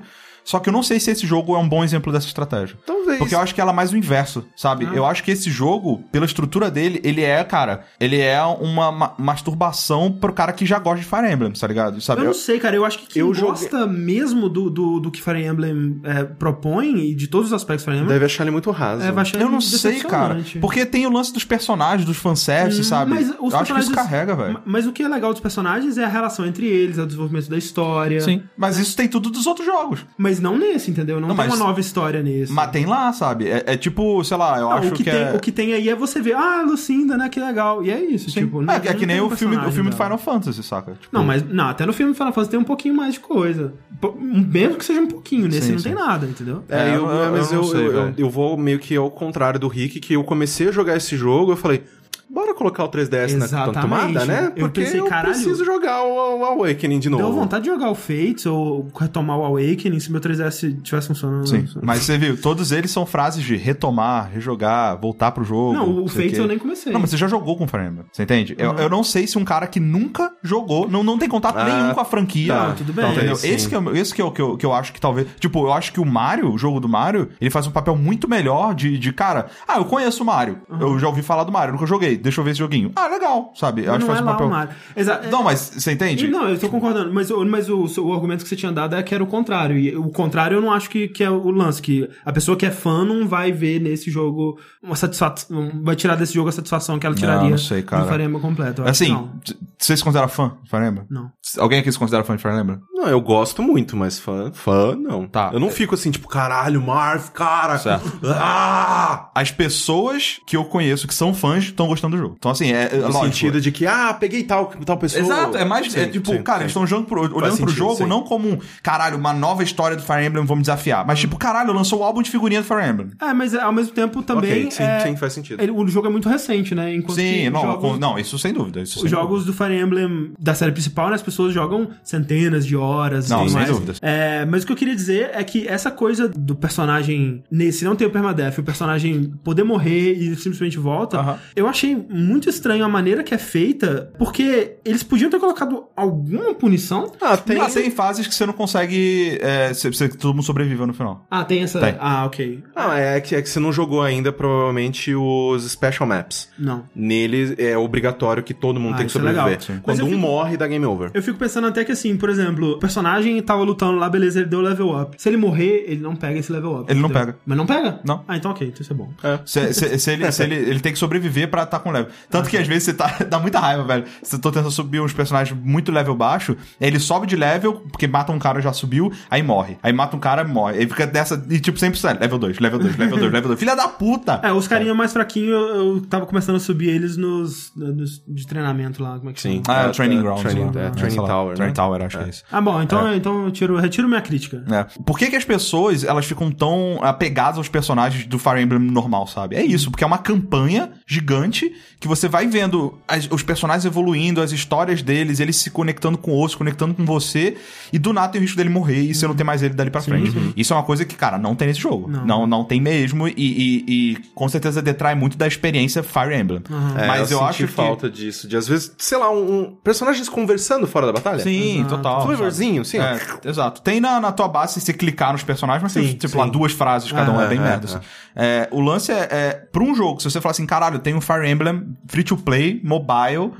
Só que eu não sei se esse jogo é um bom exemplo dessa estratégia. Talvez. Porque eu acho que ela é mais o inverso, sabe? Ah. Eu acho que esse jogo, pela estrutura dele, ele é, cara, ele é uma ma- masturbação pro cara que já gosta de Fire Emblem, tá ligado? Sabe? Eu não sei, cara. Eu acho que quem Eu joguei- gosta mesmo do, do, do que Fire Emblem é, propõe e de todos os aspectos de Fire Emblem, Deve achar ele muito raso. é, vai achar Eu não sei, cara. Porque tem o lance dos personagens, dos fanservice, Hum, sabe? Mas os eu acho que isso carrega, velho. Ma- Mas o que é legal dos personagens é a relação entre eles, é o desenvolvimento da história. Sim. Mas isso tem tudo dos outros jogos. Mas não nesse, entendeu? Não, Não, tem mas- uma nova história nesse. Mas tem lá, sabe? É, é tipo, sei lá, eu Ah, acho o que, tem, é. o que tem aí é você ver, ah, Lucinda, né? Que legal. E é isso, Sim. tipo. é, não- é que não nem o filme, o filme do. Final Fantasy, saca? Tipo, Não, mas não, até no filme do Final Fantasy tem um pouquinho mais de coisa. Mesmo que seja um pouquinho, nesse Sim, não sim. tem nada, entendeu? É, É, eu, eu- eu mas não eu, sei, eu, eu vou meio que ao contrário do Rick, que eu comecei a jogar esse jogo, eu falei, bora colocar o 3DS na Exatamente. tomada, né? Eu Porque eu, pensei, caralho, preciso jogar o, o Awakening de novo. Deu vontade de jogar o Fates ou retomar o Awakening se meu 3DS tivesse funcionando. Sim, mas você viu, todos eles são frases de retomar, rejogar, voltar pro jogo. Não, o Fates eu nem comecei. Não, mas você já jogou com Fire Emblem, você entende? Eu, eu não sei se um cara que nunca jogou, não, não tem contato Ah, nenhum com a franquia. tá, tudo bem. Entendeu? Sim. Esse, que é, esse que, é o que, eu, que eu acho que talvez. Tipo, eu acho que o Mario, o jogo do Mario, ele faz um papel muito melhor de, de cara. Ah, eu conheço o Mario. Eu já ouvi falar do Mario, nunca joguei. Deixa eu ver esse joguinho. Ah, legal, sabe? Eu Mas acho que não faz é um papel. o Mario. Exa- Não, mas você entende? E Não, eu tô concordando, mas, o- mas o, o argumento que você tinha dado é que era o contrário. E o contrário eu não acho que, que é o lance, que a pessoa que é fã não vai ver nesse jogo uma satisfação, vai tirar desse jogo a satisfação que ela tiraria não sei, cara. do Fire Emblem completo. Assim, não. você se considera fã de Fire Emblem? Não. Alguém aqui se considera fã de Fire Emblem? Não, eu gosto muito, mas fã, fã não. Tá. Eu não fico assim, tipo, caralho, Marv, cara. Certo. Ah! As pessoas que eu conheço que são fãs estão gostando do jogo. Então, assim, é. é No lógico. sentido de que, ah, peguei tal, tal pessoa. Exato, é mais. é Sim, tipo, sim, cara, sim. eles estão olhando pro, olhando pro sentido, jogo sim. não como um, caralho, uma nova história do Fire Emblem, vamos desafiar. Mas, tipo, caralho, lançou o álbum de figurinha do Fire Emblem. É, mas ao mesmo tempo também. Ok, sim, é- sim, faz sentido. ele- o jogo é muito recente, né? Enquanto Sim, que não, jogos, não, isso sem dúvida. Isso sem Os jogos do Fire Emblem da série principal, né, as pessoas jogam centenas de horas Não, e sem mais. dúvidas. É, mas o que eu queria dizer é que essa coisa do personagem nesse não ter o permadeath, o personagem poder morrer e simplesmente volta, Aham. eu achei muito estranho a maneira que é feita, porque eles podiam ter colocado alguma punição. Ah, tem. Ah, tem fases que você não consegue. É, você, você- todo mundo sobreviveu no final. Ah, tem essa. Tem. Ah, ok. Não, é que, é que você não jogou ainda, provavelmente, os Special Maps. Não. Neles é obrigatório que todo mundo Ah, tem que é sobreviver. Mas Quando um fico- morre, dá game over. Eu fico pensando até que assim, por exemplo, o personagem tava lutando lá, beleza, ele deu level up. Se ele morrer, ele não pega esse level up. Ele não entendeu? pega. Mas não pega? Não. Ah, então ok, então isso é bom. Se, se- se ele, se ele, ele tem que sobreviver pra estar com level. Tanto que às vezes você tá. Dá muita raiva, velho. Você tá tentando subir uns personagens muito level baixo, aí ele sobe de level, porque mata um cara já subiu, aí morre. Aí mata um cara morre. Aí fica dessa. E tipo, sempre sai. Level 2, level 2, level 2, level 2. Filha da puta! É, os carinha mais fraquinhos, eu, eu tava começando a subir eles nos, nos de treinamento lá, como é que Sim. chama? Ah, é É, o Training é, Grounds. Training- lá. é, É, Training sei lá. Tower, Training né? Tower, acho que é isso. Ah, bom, então, então eu tiro, retiro minha crítica. É. Por que, que as pessoas elas ficam tão apegadas aos personagens do Fire Emblem normal, sabe? É isso, porque é uma campanha gigante que você vai vendo as- os personagens evoluindo, as histórias deles, eles se conectando com outros, conectando com você, e do nada tem o risco dele morrer e você não tem mais ele dali pra frente. Isso é uma coisa que, cara, não tem nesse jogo. Não. Não, não, tem mesmo, e, e- e com certeza detrai muito da experiência Fire Emblem. É, Mas eu, senti acho que. falta disso. De às vezes, sei lá, um, um- personagens conversando fora da batalha. Sim, Exato. total. Flavorzinho, sim. É, exato. Tem na, na tua base se você clicar nos personagens, mas tem, Sim, tipo, sim. lá duas frases cada um, é, É, bem é, merda. é. assim. É, o lance é, é, pra um jogo, se você falar assim, caralho, tem um Fire Emblem free to play, mobile,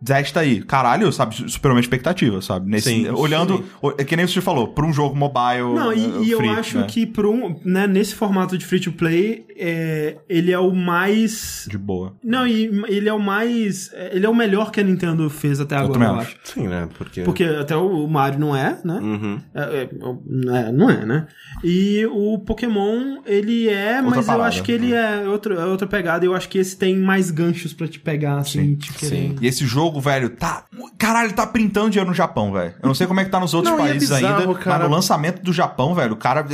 desta aí. Caralho, sabe, superou minha expectativa, sabe? Nesse, Sim, olhando, o- é que nem você falou, pra um jogo mobile. Não, e, uh, e eu acho né? que por um, né, nesse formato de free to play, é, ele é o mais. De boa. Não, e ele é o mais. Ele é o melhor que a Nintendo fez até agora, eu acho. Sim, né? Porque. Porque até o Mario não é, né? Uhum. É, é, não é, não é, né? E o Pokémon, ele é, mas eu parada, acho que ele é, outro, é outra pegada. Eu acho que esse tem mais ganchos pra te pegar, assim, te querer. E esse jogo, velho, tá. Caralho, tá printando dinheiro no Japão, velho. Eu não sei como é que tá nos outros Não, é países bizarro, ainda, cara. mas no lançamento do Japão, velho, o cara.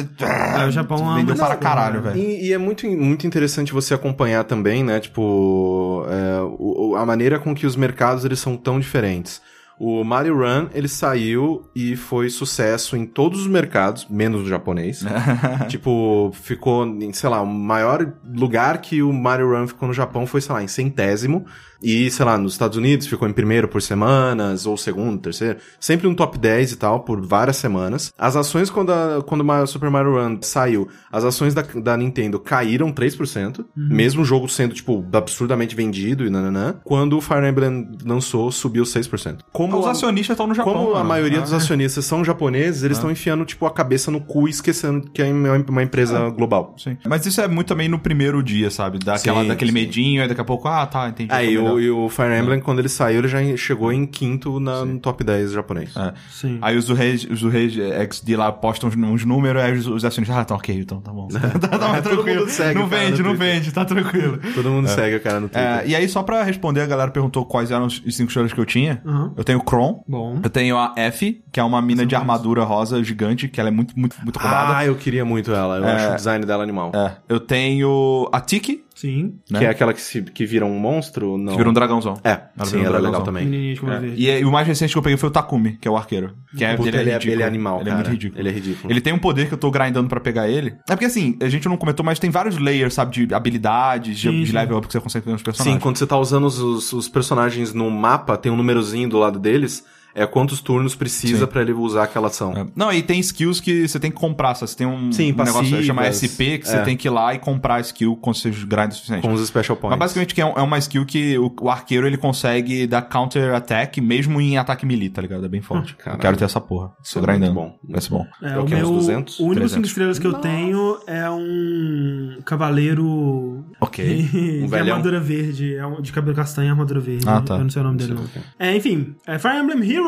É, o Japão é vendeu para loucura, caralho, né? velho. E, e é muito, muito interessante você acompanhar também, né? Tipo, é, o- a maneira com que os mercados eles são tão diferentes. O Mario Run, ele saiu e foi sucesso em todos os mercados, menos no japonês. tipo, ficou em, sei lá, o maior lugar que o Mario Run ficou no Japão foi, sei lá, em centésimo. E, sei lá, nos Estados Unidos ficou em primeiro por semanas, ou segundo, terceiro. Sempre um top 10 e tal, por várias semanas. As ações, quando, a, quando o Super Mario Run saiu, as ações da, da Nintendo caíram 3%. Mesmo o jogo sendo, tipo, absurdamente vendido e nananã. Quando o Fire Emblem lançou, subiu 6%. Como Os a- acionistas estão no Japão. como a mano. maioria Ah. dos acionistas são japoneses, eles estão enfiando, tipo, a cabeça no cu e esquecendo que é uma empresa global. Sim. Mas isso é muito também no primeiro dia, sabe? Daquela, Sim, daquele sim. medinho, aí daqui a pouco, ah, tá, entendi. Aí, tá o, e o Fire Emblem, quando ele saiu, ele já chegou em quinto na, no top 10 japonês. É. Sim. Aí os Zuhei, os Zuhei XD lá postam uns, uns números, aí os, os acionistas, ah, tá ok, então tá bom. tá, tá, Todo tranquilo. mundo segue não vende, não Twitter. vende, tá tranquilo. Todo mundo segue o cara no Twitter. É, e aí, só pra responder, a galera perguntou quais eram os cinco estrelas que eu tinha. Aham. Eu tenho o Kron. Bom. Eu tenho a F, que é uma mina de armadura rosa gigante, que ela é muito, muito, muito roubada. Ah, eu queria muito ela. Eu acho o design dela animal. É. Eu tenho a Tiki, Sim. né? Que é aquela que, se, que vira um monstro? Não. que vira um dragãozão. É, Ela sim, um ela é legal também. Verde. E, e o mais recente que eu peguei foi o Takumi, que é o arqueiro. Que é, Puta, ele, é ele é- ridículo. ele é animal, Ele é cara. muito ridículo. Ele é ridículo. Ele tem um poder que eu tô grindando pra pegar ele. É porque assim, a gente não comentou, mas tem vários layers, sabe? De habilidades, de, Sim, de sim. level up que você consegue pegar nos personagens. Sim, quando você tá usando os, os, os personagens no mapa, tem um númerozinho do lado deles, é quantos turnos precisa pra ele usar aquela ação. É. Não, e tem skills que você tem que comprar, sabe? Você tem um, Sim, um negócio que chama. SP, que você É. tem que ir lá e comprar a skill quando você grinda o suficiente. Com os special points. Mas basicamente que é, um- é uma skill que o, o arqueiro ele consegue dar counter attack mesmo em ataque melee, tá ligado? É bem forte. eu quero ter essa porra. Isso Tô é muito grindando. bom. Vai ser bom. É, É o meu, 200? o único 300. 5 estrelas que eu tenho é um cavaleiro Ok. de velhão. armadura verde, é um- de cabelo castanho e armadura verde. Ah, tá. Eu não sei o nome dele, não. É, enfim, é Fire Emblem Heroes.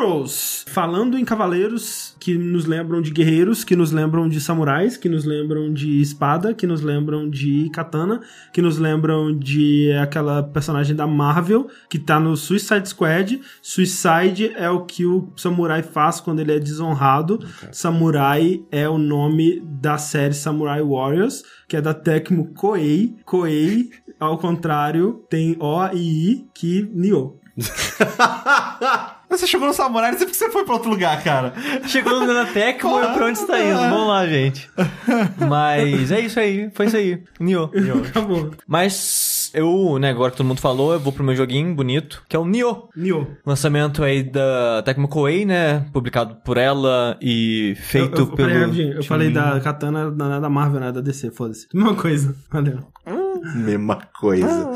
Falando em cavaleiros que nos lembram de guerreiros, que nos lembram de samurais, que nos lembram de espada, que nos lembram de katana, que nos lembram de aquela personagem da Marvel que tá no Suicide Squad. Suicide é o que o samurai faz quando ele é desonrado. Samurai é o nome da série Samurai Warriors, que é da Tecmo Koei. Koei, ao contrário, tem O e I, que Nioh. Você chegou no Samurai, não sei porque você foi pra outro lugar, cara. Chegou no Nanatec, morreu pra onde está indo. Vamos lá, gente. Mas é isso aí, foi isso aí. Nioh. Acabou. Mas eu, né, agora que todo mundo falou, eu vou pro meu joguinho bonito, que é o Nioh. Nioh. Lançamento aí da Tecmo Koei, né? Publicado por ela e feito eu, eu, pelo. peraí, eu time- falei da Katana da, da Marvel, né? Da DC, foda-se. Mesma coisa. Valeu. Mesma coisa.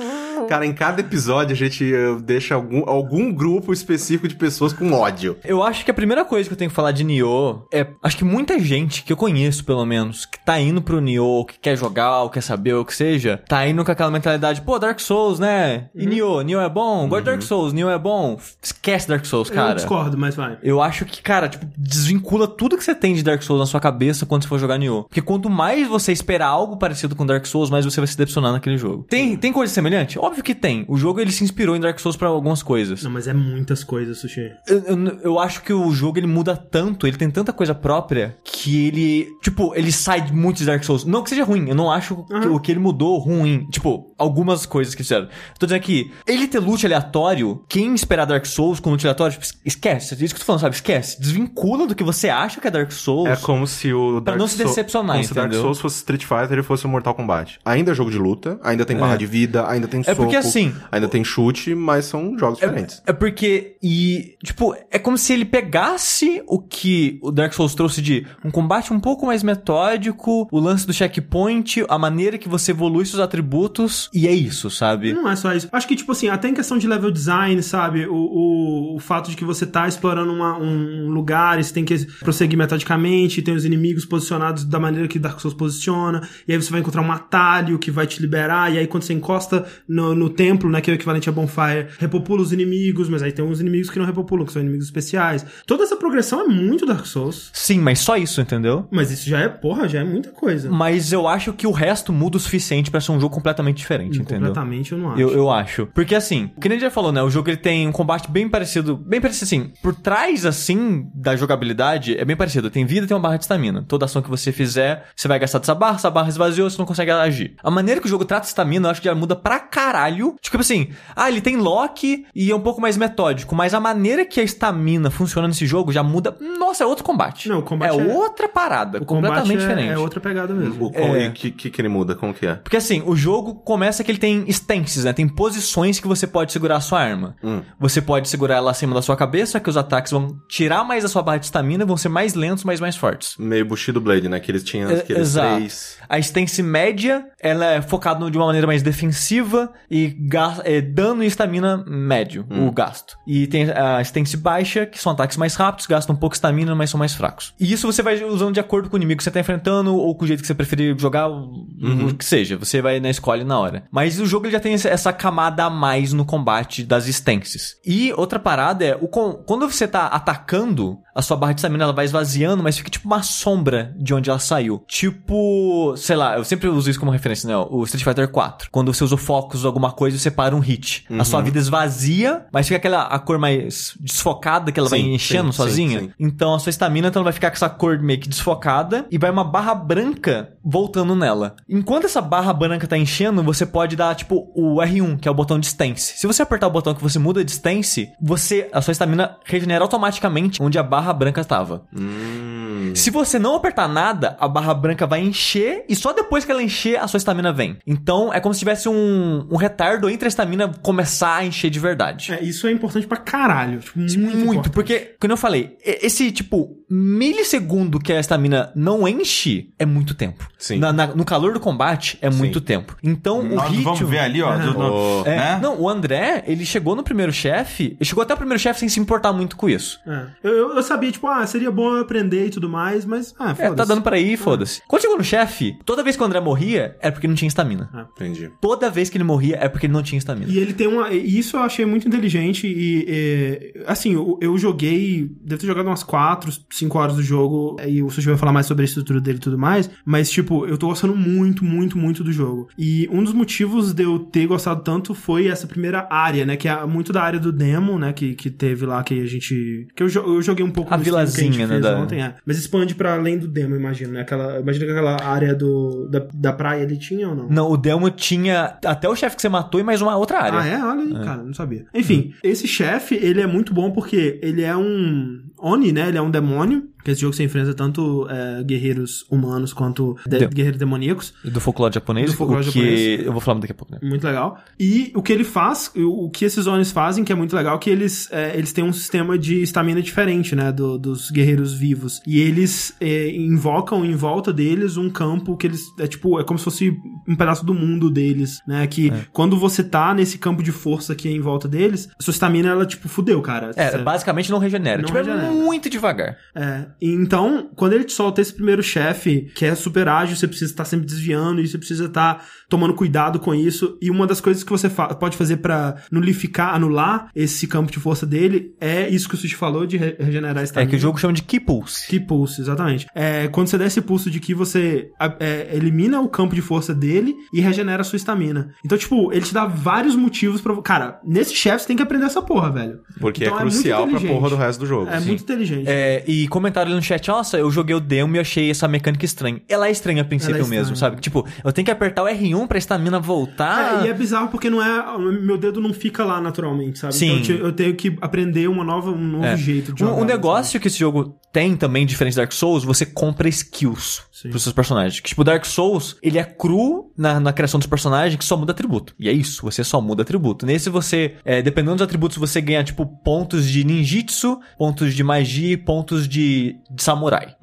Cara, em cada episódio a gente eh, deixa algum, algum grupo específico de pessoas com ódio. Eu acho que a primeira coisa que eu tenho que falar de Nioh é. Acho que muita gente que eu conheço, pelo menos, que tá indo pro Nioh, que quer jogar, ou quer saber, ou o que seja, tá indo com aquela mentalidade, pô, Dark Souls, né? E Nioh, Nioh é bom? Gosto de Dark Souls, Nioh é bom? Esquece Dark Souls, Eu cara. discordo, mas vai. Eu acho que, cara, tipo, desvincula tudo que você tem de Dark Souls na sua cabeça quando você for jogar Nioh. Porque quanto mais você esperar algo parecido com Dark Souls, mais você vai se decepcionar naquele jogo. Tem, tem coisa semelhante? Óbvio que tem. O jogo, ele se inspirou em Dark Souls pra algumas coisas. Não, mas é muitas coisas, Sushi. Eu, eu, eu acho que o jogo, ele muda tanto, ele tem tanta coisa própria, que ele, tipo, ele sai muito de Dark Souls. Não que seja ruim, eu não acho que o que ele mudou ruim. Tipo, algumas coisas que fizeram. Tô dizendo aqui, ele ter loot aleatório, quem esperar Dark Souls com loot aleatório, tipo, esquece. É isso que eu tô falando, sabe? Esquece. Desvincula do que você acha que é Dark Souls. É como se o Pra Dark não se decepcionar, como se Dark? Souls fosse Street Fighter e fosse o Mortal Kombat. Ainda é jogo de luta, ainda tem barra de vida, ainda tem É soco, porque assim- ainda tem chute, mas são jogos diferentes. É porque, e, tipo, é como se ele pegasse o que o Dark Souls trouxe de um combate um pouco mais metódico, o lance do checkpoint, a maneira que você evolui seus atributos, e é isso, sabe? Não é só isso. Acho que, tipo assim, até em questão de level design, sabe? O, o, o fato de que você tá explorando uma- um lugar e você tem que prosseguir metodicamente, tem os inimigos posicionados da maneira que Dark Souls posiciona, e aí você vai encontrar um atalho que vai te liberar, e aí quando você encosta no, no templo, né, que é o equivalente a Bonfire, repopula os inimigos, mas aí tem uns inimigos que não repopulam, que são inimigos especiais. Toda essa progressão é muito Dark Souls. Sim, mas só isso, entendeu? Mas isso já é, porra, já é muita coisa. Mas eu acho que o resto muda o suficiente pra ser um jogo completamente diferente, entendeu? Completamente eu não acho. Eu, eu acho. Porque assim, o que nem já falou, né? O jogo ele tem um combate bem parecido. Bem parecido assim. Por trás, assim, da jogabilidade, é bem parecido. Tem vida e tem uma barra de estamina. Toda ação que você fizer, você vai gastar dessa barra, essa barra esvaziou, você não consegue agir. A maneira que o jogo trata estamina, eu acho que já muda pra caralho. Tipo assim, ah, ele tem lock e é um pouco mais metódico, mas a maneira que a estamina funciona nesse jogo já muda. Nossa, é outro combate. Não, o combate é, é- outra parada, O completamente combate é, diferente. é outra pegada mesmo. O, qual- É. E o que, que, que ele muda? Como que é? Porque assim, o jogo começa que ele tem stances, né? Tem posições que você pode segurar a sua arma. Hum. Você pode segurar ela acima da sua cabeça, que os ataques vão tirar mais da sua barra de estamina, vão ser mais lentos, mas mais fortes. Meio Bushido Blade, né? Que eles tinham É, aqueles exato. três... A stance média, ela é focada de uma maneira mais defensiva e é, dano e estamina médio, o gasto. E tem a stance baixa, que são ataques mais rápidos, gastam um pouco de estamina, mas são mais fracos. E isso você vai usando de acordo com o inimigo que você tá enfrentando ou com o jeito que você preferir jogar, o o que seja. Você vai na escolhe na hora. Mas o jogo ele já tem essa- camada a mais no combate das stances. E outra parada é, o quando você tá atacando, a sua barra de estamina ela vai esvaziando, mas fica tipo uma sombra de onde ela saiu. Tipo, sei lá, eu sempre uso isso como referência, né? O Street Fighter 4. Quando você usa o focus ou alguma coisa, você para um hit. A sua vida esvazia, mas fica aquela a cor mais desfocada que ela vai Sim, enchendo sim, sozinha. sim. Então a sua estamina então, vai ficar com essa cor meio que desfocada e vai uma barra branca voltando nela. Enquanto essa barra branca tá enchendo, você pode dar tipo o R1, que é o botão de stance. Se você apertar o botão que você muda de stance, você a sua estamina regenera automaticamente onde a barra branca estava. Hum... Se você não apertar nada, a barra branca vai encher e só depois que ela encher, a sua estamina vem. Então é como se tivesse um, um retardo entre a estamina começar a encher de verdade. É, isso é importante pra caralho. Tipo, muito, Muito, importante. porque, como eu falei, esse, tipo, milissegundo que a estamina não enche é muito tempo. Sim. Na- na- no calor do combate é muito tempo. Então, o Nós ritmo... vamos ver ali, ó. do- do- É, né? Não, o André, ele chegou no primeiro chefe, ele chegou até o primeiro chefe sem se importar muito com isso. É. Eu, eu- sabia, tipo, ah, seria bom eu aprender e tudo mais, mas, ah, É, foda-se. tá dando pra ir, foda-se. Quando chegou no chefe, toda vez que o André morria, é porque não tinha estamina. Entendi. Toda vez que ele morria, é porque ele não tinha estamina. E ele tem uma. e Isso eu achei muito inteligente. E, é, assim, eu, eu joguei. Devo ter jogado umas 4, 5 horas do jogo. E o Sushi vai falar mais sobre a estrutura dele e tudo mais. Mas, tipo, eu tô gostando muito, muito, muito do jogo. E um dos motivos de eu ter gostado tanto foi essa primeira área, né? Que é muito da área do demo, né? Que, que teve lá, que a gente. Que eu, eu joguei um pouco A vilazinha, né, da- ontem, é. Mas expande pra além do demo, imagino, né? Aquela, imagina que aquela área do, da, da praia ele tinha ou não? Não, o Demo tinha até o chefe que você matou e mais uma outra área. Ah, é? Olha aí, cara, não sabia. Enfim, esse chefe, ele é muito bom porque ele é um Oni, né? Ele é um demônio. connu. Que esse jogo você enfrenta tanto é, guerreiros humanos quanto de- guerreiros demoníacos. E Do folclore japonês, Do folclore que japonês. eu vou falar daqui a pouco, né? Muito legal. E o que ele faz, o que esses Onis fazem, que é muito legal, que eles, é, eles têm um sistema de estamina diferente, né? do- dos guerreiros vivos. E eles é, invocam em volta deles um campo que eles. É tipo, é como se fosse um pedaço do mundo deles, né? Que quando você tá nesse campo de força aqui em volta deles, sua estamina, ela, tipo, fudeu, cara. É, Você- basicamente não regenera. Não tipo, regenera. é muito devagar. É, e então, quando ele te solta esse primeiro chefe, que é super ágil, você precisa estar sempre desviando, e você precisa estar tomando cuidado com isso. E uma das coisas que você fa- pode fazer pra nulificar, anular esse campo de força dele, é isso que o Sushi falou, de re- regenerar a É estamina. que o jogo chama de Key Pulse. Que pulse, exatamente. É, quando você der esse pulso de que você é, elimina o campo de força dele e regenera a sua estamina. Então, tipo, ele te dá vários motivos pra. Cara, nesse chefe você tem que aprender essa porra, velho. Porque Então é é muito crucial pra inteligente. porra do resto do jogo. É muito inteligente. É, e comentaram ali no chat, nossa, eu joguei o demo e achei essa mecânica estranha. Ela é estranha a princípio Ela é mesmo, sabe? Tipo, eu tenho que apertar o R1 pra estamina voltar. É, e é bizarro porque não é. Meu dedo não fica lá naturalmente, sabe? Sim. Então eu te- eu tenho que aprender uma nova, um novo É. jeito de Um- jogar. Um, negócio que esse jogo tem também, diferente do Dark Souls, você compra skills Sim. pros seus personagens. Que, tipo, o Dark Souls, ele é cru na, na criação dos personagens que só muda atributo. E é isso, você só muda atributo. Nesse você, é, dependendo dos atributos, você ganha, tipo, pontos de ninjitsu, pontos de magia pontos de, de samurai.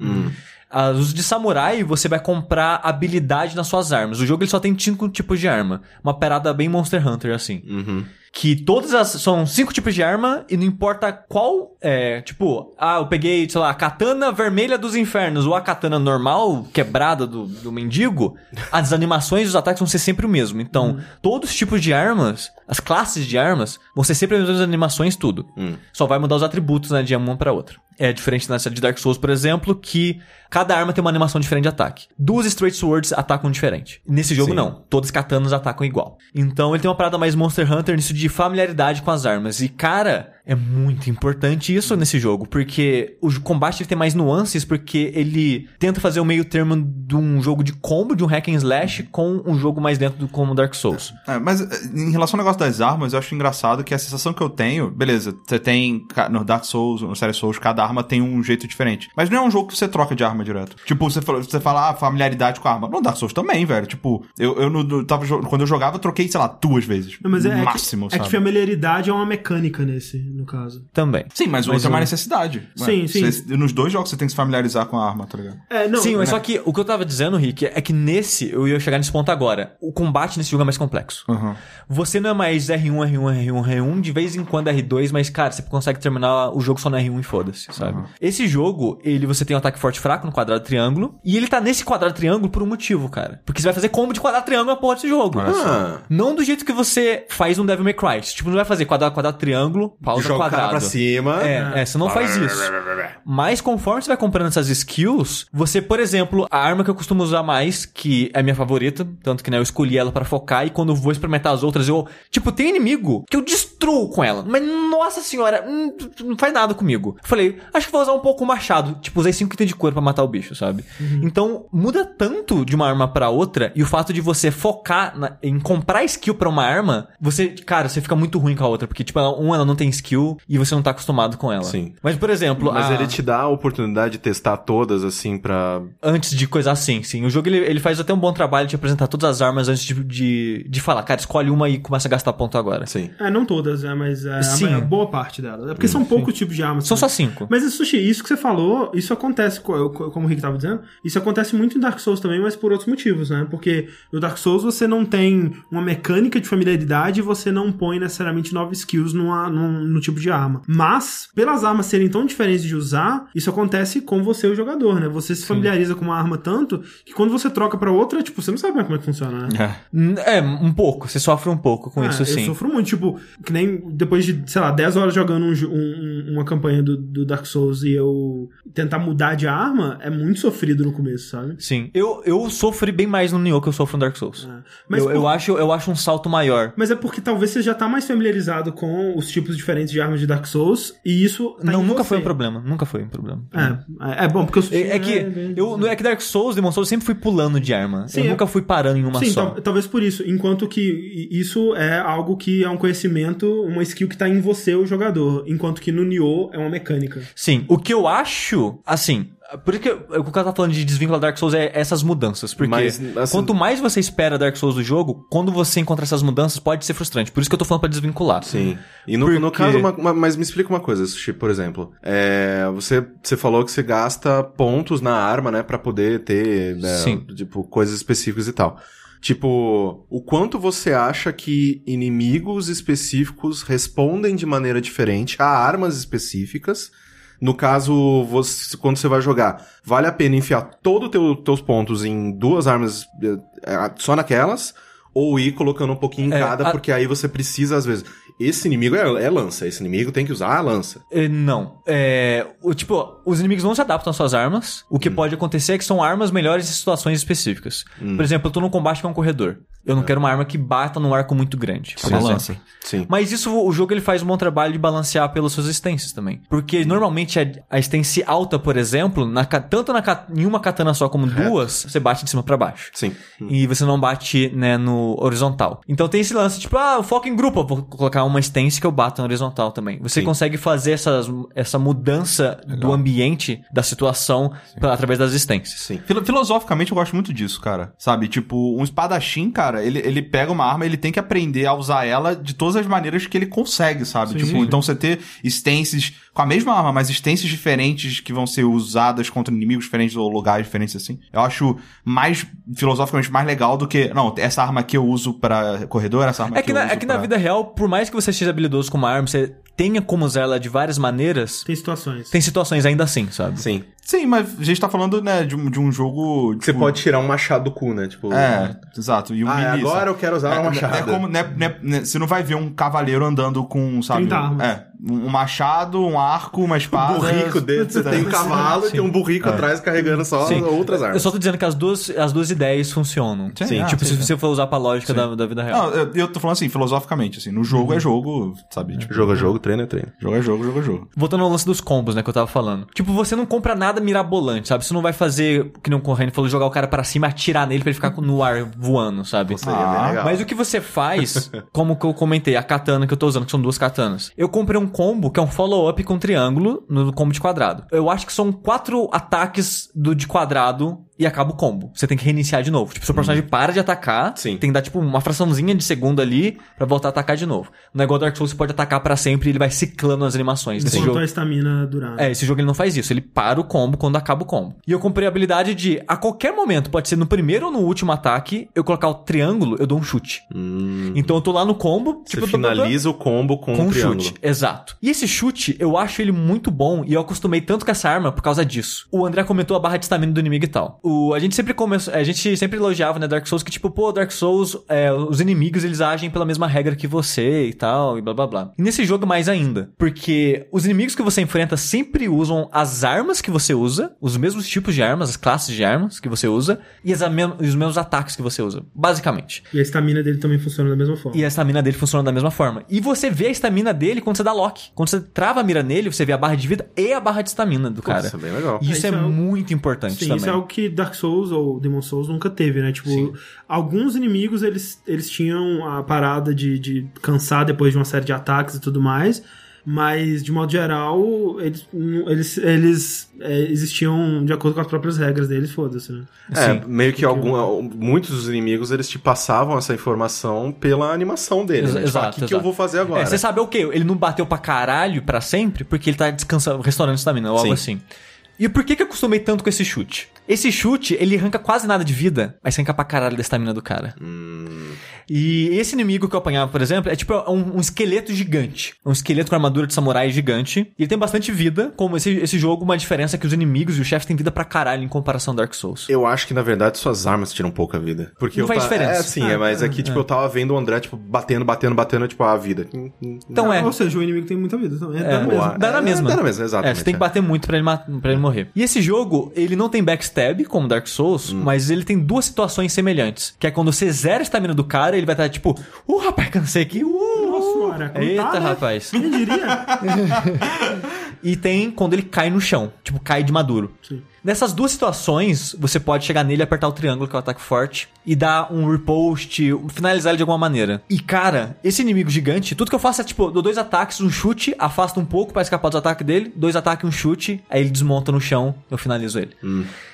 Ah, Os de samurai, você vai comprar habilidade nas suas armas. O jogo ele só tem cinco tipos de arma. Uma parada bem Monster Hunter, assim. Uhum. Que todas as. São cinco tipos de arma e não importa qual. É, tipo, ah, eu peguei, sei lá, a katana vermelha dos infernos ou a katana normal, quebrada do, do mendigo. As animações e os ataques vão ser sempre o mesmo. Então, todos os tipos de armas, as classes de armas, vão ser sempre as mesmas animações, tudo. Hum. Só vai mudar os atributos, né, de uma pra outra. É diferente na série de Dark Souls, por exemplo, que cada arma tem uma animação diferente de ataque. Duas Straight Swords atacam diferente. Nesse jogo, Sim. não. Todas katanas atacam igual. Então ele tem uma parada mais Monster Hunter nisso de familiaridade com as armas. E, cara, é muito importante isso nesse jogo, porque o combate tem mais nuances, porque ele tenta fazer o meio termo de um jogo de combo, de um hack and slash, com um jogo mais dentro do como Dark Souls. É, mas eh, em relação ao negócio das armas, eu acho engraçado que a sensação que eu tenho, beleza, você tem no Dark Souls, no série Souls, cada arma tem um jeito diferente. Mas não é um jogo que você troca de arma direto. Tipo, você fala, você fala ah, familiaridade com a arma. No Dark Souls também, velho. Tipo, eu, eu, no- no- tava, quando eu jogava, eu troquei, sei lá, duas vezes. Não, mas é, no é máximo, que, é que familiaridade é uma mecânica nesse, no caso. Também. Sim, mas, o Mas outro é uma necessidade. Sim, Ué, sim. você- nos dois jogos você tem que se familiarizar com a arma, tá ligado? É, não. Sim, mas é- só que o que eu tava dizendo, Rick, é que nesse, eu ia chegar nesse ponto agora. O combate nesse jogo é mais complexo. Uhum. Você não é mais R1, R1, R1, R1, de vez em quando R2, mas, cara, você consegue terminar o jogo só no R1 e foda-se, sabe? Esse jogo, ele você tem um ataque forte e fraco no quadrado triângulo, e ele tá nesse quadrado triângulo por um motivo, cara. Porque você vai fazer combo de quadrado triângulo na porra desse jogo. Ah, Não do jeito que você faz um Devil May Cry. Tipo, não vai fazer quadrado, quadrado, triângulo, pausa, joga quadrado. pra cima. É, é, você não faz isso. Mas conforme você vai comprando essas skills, você, por exemplo, a arma que eu costumo usar mais, que é a minha favorita, tanto que né, eu escolhi ela pra focar, e quando eu vou experimentar as outras, eu. Tipo, tem inimigo que eu destruo com ela. Mas, nossa senhora, hum, não faz nada comigo. Eu falei, acho que vou usar um pouco o machado. Tipo, usei 5 itens de cor pra matar o bicho, sabe? Então, muda tanto de uma arma pra outra, e o fato de você focar na- em comprar skill pra uma arma, você, cara, você fica muito ruim com a outra, porque, tipo, ela- uma ela não tem skill e você não tá acostumado com ela. Sim. Mas, por exemplo, Mas a- ele te dá a oportunidade de testar todas, assim, pra. antes de coisa assim, sim. O jogo ele, ele faz até um bom trabalho de apresentar todas as armas antes de, de, de falar, cara, escolhe uma e começa a gastar ponto agora. Sim. É, não todas, é, mas é, Sim. a, a boa parte delas. É porque são poucos tipos de armas. São também. só cinco. Mas isso, Sushi, isso que você falou, isso acontece, co- co- como o Rick tava dizendo, isso acontece muito em Dark Souls também, mas por outros motivos, né? Porque no Dark Souls você não tem uma mecânica de familiaridade e você não põe necessariamente novas skills numa, num, no tipo de arma. Mas, pelas armas serem tão diferentes de usar, isso acontece com você, o jogador, né? Você se familiariza com uma arma tanto que quando você troca pra outra, tipo, você não sabe mais como é que funciona, né? É. É, um pouco. Você sofre um pouco com Ah, isso, Eu sim. sofro muito, tipo, que nem depois de, sei lá, 10 horas jogando um um- uma campanha do, do Dark Souls e eu tentar mudar de arma, é muito sofrido no começo, sabe? Sim. Eu, eu sofri bem mais no Nioh que eu sofro no Dark Souls. É. Mas, eu, por- eu, acho, eu acho um salto maior. mas é porque talvez você já tá mais familiarizado com os tipos diferentes de armas de Dark Souls e isso tá não, nunca você. foi um problema. Nunca foi um problema. É, é, é bom, porque eu É, é que eu, no é que Dark Souls, Demon Souls, eu sempre fui pulando de arma. Sim, eu é- nunca fui parando em uma Sim, só. tal- talvez por isso. Enquanto que isso é algo que é um conhecimento, uma skill que tá em você, o jogador. Enquanto que no Nioh é uma mecânica. Sim, o que eu acho, assim, por isso que eu- o que tá falando de desvincular Dark Souls é essas mudanças. Porque Mas, assim- quanto mais você espera Dark Souls do jogo, quando você encontra essas mudanças, pode ser frustrante. Por isso que eu tô falando pra desvincular. Sim. E no, Por no caso, uma- uma- mas me explica uma coisa, Sushi, por exemplo. É, você, você falou que você gasta pontos na arma, né, pra poder ter, né, Sim. tipo, coisas específicas e tal. Tipo, o quanto você acha que inimigos específicos respondem de maneira diferente a armas específicas? No caso, você, quando você vai jogar, vale a pena enfiar todos os teus pontos em duas armas eh, eh, só naquelas? Ou ir colocando um pouquinho em É, cada, a- porque aí você precisa, às vezes. Esse inimigo é, é lança, esse inimigo tem que usar a lança. É, Não. É, o, tipo, os inimigos não se adaptam às suas armas. O Hum. que pode acontecer é que são armas melhores em situações específicas. Hum. Por exemplo, eu tô num combate com um corredor. Eu não É. quero uma arma que bata num arco muito grande. por Uma lança. Sim. Mas isso o jogo ele faz um bom trabalho de balancear pelas suas existências também. Porque normalmente a, a alta, por exemplo, na tanto na, em uma katana só como duas, você bate de cima pra baixo. Sim. E você não bate, né, no horizontal. Então tem esse lance, tipo, ah, foco em grupo, vou colocar uma stance que eu bato na horizontal também. Você Sim. consegue fazer essas, essa mudança do ambiente, da situação, pela- através das instâncias. Sim. Filo- Filosoficamente, eu gosto muito disso, cara. Sabe? Tipo, um espadachim, cara, ele, ele pega uma arma, ele tem que aprender a usar ela de todas as maneiras que ele consegue, sabe? Sim. Tipo, então você ter stances com a mesma arma, mas stances diferentes que vão ser usadas contra inimigos diferentes ou lugares diferentes, assim. Eu acho mais, filosoficamente, mais legal do que, não, essa arma aqui eu uso pra corredor, essa arma É que, eu na, uso é que na pra- vida real, por mais que você seja habilidoso com uma arma, você tenha como usar ela de várias maneiras, Tem situações. tem situações ainda assim, sabe? Sim. Sim, mas a gente tá falando, né, de um, de um jogo... Você tipo, pode tirar um machado do cu, né? Tipo. É, exato. E o Ah, melee, agora sabe? eu quero usar É, uma é machado. como, né, né, né, você não vai ver um cavaleiro andando com, sabe? 30 armas. É, um machado, um arco, uma espada. burrico dele, você tem um cavalo e tem um burrico atrás carregando só Sim. outras Eu armas. só tô dizendo que as duas, as duas ideias funcionam. Sim, ah, tipo, sim, se você for usar pra lógica da, da vida real. Não, eu, eu tô falando assim, filosoficamente, assim, no jogo é jogo, sabe? Tipo, Jogo a jogo, treino é treino. jogo é jogo, jogo é jogo. Voltando ao lance dos combos, né, que eu tava falando. Tipo, você não compra nada mirabolante, sabe? Você não vai fazer, que nem o Corrêne falou, jogar o cara pra cima, atirar nele pra ele ficar no ar voando, sabe? Ah, legal. Mas o que você faz, como que eu comentei, a katana que eu tô usando, que são duas katanas. Eu comprei um combo que é um follow-up com triângulo no combo de quadrado. Eu acho que são quatro ataques do de quadrado e acaba o combo. Você tem que reiniciar de novo. Tipo, seu personagem para de atacar, Sim. tem que dar tipo uma fraçãozinha de segundo ali pra voltar a atacar de novo. No negócio do Dark Souls você pode atacar pra sempre e ele vai ciclando as animações. Enquanto jogo, a estamina durar. é, esse jogo ele não faz isso. Ele para o combo quando acaba o combo. E eu comprei a habilidade de, a qualquer momento, pode ser no primeiro ou no último ataque, eu colocar o triângulo, eu dou um chute. Então eu tô lá no combo, Você tipo, finaliza o combo com, com um um triângulo. chute. Exato. E esse chute, eu acho ele muito bom e eu acostumei tanto com essa arma por causa disso. O André comentou a barra de estamina do inimigo e tal. O, a gente sempre começou, a gente sempre elogiava, né, Dark Souls, que tipo, pô, Dark Souls, é, os inimigos eles agem pela mesma regra que você e tal, e blá blá blá. E nesse jogo mais ainda, porque os inimigos que você enfrenta sempre usam as armas que você usa, os mesmos tipos de armas, as classes de armas que você usa, e, as, e os mesmos ataques que você usa, basicamente. E a estamina dele também funciona da mesma forma. E a estamina dele funciona da mesma forma. E você vê a estamina dele quando você dá lock. Quando você trava a mira nele, você vê a barra de vida e a barra de estamina do cara. Isso é bem legal. E isso, Isso é, é algo- muito importante Sim, também. isso é algo que Dark Souls ou Demon Souls nunca teve, né? Tipo, alguns inimigos eles, eles tinham a parada de, de cansar depois de uma série de ataques e tudo mais. Mas, de modo geral, eles, eles, eles é, existiam de acordo com as próprias regras deles, foda-se, né? É, Sim. meio que algum, muitos dos inimigos eles te passavam essa informação pela animação dele. Ex- né? Tipo, ah, exato, o que, que exato. eu vou fazer agora? É, você sabe o quê? Ele não bateu pra caralho pra sempre porque ele tá descansando, restaurando estamina ou algo Sim. assim. E por que que eu acostumei tanto com esse chute? Esse chute, ele arranca quase nada de vida, mas arranca pra caralho da estamina do cara. E esse inimigo que eu apanhava, por exemplo, é tipo um, um esqueleto gigante. Um esqueleto com armadura de samurai gigante. E ele tem bastante vida, como esse, esse jogo, uma diferença é que os inimigos e os chefes têm vida pra caralho em comparação ao Dark Souls. Eu acho que, na verdade, suas armas tiram pouca vida. Porque Não eu faz ta- diferença. É, sim, é, mas aqui, tipo, eu tava vendo o André, tipo, batendo, batendo, batendo, tipo, a vida. Então é. Ou seja, o inimigo tem muita vida também. É, É, dá na É, mesma. dá na mesma, É, exatamente, você tem que é. bater muito pra ele, ma- pra ele morrer. E esse jogo, ele não tem backstab, como Dark Souls, Hum. mas ele tem duas situações semelhantes. Que é quando você zera a estamina do cara, ele vai estar tipo, uh, rapaz, cansei aqui, uh. Nossa senhora, Eita, tá, né? rapaz. Quem diria? E tem quando ele cai no chão, tipo, cai de maduro. Sim. Nessas duas situações, você pode chegar nele, apertar o triângulo, que é o ataque forte, e dar um repost, finalizar ele de alguma maneira. E cara, esse inimigo gigante, tudo que eu faço é tipo, dou dois ataques, um chute, afasta um pouco pra escapar dos ataques dele, dois ataques, um chute, aí ele desmonta no chão, eu finalizo ele.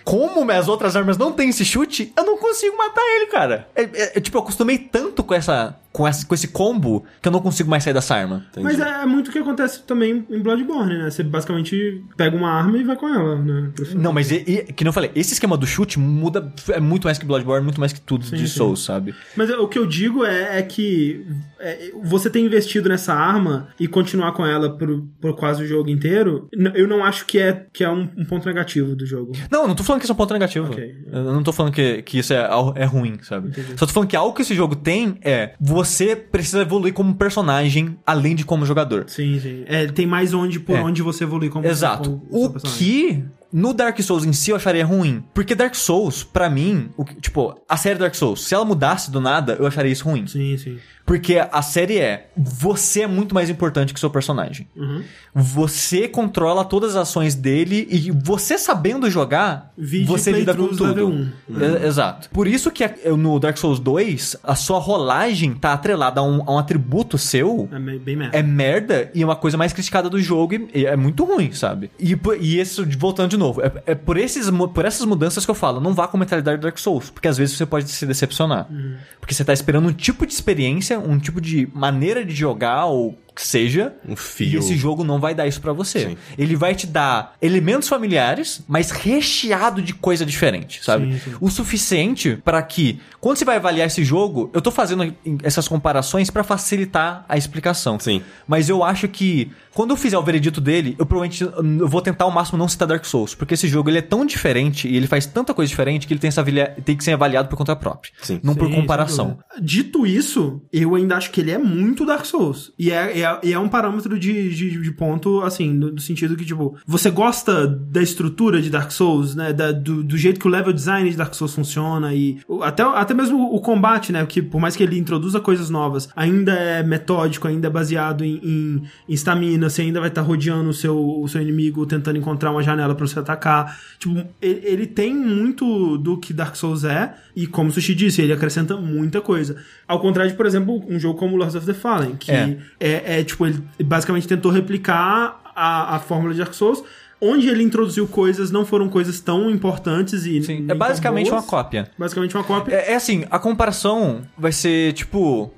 Como as outras armas não têm esse chute, eu não consigo matar ele, cara. É, é- é, tipo, eu acostumei tanto com essa, com essa, com esse combo que eu não consigo mais sair dessa arma. Mas é, é muito o que acontece também em Bloodborne, né? Você basicamente pega uma arma e vai com ela, né? Não, mas e, e- que não eu falei, esse esquema do chute muda, é muito mais que Bloodborne, muito mais que tudo de sim. Souls, sabe? Mas o que eu digo é, é que é, você ter investido nessa arma e continuar com ela por, por quase o jogo inteiro, eu não acho que é, que é um, um ponto negativo do jogo. Não, eu não tô falando que isso é um ponto negativo. Ok. Eu não tô falando que, que isso é, é ruim, sabe? Só tô falando que algo que esse jogo tem é você precisa evoluir como personagem além de como jogador. Sim, sim. É, tem mais onde por É. onde você evoluir como Exato. como seu O que no Dark Souls em si eu acharia ruim. Porque Dark Souls, pra mim, o tipo, a série Dark Souls, se ela mudasse do nada, eu acharia isso ruim. Sim, sim. Porque a série é você é muito mais importante que o seu personagem. Uhum. Você controla todas as ações dele e você sabendo jogar, Vide você lida com tudo. level 1. É, Exato. Por isso que no Dark Souls 2, a sua rolagem tá atrelada a um, a um atributo seu. É bem merda. É merda e é uma coisa mais criticada do jogo e é muito ruim, sabe? E, e isso, voltando de novo, é, é por, esses, por essas mudanças que eu falo, não vá com a mentalidade do Dark Souls, porque às vezes você pode se decepcionar. Porque você tá esperando um tipo de experiência, um tipo de maneira de jogar ou que seja, Um e fio. esse jogo não vai dar isso pra você. Sim. Ele vai te dar elementos familiares, mas recheado de coisa diferente, sabe? Sim, sim. O suficiente pra que, quando você vai avaliar esse jogo, eu tô fazendo essas comparações pra facilitar a explicação. Sim. Mas eu acho que quando eu fizer o veredito dele, eu provavelmente eu vou tentar ao máximo não citar Dark Souls, porque esse jogo ele é tão diferente e ele faz tanta coisa diferente que ele tem, essa avalia- tem que ser avaliado por conta própria, Sim. não por comparação. Dito isso, eu ainda acho que ele é muito Dark Souls. E é, é, e é um parâmetro de, de, de ponto, assim, no, no sentido que, tipo, você gosta da estrutura de Dark Souls, né? Da, do, do jeito que o level design de Dark Souls funciona e até, até mesmo o combate, né? Que por mais que ele introduza coisas novas, ainda é metódico, ainda é baseado em, em, em stamina, você ainda vai estar rodeando o seu, o seu inimigo, tentando encontrar uma janela pra você atacar. Tipo, ele, ele tem muito do que Dark Souls é, e como o Sushi disse, ele acrescenta muita coisa. Ao contrário de, por exemplo, um jogo como Lords of the Fallen, que É. é, é, tipo, ele basicamente tentou replicar a, a fórmula de Dark Souls. Onde ele introduziu coisas não foram coisas tão importantes e. Sim, é tão basicamente uma boas. cópia. Basicamente uma cópia. É, é assim, a comparação vai ser tipo.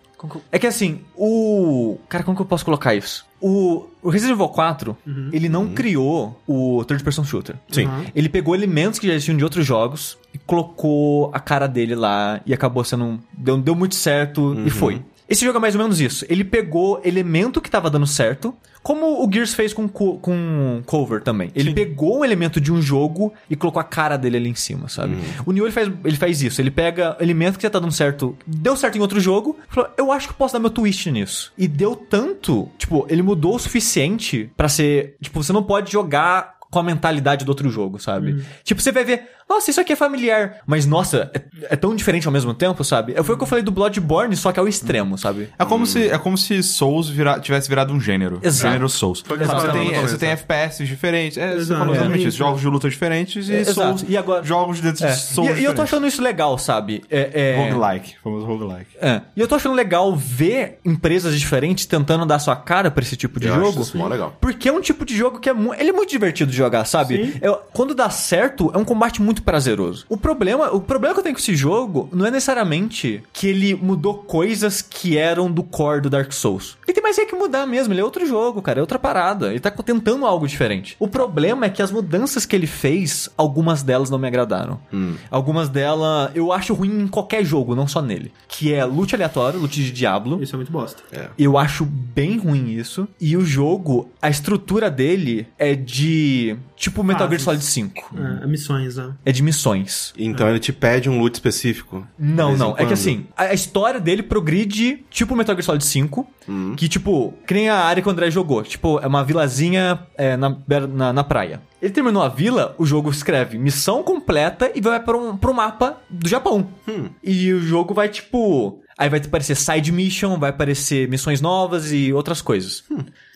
É que assim, o. Cara, como que eu posso colocar isso? O, o Resident Evil 4, ele não criou o third person shooter. Sim. Uhum. Ele pegou elementos que já existiam de outros jogos e colocou a cara dele lá e acabou sendo. Deu, deu muito certo e foi. Esse jogo é mais ou menos isso. Ele pegou elemento que tava dando certo, como o Gears fez com, co- com Cover também. Ele pegou um elemento de um jogo e colocou a cara dele ali em cima, sabe? O Nioh ele faz, ele faz isso. Ele pega elemento que já tá dando certo, deu certo em outro jogo, falou, eu acho que posso dar meu twist nisso. E deu tanto, tipo, ele mudou o suficiente pra ser, tipo, você não pode jogar com a mentalidade do outro jogo, sabe? Tipo, você vai ver, nossa, isso aqui é familiar. Mas, nossa, é, é tão diferente ao mesmo tempo, sabe? É, Foi o que eu falei do Bloodborne, só que é o extremo, sabe? É como, se, é como se Souls vira- tivesse virado um gênero. Exato. Gênero Souls. Foi o que Você eu tem, você tem FPS diferentes. É, você Exato. falou exatamente É. isso. Jogos de luta diferentes e É, exato. Souls. E agora- Jogos dentro É. de Souls E, e eu tô achando isso legal, sabe? É, é... Roguelike. Famoso roguelike. É. E eu tô achando legal ver empresas diferentes tentando dar sua cara pra esse tipo de Eu acho jogo. isso mó legal. Porque é um tipo de jogo que é, mu- ele é muito divertido de jogar, sabe? Sim. É- quando dá certo, é um combate muito prazeroso. O problema, o problema que eu tenho com esse jogo não é necessariamente que ele mudou coisas que eram do core do Dark Souls. Ele tem mais é que mudar mesmo, ele é outro jogo, cara, é outra parada. Ele tá tentando algo diferente. O problema é que as mudanças que ele fez, algumas delas não me agradaram. Algumas delas eu acho ruim em qualquer jogo, não só nele. Que é loot aleatório, loot de Diablo. Isso é muito bosta. Eu acho bem ruim isso. E o jogo, a estrutura dele é de. Tipo Metal Gear. Solid 5. É, missões, né? É de missões. Então ele te pede um loot específico. Não, não. É que assim, a história dele progride tipo Metal Gear Solid 5. Que, tipo, que nem a área que o André jogou. Tipo, é uma vilazinha é, na, na, na praia. Ele terminou a vila, o jogo escreve missão completa e vai para um, pro mapa do Japão. E o jogo vai, tipo. Aí vai aparecer side mission, vai aparecer missões novas e outras coisas.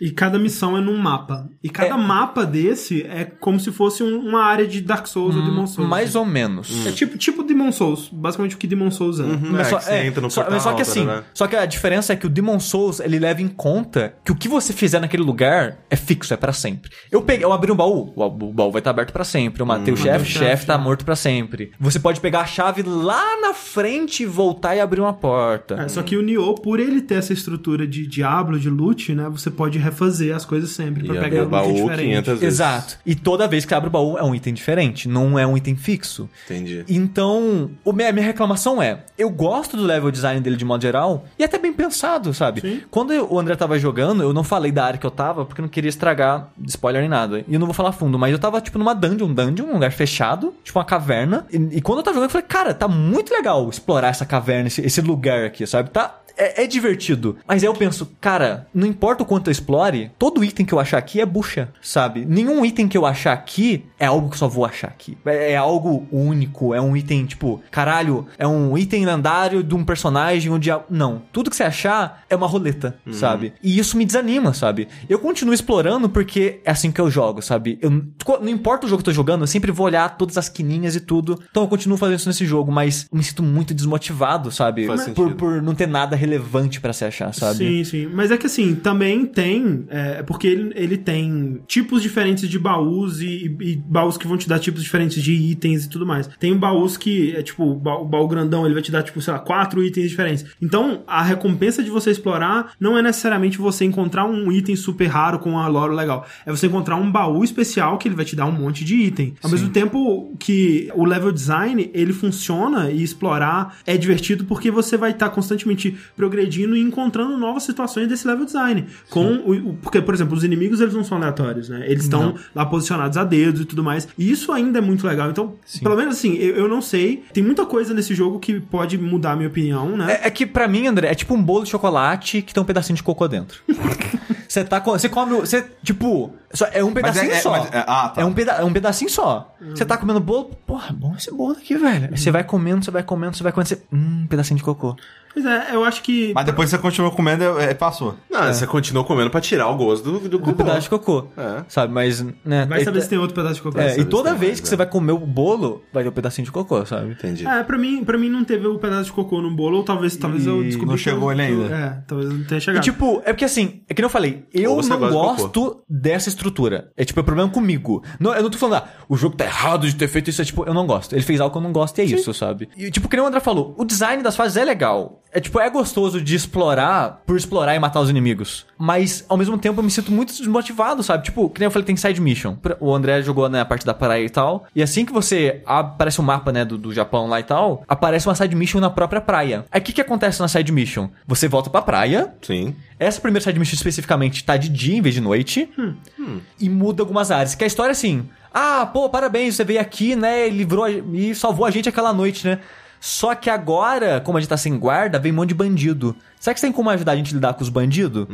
E cada missão é num mapa. E cada É. mapa desse é como se fosse um- uma área de Dark Souls ou Demon Souls. Mais ou menos. É tipo, tipo Demon Souls. Basicamente o que Demon Souls é. Mas É, só, é, entra no só- mas só que assim, tarará. só que a diferença é que o Demon Souls, ele leva em conta que o que você fizer naquele lugar é fixo, é pra sempre. Eu peguei, eu abri um baú, o o baú vai estar aberto pra sempre. Eu matei o chefe, o chefe, chefe tá né? morto pra sempre. Você pode pegar a chave lá na frente e voltar e abrir uma porta. É, só que o Nioh, por ele ter essa estrutura de Diablo, de loot, né? Você pode refazer as coisas sempre pra E pegar loot baú diferente. 500 vezes. Exato. E toda vez que abre o baú é um item diferente, não é um item fixo. Entendi. Então, o minha, minha reclamação é: eu gosto do level design dele de modo geral e até bem pensado, sabe? Sim. Quando eu- o André tava jogando, eu não falei da área que eu tava porque eu não queria estragar spoiler nem nada. E eu não vou falar fundo, mas eu tava tipo numa dungeon, dungeon, um lugar fechado, tipo uma caverna. E, e quando eu tava jogando, eu falei, cara, tá muito legal explorar essa caverna, esse, esse lugar aqui, sabe? Tá. É, é divertido. Mas aí eu penso, cara, não importa o quanto eu explore, todo item que eu achar aqui é bucha, sabe? Nenhum item que eu achar aqui é algo que eu só vou achar aqui. É, é algo único, é um item, tipo, caralho, é um item lendário de um personagem, diabo. Não. Tudo que você achar é uma roleta, sabe? E isso me desanima, sabe? Eu continuo explorando porque é assim que eu jogo, sabe? Eu, não importa o jogo que eu tô jogando, eu sempre vou olhar todas as quininhas e tudo. Então eu continuo fazendo isso nesse jogo, mas eu me sinto muito desmotivado, sabe? Por, por não ter nada relevante pra se achar, sabe? Sim, sim. Mas é que assim, também tem. É porque ele, ele tem tipos diferentes de baús e, e baús que vão te dar tipos diferentes de itens e tudo mais. Tem baús que é tipo, o baú, baú grandão, ele vai te dar, tipo, sei lá, quatro itens diferentes. Então, a recompensa de você explorar não é necessariamente você encontrar um item super raro com uma lore legal. É você encontrar um baú especial que ele vai te dar um monte de item. Ao mesmo tempo que o level design, ele funciona e explorar é divertido porque você vai estar constantemente progredindo e encontrando novas situações desse level design. Com o, o- porque, por exemplo, os inimigos eles não são aleatórios, né? Eles estão lá posicionados a dedos e tudo mais. E isso ainda é muito legal. Então, pelo menos assim, eu, eu não sei. Tem muita coisa nesse jogo que pode mudar a minha opinião, né? É, é que pra mim, André, é tipo um bolo de chocolate que tem um pedacinho de cocô dentro. Você tá com, você come, você tipo, só, é um pedacinho é- só. mas é- ah, tá. É um, peda é um pedacinho só. Você tá comendo bolo, porra, bom esse bolo aqui, velho. Aí Você vai comendo, você vai comendo, você vai comendo, você, hum, pedacinho de cocô. Pois é, eu acho que. Mas depois você continuou comendo, é, passou. Não, você continuou comendo pra tirar o gosto do, do Um cocô. pedaço de cocô. É. Sabe, mas, né. Vai e- saber se tem outro pedaço de cocô. é, e toda vez mais, que é. você vai comer o bolo, vai ter um pedacinho de cocô, sabe? Entendi. É, pra mim, pra mim não teve o pedaço de cocô no bolo, ou talvez, talvez eu descobri. não chegou ele ainda. É, talvez não tenha E, chegado. tipo, é porque assim, é que nem eu falei, eu não gosto dessa estrutura. É tipo, é problema comigo. Não, eu não tô falando, ah, o jogo tá errado de ter feito isso. É tipo, eu não gosto. Ele fez algo que eu não gosto e é isso, sabe? E tipo, que nem o André falou, o design das fases é legal. É tipo, é gostoso de explorar por explorar e matar os inimigos. Mas, ao mesmo tempo, eu me sinto muito desmotivado, sabe? Tipo, que nem eu falei, tem side mission. O André jogou, né, a parte da praia e tal. E assim que você aparece o mapa, né, do, do Japão lá e tal, aparece uma side mission na própria praia. Aí o que que acontece na side mission? Você volta pra praia, Sim. essa primeira side mission especificamente tá de dia em vez de noite. E muda algumas áreas. Que a história é assim: ah, pô, parabéns, você veio aqui, né? E livrou a- e salvou a gente aquela noite, né? Só que agora, como a gente tá sem guarda, vem um monte de bandido. Será que você tem como ajudar a gente a lidar com os bandidos?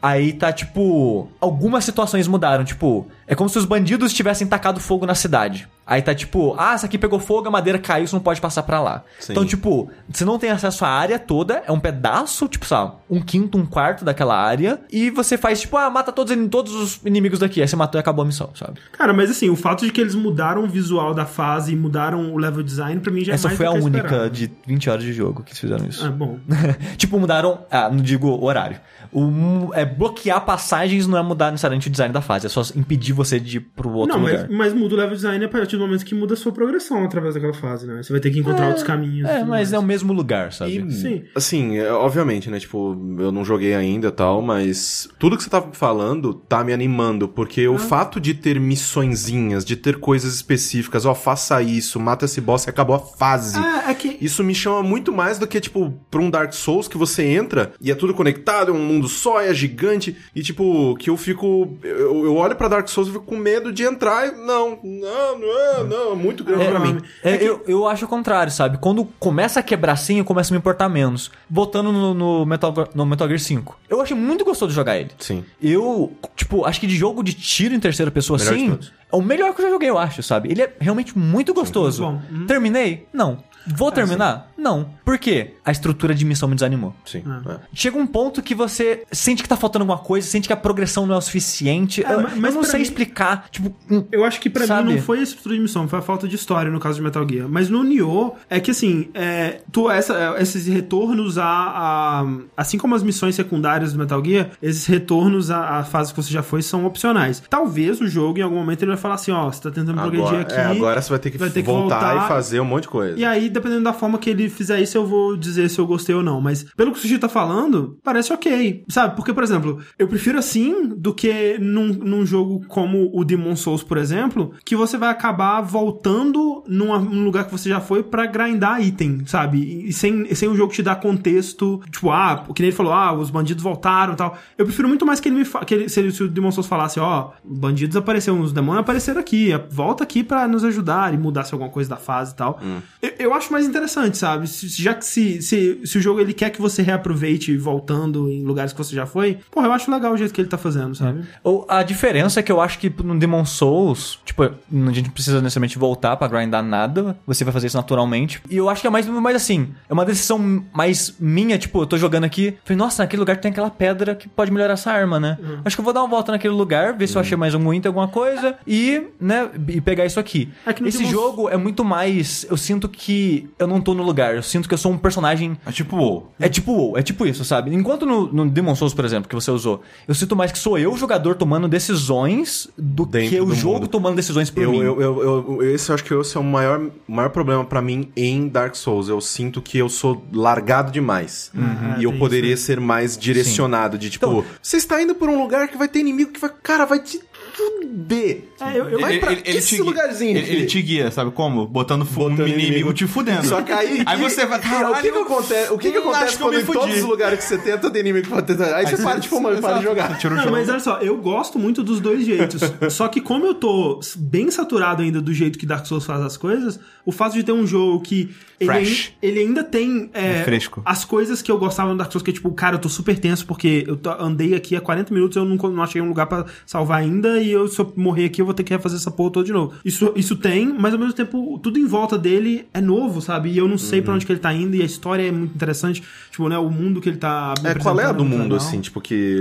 Aí tá tipo. Algumas situações mudaram. Tipo, é como se os bandidos tivessem tacado fogo na cidade. Aí tá tipo, ah, essa aqui pegou fogo, a madeira caiu, você não pode passar pra lá. Sim. Então, tipo, você não tem acesso à área toda, é um pedaço, tipo, sabe, um quinto, um quarto daquela área. E você faz, tipo, ah, mata todos, todos os inimigos daqui. Aí você matou e acabou a missão, sabe? Cara, mas assim, o fato de que eles mudaram o visual da fase e mudaram o level design, pra mim já Essa é mais foi a única esperado. de 20 horas de jogo que eles fizeram isso. Ah, bom. tipo, mudaram. Ah, não digo horário. O, é bloquear passagens não é mudar necessariamente o design da fase, é só impedir você de ir pro outro não, lugar. mas, mas muda o level design a partir do momento que muda a sua progressão através daquela fase, né? Você vai ter que encontrar outros caminhos. É, mas mais. é o mesmo lugar, sabe? E, Sim. assim, é, obviamente, né? Tipo, eu não joguei ainda e tal, mas tudo que você tava falando tá me animando, porque Ah. o fato de ter missõezinhas, de ter coisas específicas, ó, faça isso, mata esse boss e acabou a fase. É, é que. Isso me chama muito mais do que, tipo, pra um Dark Souls que você entra e é tudo conectado, é um mundo só, é gigante, e, tipo, que eu fico. Eu, eu olho pra Dark Souls e fico com medo de entrar e. Não, não, não é, não, é muito grande pra mim. É, eu, eu acho o contrário, sabe? Quando começa a quebrar assim, eu começo a me importar menos. Voltando no, no Metal, no Metal Gear 5. Eu achei muito gostoso de jogar ele. Sim. Eu, tipo, acho que de jogo de tiro em terceira pessoa Melhor assim, é o melhor que eu já joguei, eu acho, sabe? Ele é realmente muito gostoso. muito bom. Uhum. Terminei? Não. Vou terminar? Não. Por quê? A estrutura de missão me desanimou. Sim. Ah. é. Chega um ponto que você sente que tá faltando alguma coisa, sente que a progressão não é o suficiente. É, eu, mas- eu não sei mim- explicar. Tipo, Eu acho que pra Sabe? mim não foi a estrutura de missão, foi a falta de história no caso de Metal Gear. Mas no Nioh, é que assim, é, tu, essa, esses retornos a, a- Assim como as missões secundárias do Metal Gear, esses retornos à, à fase que você já foi são opcionais. Talvez o jogo, em algum momento, ele vai falar assim: ó, você tá tentando progredir Agora, aqui. é, agora você vai ter que, vai ter que voltar, voltar. e fazer um monte de coisa. E aí, dependendo da forma que ele fizer isso, eu vou dizer se eu gostei ou não. Mas pelo que o Sushi tá falando, parece ok. Sabe? Porque, por exemplo, eu prefiro assim do que num, num jogo como o Demon Souls, por exemplo, que você vai acabar voltando numa- num lugar que você já foi pra grindar item, sabe? E, e sem, sem o jogo te dar contexto, tipo, ah, que nem ele falou, ah, os bandidos voltaram e tal. Eu prefiro muito mais que ele me fa- que ele, se, ele- se o Demon Souls falasse, ó, bandidos apareceram, os demônios apareceram aqui, volta aqui pra nos ajudar e mudasse alguma coisa da fase e tal. Eu, eu acho mais interessante, sabe? Já que se, se, se o jogo ele quer que você reaproveite voltando em lugares que você já foi, porra, eu acho legal o jeito que ele tá fazendo, sabe? Ou a diferença é que eu acho que no Demon Souls, tipo, a gente não precisa necessariamente voltar pra grindar nada, você vai fazer isso naturalmente. E eu acho que é mais, mais assim, é uma decisão mais minha, tipo, eu tô jogando aqui, falei, nossa, naquele lugar tem aquela pedra que pode melhorar essa arma, né? Acho que eu vou dar uma volta naquele lugar, ver se eu achei mais um item, alguma coisa, e, né, e pegar isso aqui. É Esse Demon- jogo é muito mais, eu sinto que eu não tô no lugar, eu sinto que eu sou um personagem É tipo, WoW. é tipo WoW, é tipo isso, sabe? Enquanto no, no Demon Souls, por exemplo, que você usou, eu sinto mais que sou eu, o jogador, tomando decisões do Dentro que o do jogo mundo. tomando decisões por Eu, mim. eu, eu, eu- esse eu acho que esse é o maior, maior problema pra mim em Dark Souls. Eu sinto que eu sou largado demais. E eu tem poderia ser mais direcionado. De tipo, Então- você está indo por um lugar que vai ter inimigo que vai. Cara, vai te fuder. É, eu- eu- Vai pra esse gui- lugarzinho ele, aqui. ele te guia, sabe como? Botando, fu- um Botando inimigo, inimigo. te fudendo. Só que aí. Aí você vai, o caralho. que que acontece, o que que acontece acho que eu quando me em todos os lugares que você tenta tem inimigo pra tentar. Aí, você para de fumar e para de jogar. Tira o Não, jogo. mas olha só, eu gosto muito dos dois jeitos. só que como eu tô bem saturado ainda do jeito que Dark Souls faz as coisas, o fato de ter um jogo que ele, Fresh. ele ainda tem é, É fresco. as coisas que eu gostava no Dark Souls, que é tipo, cara, eu tô super tenso porque eu andei aqui há 40 minutos eu não, não achei um lugar pra salvar ainda e eu, se eu morrer aqui eu vou ter que refazer essa porra toda de novo. Isso, isso tem, mas ao mesmo tempo tudo em volta dele é novo, sabe? E eu não sei Uhum. pra onde que ele tá indo e a história é muito interessante. Tipo, né, o mundo que ele tá É, qual é a do mundo, legal. assim? Tipo, que.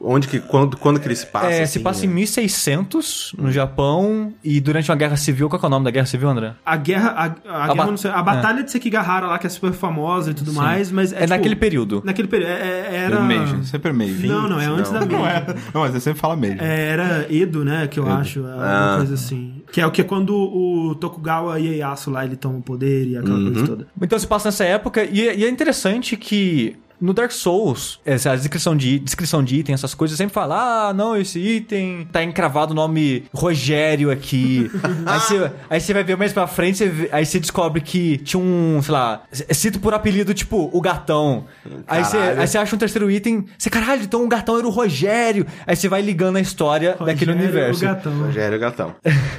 Onde que. Quando, quando que ele se passa? É, assim, se passa em né? 1600, no Japão, e durante uma guerra civil, qual que é o nome da guerra civil, André? A guerra, a, a, guerra ba- não sei, a batalha de Sekigahara lá, que é super famosa e tudo mais, mas é, É, tipo, naquele período. Naquele período. É, é- era. Meiji, sempre Meiji. Não, não, é antes da Meiji. Não é. Não, mas você sempre fala Meiji. É, era Edo, né? Que eu acho. é Uma Ah. coisa assim. Que é o que é quando o Tokugawa Ieyasu lá ele toma o poder e aquela Uhum. coisa toda. Então se passa nessa época, e, e é interessante que no Dark Souls, essa descrição de, descrição de item, essas coisas, sempre fala: ah, não, esse item tá encravado o nome Rogério aqui. aí, você, aí você vai ver mais pra frente, você aí você descobre que tinha um, sei lá, é cito por apelido, tipo, o gatão. Aí você, aí você acha um terceiro item, você, caralho, então o gatão era o Rogério. Aí você vai ligando a história daquele Rogério, universo. O gatão. Rogério Gatão.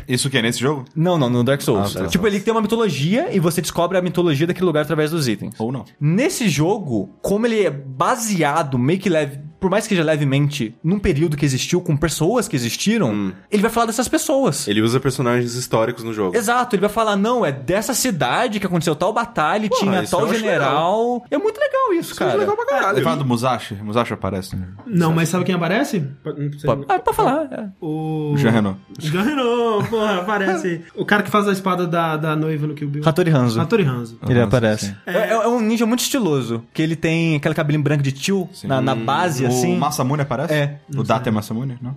Isso que é nesse jogo? Não, não, no Dark Souls. Ah, tá. tipo, ele tem uma mitologia e você descobre a mitologia daquele lugar através dos itens. Ou não? Nesse jogo, como ele é baseado, meio que leve, por mais que seja levemente, num período que existiu, com pessoas que existiram, ele vai falar dessas pessoas. Ele usa personagens históricos no jogo. Exato, ele vai falar, não, é dessa cidade que aconteceu tal batalha, e tinha isso tal general. É muito legal isso, cara. legal pra caralho. Ele fala do Musashi? Musashi aparece. né? Não, mas sabe quem aparece? Pode, ah, pode falar. é. O. Jean Renault. Jean Renault, porra, aparece. o cara que faz a espada da, da noiva no Kill Bill. Hattori Hanzo. Hattori Hanzo. Ele Nossa, aparece. É, é- é um ninja muito estiloso. Que ele tem aquele cabelinho branco de tio na, na base, O assim. Masamune aparece? É. O Data é Masamune? Não?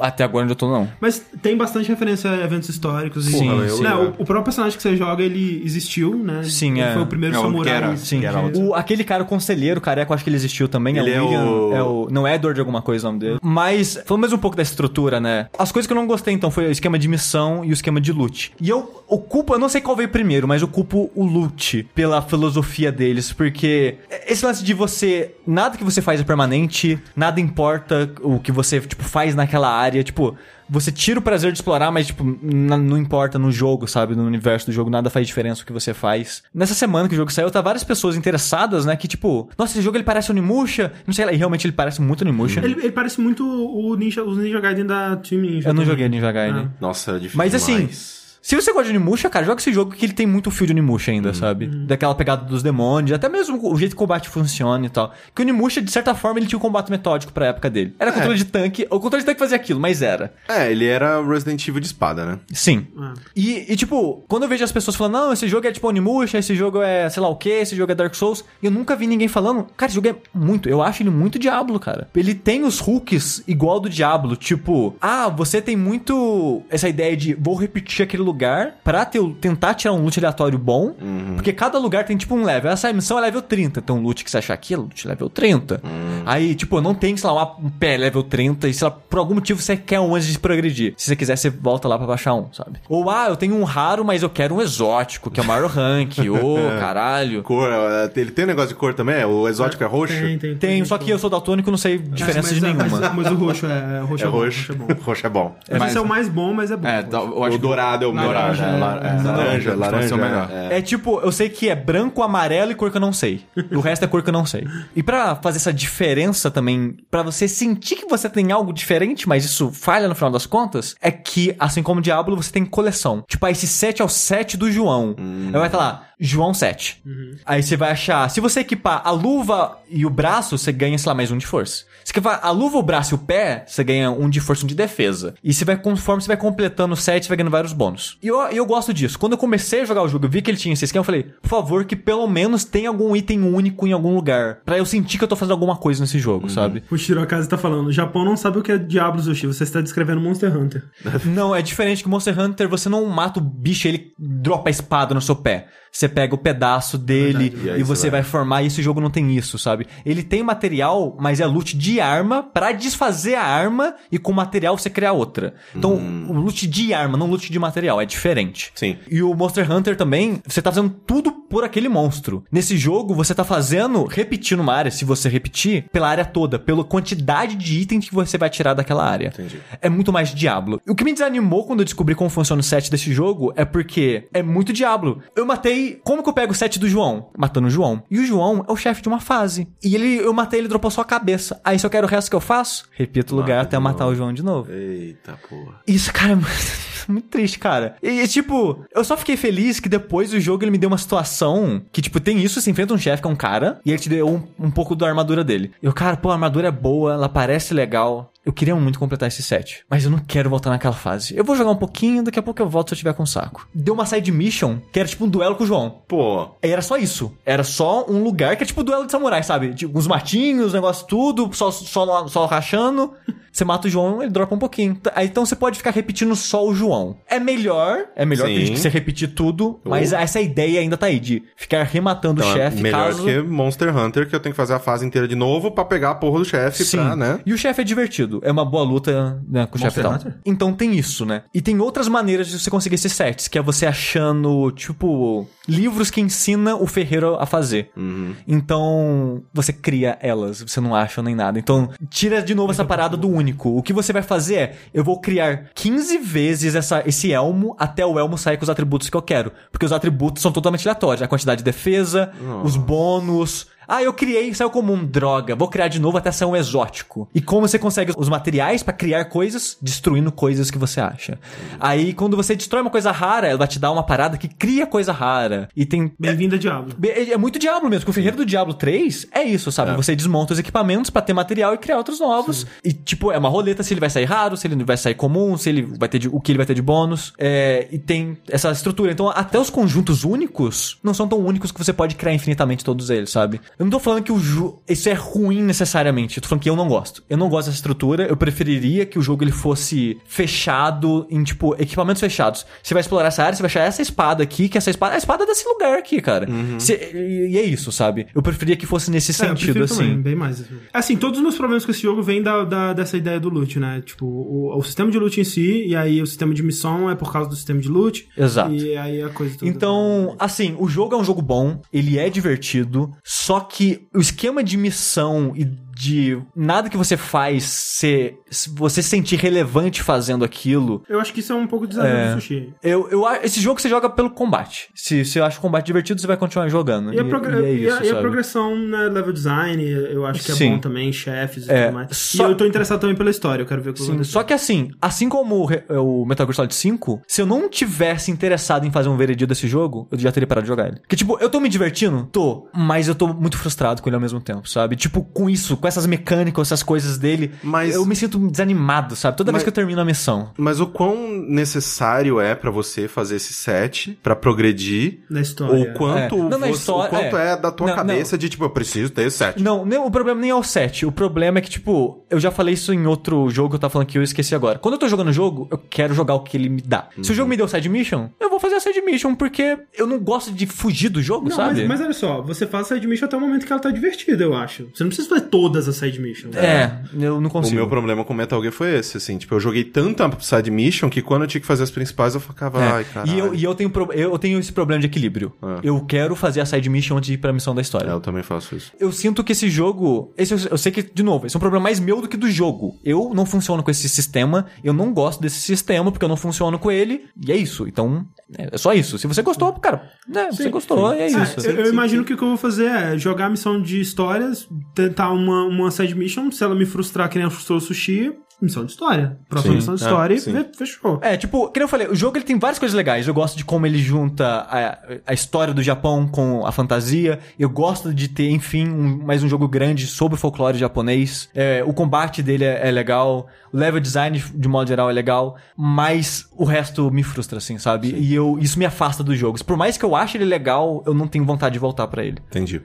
Até agora onde eu tô, não. Mas tem bastante referência a eventos históricos. e- Sim, sim. o, o próprio personagem que você joga, ele existiu, né? Sim, ele é. Foi o primeiro É, o samurai. Geralt. Sim. Geralt. O, aquele cara, o conselheiro careca, eu acho que ele existiu também. Ele é é o William. o- É o... Não é Edward alguma coisa o nome dele. Mas, falando mais um pouco da estrutura, né? As coisas que eu não gostei, então, foi o esquema de missão e o esquema de loot. E eu, o culpo, eu não sei qual veio primeiro, mas eu culpo o loot pela filosofia deles, porque esse lance de você. Nada que você faz é permanente, nada importa o que você, tipo, faz naquela área, tipo. Você tira o prazer de explorar, mas, tipo, não importa no jogo, sabe? No universo do jogo, nada faz diferença o que você faz. Nessa semana que o jogo saiu, tá várias pessoas interessadas, né? Que, tipo, nossa, esse jogo ele parece Onimusha. Não sei lá, e realmente ele parece muito Onimusha. Ele, ele parece muito o Ninja, os Ninja Gaiden da Team Ninja. Eu não também. joguei Ninja Gaiden. Nossa, era difícil Mas assim, demais. Se você gosta de Onimusha, cara, joga esse jogo que ele tem muito fio de Onimusha ainda, sabe? Daquela pegada dos demônios, até mesmo o jeito que o combate funciona e tal. Que o Onimusha, de certa forma, ele tinha um combate metódico pra época dele. Era controle de tanque, o controle de tanque fazia aquilo, mas era. É, ele era Resident Evil de espada, né? Sim. Ah. E, e, tipo, quando eu vejo as pessoas falando, não, esse jogo é tipo Onimusha, esse jogo é sei lá o que, esse jogo é Dark Souls, eu nunca vi ninguém falando, cara, esse jogo é muito, eu acho ele muito Diablo, cara. Ele tem os hooks igual do Diablo, tipo, ah, você tem muito essa ideia de vou repetir aquele lugar pra ter, tentar tirar um loot aleatório bom, porque cada lugar tem tipo um level. Essa missão é level 30, então um loot que você achar aqui é loot level 30. Aí, tipo, não tem, sei lá, um pé level 30 e, sei lá, por algum motivo você quer um antes de progredir. Se você quiser, você volta lá pra baixar um, sabe? Ou, ah, eu tenho um raro, mas eu quero um exótico, que é o maior rank. Ô, caralho. Cor, é, ele tem um negócio de cor também? É, O exótico é roxo? Tem, tem. Tenho, só que eu sou daltônico e não sei diferença mas, de é, mas- nenhuma. Mas, o roxo é, roxo É é, bom, roxo. roxo é bom. Roxo é bom. Sei Mas- é o mais bom, mas é bom. É, eu acho O dourado é o. Laranja, é, é, lar- laranja, laranja, melhor. é. É tipo, eu sei que é branco, amarelo e cor que eu não sei. E o resto é cor que eu não sei. E pra fazer essa diferença também, pra você sentir que você tem algo diferente, mas isso falha no final das contas, é que, assim como o Diablo, você tem coleção. Tipo, ah, esse 7 é o 7 do João. Aí vai estar lá, João 7. Aí você vai achar, se você equipar a luva e o braço, você ganha, sei lá, mais um de força. Se equipar a luva, o braço e o pé, você ganha um de força e um de defesa. E você vai, conforme você vai completando o set, você vai ganhando vários bônus. E eu, eu gosto disso. Quando eu comecei a jogar o jogo, eu vi que ele tinha esse esquema, eu falei, por favor, que pelo menos tenha algum item único em algum lugar. Pra eu sentir que eu tô fazendo alguma coisa nesse jogo, sabe? O Shirokaze tá falando, o Japão não sabe o que é Diablo Sushi, você está descrevendo Monster Hunter. Não, é diferente que Monster Hunter, você não mata o bicho e ele dropa a espada no seu pé. Você pega o pedaço dele verdade. E e, aí você você vai vai. formar. E esse jogo não tem isso, sabe? Ele tem material, mas é loot de arma pra desfazer a arma e com material você criar outra. Então, o loot de arma, não loot de material, é diferente. Sim. E o Monster Hunter também, você tá fazendo tudo por aquele monstro. Nesse jogo, você tá fazendo, repetindo uma área, se você repetir, pela área toda, pela quantidade de itens que você vai tirar daquela área. Entendi. É muito mais Diablo. O que me desanimou quando eu descobri como funciona o set desse jogo é porque é muito Diablo. Eu matei. Como que eu pego o set do João? Matando o João. E o João é o chefe de uma fase. E ele, eu matei, ele dropou só a cabeça. Aí se eu quero o resto que eu faço, repito o lugar Mata até matar novo. o João de novo. Eita porra. Isso, cara, é muito- triste, cara. E, tipo, eu só fiquei feliz que depois do jogo ele me deu uma situação que, tipo, tem isso, você enfrenta um chefe que é um cara, e ele te deu um, um pouco da armadura dele. E eu, cara, pô, a armadura é boa, ela parece legal. Eu queria muito completar esse set, mas eu não quero voltar naquela fase. Eu vou jogar um pouquinho, daqui a pouco eu volto se eu tiver com saco. Deu uma side mission que era tipo um duelo com o João. Pô, Aí era só isso. Era só um lugar que é tipo duelo de samurai, sabe? Tipo, uns matinhos, negócio tudo, só, só, só rachando. Você mata o João, ele dropa um pouquinho. Aí então você pode ficar repetindo só o João. É melhor, é melhor Sim. que você repetir tudo, mas essa ideia ainda tá aí, de ficar rematando então o chefe é melhor caso... que Monster Hunter, que eu tenho que fazer a fase inteira de novo pra pegar a porra do chefe pra, né? E o chefe é divertido. É uma boa luta né, com o chefe tal. Hunter? Então tem isso, né? E tem outras maneiras de você conseguir esses sets, que é você achando, tipo, livros que ensina o ferreiro a fazer. Uhum. Então, você cria elas, você não acha nem nada. Então, tira de novo essa parada do único. O que você vai fazer é, eu vou criar 15 vezes essa, esse elmo até o elmo sair com os atributos que eu quero. Porque os atributos são totalmente aleatórios. A quantidade de defesa, os bônus... Ah, eu criei, saiu como um droga. Vou criar de novo até sair um exótico. E como você consegue os materiais pra criar coisas, destruindo coisas que você acha. Aí, quando você destrói uma coisa rara, ela vai te dar uma parada que cria coisa rara. E tem. Bem-vindo a Diablo. É, é muito Diablo mesmo, porque o Ferreiro do Diablo 3 é isso, sabe? Você desmonta os equipamentos pra ter material e criar outros novos. E, tipo, é uma roleta se ele vai sair raro, se ele vai sair comum, se ele vai ter de- o que ele vai ter de bônus. É, e tem essa estrutura. Então, até os conjuntos únicos não são tão únicos que você pode criar infinitamente todos eles, sabe? Eu não tô falando que o jogo. Isso é ruim necessariamente. Eu tô falando que eu não gosto. Eu não gosto dessa estrutura. Eu preferiria que o jogo ele fosse fechado em, tipo, equipamentos fechados. Você vai explorar essa área, você vai achar essa espada aqui, que essa espada. A espada é desse lugar aqui, cara. Você- e, e é isso, sabe? Eu preferia que fosse nesse É, eu sentido, assim. também, bem mais. Assim, todos os meus problemas com esse jogo vêm da, da- dessa ideia do loot, né? Tipo, o, o sistema de loot em si, e aí o sistema de missão é por causa do sistema de loot. Exato. E aí a coisa toda. Então, assim, o jogo é um jogo bom, ele é divertido, só que o esquema de missão e de nada que você faz ser você se sentir relevante fazendo aquilo. Eu acho que isso é um pouco de desafio É. do sushi. Eu, eu, a- esse jogo você joga pelo combate. Se se você acha o combate divertido, você vai continuar jogando. E a, progre- e é e isso, a- e a sabe? progressão, né, level design, eu acho que é Sim. bom também, chefes e É, tudo mais. só- E eu tô interessado também pela história, eu quero ver o que Sim, só que assim, assim como o, o Metal Gear Solid 5, se eu não tivesse interessado em fazer um veredito desse jogo, eu já teria parado de jogar ele. Porque, tipo, eu tô me divertindo? Tô. Mas eu tô muito frustrado com ele ao mesmo tempo, sabe? Tipo, com isso, com essas mecânicas, essas coisas dele, Mas- eu me sinto desanimado, sabe? Toda vez Mas- que eu termino a missão. Mas o quão necessário é pra você fazer esse set pra progredir? Na história. Ou quanto, É. Não, você- história- o quanto é. é. da tua Não, cabeça de tipo, eu preciso ter esse set. Não, nem- o problema nem é o set. O problema é que, tipo, eu já falei isso em outro jogo que eu tava falando que eu esqueci agora. Quando eu tô jogando o jogo, eu quero jogar o que ele me dá. Se o jogo me deu side mission, eu vou fazer a side mission porque eu não gosto de fugir do jogo, Não, sabe? mas, mas olha só, você faz a side mission até o momento que ela tá divertida, eu acho. Você não precisa fazer todas as side missions. É, eu não O consigo. meu problema com Metal Gear foi esse, assim. Tipo, eu joguei tanta side mission que quando eu tinha que fazer as principais, eu ficava, É, ai, caralho. e eu, e eu, tenho, pro- eu tenho esse problema de equilíbrio. É. Eu quero fazer a side mission antes de ir pra missão da história. É, eu também faço isso. Eu sinto que esse jogo. Esse, eu- sei que, de novo, esse é um problema mais meu do que do jogo. Eu não funciono com esse sistema, eu não gosto desse sistema porque eu não funciono com ele, e é isso. Então, é só isso. Se você gostou, cara, né, você gostou, e é É, isso. eu, eu imagino que o que eu vou fazer é jogar a missão de histórias, tentar uma, uma side mission, se ela me frustrar que nem frustrou o sushi, missão de história. Próxima Sim, missão de é, história sim. e fechou. É, tipo, como eu falei, o jogo ele tem várias coisas legais. Eu gosto de como ele junta a, a história do Japão com a fantasia. Eu gosto de ter, enfim, um- mais um jogo grande sobre o folclore japonês. É, o combate dele é, é legal. O level design, de modo geral, é legal. Mas o resto me frustra, assim, sabe? E eu, isso me afasta dos jogos. Por mais que eu ache ele legal, eu não tenho vontade de voltar pra ele. Entendi.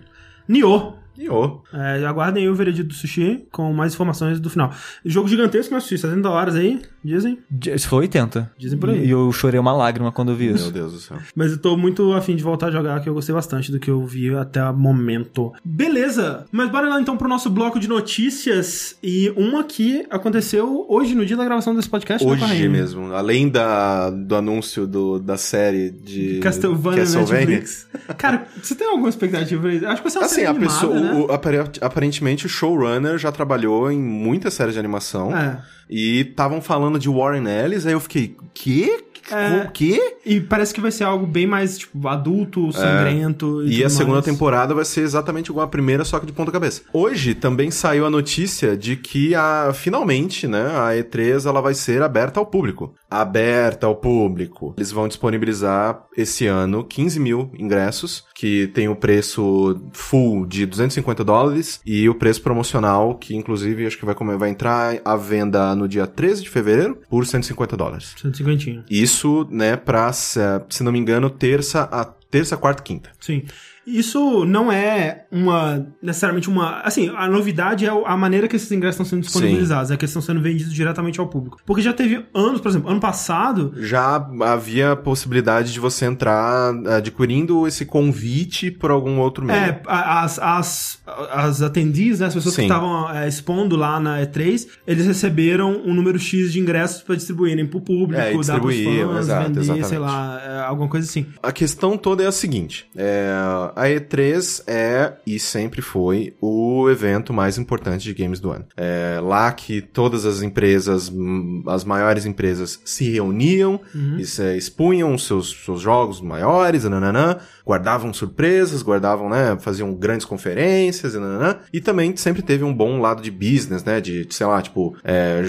Nioh. E. É, aguardem o veredito do sushi com mais informações do final. Jogo gigantesco, mas sushi, 70 horas aí. Dizem? Esse foi 80. Dizem por aí. E eu chorei uma lágrima quando eu vi Meu isso. Deus do céu. Mas eu tô muito afim de voltar a jogar, que eu gostei bastante do que eu vi até o momento. Beleza, mas bora lá então pro nosso bloco de notícias. E uma que aconteceu hoje, no dia da gravação desse podcast. né, Hoje mesmo. Além da, do anúncio do, da série de Castlevania, Castlevania. Netflix. Cara, você tem alguma expectativa pra isso? Acho que vai ser uma Assim, série a animada, pessoa, né? o- apare- aparentemente o showrunner já trabalhou em muitas séries de animação É. e estavam falando de Warren Ellis, aí eu fiquei, quê? É. O quê? E parece que vai ser algo bem mais, tipo, adulto, sangrento. E, É. E tudo a segunda mais. temporada vai ser exatamente igual a primeira, só que de ponta cabeça. Hoje também saiu a notícia de que a finalmente, né, a E3 ela vai ser aberta ao público. Aberta ao público. Eles vão disponibilizar esse ano 15 mil ingressos, que tem o preço full de 250 dólares e o preço promocional, que inclusive acho que vai, vai entrar à venda no dia 13 de fevereiro por 150 dólares. 150. Isso, né, pra, se se não me engano, terça a terça, quarta, e quinta. Sim. Isso não é uma necessariamente uma. Assim, a novidade é a maneira que esses ingressos estão sendo disponibilizados, é que estão sendo vendidos diretamente ao público. Porque já teve anos, por exemplo, ano passado. já havia a possibilidade de você entrar adquirindo esse convite por algum outro meio. É, as, as, as attendees, né, as pessoas que Sim. estavam é, expondo lá na E3, eles receberam um número X de ingressos para distribuírem pro público, É, dar pros distribuíam, fãs, exato, vender, sei exatamente. lá, é, alguma coisa assim. A questão toda é a seguinte: é, a E3 é e sempre foi o evento mais importante de games do ano. É lá que todas as empresas, hum, as maiores empresas, se reuniam Uhum. e se expunham seus, seus jogos maiores, nananã, guardavam surpresas, guardavam, né, faziam grandes conferências, nananã, e também sempre teve um bom lado de business, né, de, sei lá, tipo, é,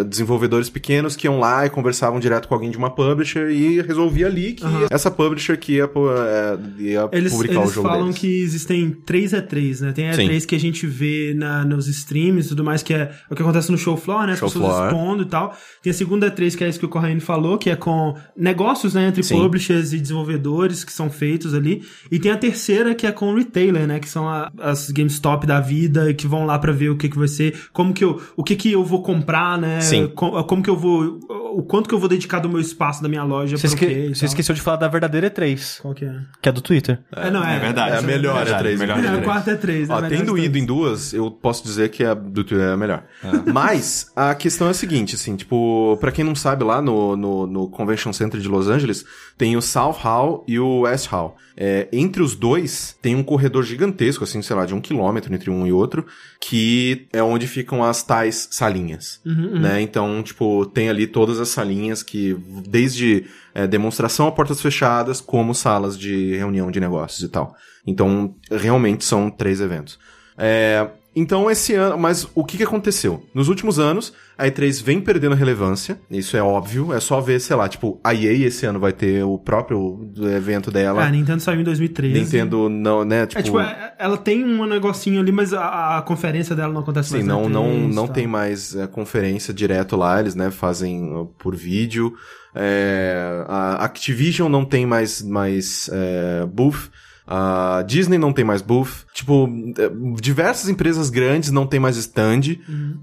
é, desenvolvedores pequenos que iam lá e conversavam direto com alguém de uma publisher e resolvia ali que Aham. essa publisher que ia, é, ia Eles, publicar eles o jogo falam deles. que existem três E3, né? Tem a Sim. E3 que a gente vê na, nos streams e tudo mais, que é o que acontece no show floor, né? As Show pessoas floor. expondo e tal. Tem a segunda E3, que é isso que o Corraine falou, que é com negócios, né? Entre Sim. publishers e desenvolvedores que são feitos ali. E tem a terceira, que é com retailer, né? Que são a- as GameStop da vida, que vão lá pra ver o que, que vai ser, como que eu, o que que eu vou comprar, né? Sim. Com- Como, que eu vou, o quanto que eu vou dedicar do meu espaço, da minha loja Você, pro esque- quê você tal. esqueceu de falar da verdadeira E3, Qual que é? que é do Twitter. É, não, é. É verdade. É a melhor verdade, E3. melhor É, E3. a quarta é três, Ó, né? tendo Melhor ido em duas, eu posso dizer que a do Twitter é a melhor. Mas a questão é a seguinte, assim, tipo, pra quem não sabe, lá no, no, no Convention Center de Los Angeles, tem o South Hall e o West Hall. É, entre os dois, tem um corredor gigantesco, assim, sei lá, de um quilômetro entre um e outro, que é onde ficam as tais salinhas, né? Então, tipo, tem ali todas as salinhas que, desde é, demonstração a portas fechadas, como salas de reunião de negócios e tal. Então, realmente são três eventos. É, então, esse ano, mas o que, que aconteceu? Nos últimos anos, a E3 vem perdendo relevância, isso é óbvio, é só ver, sei lá, tipo, a EA esse ano vai ter o próprio evento Ah, dela. a Nintendo saiu em 2013. Nintendo não, né, tipo, É tipo, é- ela tem um negocinho ali, mas a, a conferência dela não acontece Sim, mais. na não, não, E3, não tá. tem mais é, conferência direto lá, eles, né, fazem uh, por vídeo. É, a Activision não tem mais, mais é, booth. A Disney não tem mais booth. Tipo, é, diversas empresas grandes não tem mais stand.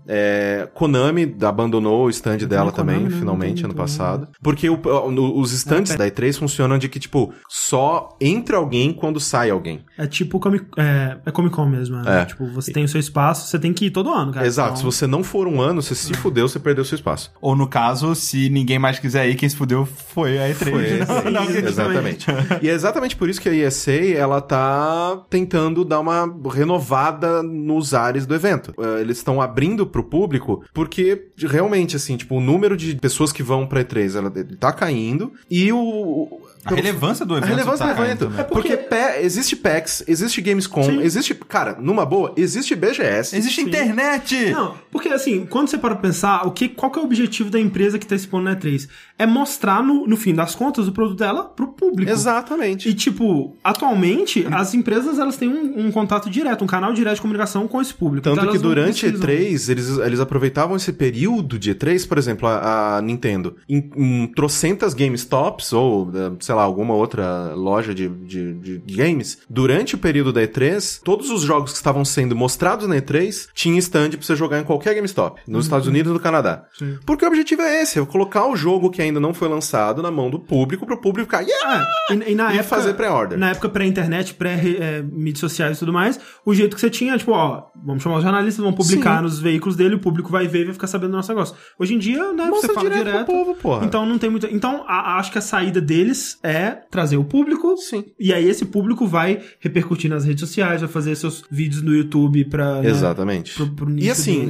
É, Konami abandonou o stand dela Konami, também, né? finalmente, ano muito, passado. Porque o- o- os stands É, da E3 funcionam de que, tipo, só entra alguém quando sai alguém. É tipo Comic, é, é Comic Con mesmo. né? É. Tipo, você tem o seu espaço, você tem que ir todo ano, cara. Exato. Então, Se você não for um ano, você se fudeu, você perdeu seu espaço. Ou no caso, se ninguém mais quiser ir, quem se fudeu foi a E3. Foi, Não, não, exatamente. e é exatamente por isso que a ESA, ela tá tentando dar uma renovada nos ares do evento. Eh, Eles estão abrindo pro público porque realmente, assim, tipo, o número de pessoas que vão pra E3, ela tá caindo e o... A relevância do a evento relevância tá do evento. caindo, né? porque pé- existe PAX, existe Gamescom, Sim. existe... Cara, numa boa, existe BGS. Existe internet! Não, porque assim, quando você para pra pensar, o que, qual que é o objetivo da empresa que tá expondo na E3? É mostrar, no, no fim das contas, o produto dela pro público. Exatamente. E, tipo, atualmente, as empresas, elas têm um, um contato direto, um canal direto de comunicação com esse público. Tanto Então, que durante precisam- E3, eles, eles aproveitavam esse período de E3, por exemplo, a, a Nintendo, em, em trocentas GameStops, ou, eh, sei lá, alguma outra loja de, de, de games, durante o período da E3, todos os jogos que estavam sendo mostrados na E3 tinha stand pra você jogar em qualquer GameStop, nos Estados Unidos e no Canadá. Sim. Porque o objetivo é esse, é colocar o jogo que ainda não foi lançado na mão do público, pro público ficar, yeah! Ah, e, e na E época, fazer pré-order. Na época pré-internet, pré-mídias sociais e tudo mais, o jeito que você tinha, tipo, ó, vamos chamar os jornalistas, vão publicar Sim. nos veículos dele, o público vai ver e vai ficar sabendo do nosso negócio. Hoje em dia, né, Mostra você fala direto direto. povo, porra. Então não tem muito. Então, a- acho que a saída deles é trazer o público. Sim. E aí esse público vai repercutir nas redes sociais, vai fazer seus vídeos no YouTube pra. né, Exatamente. pro- pro e assim,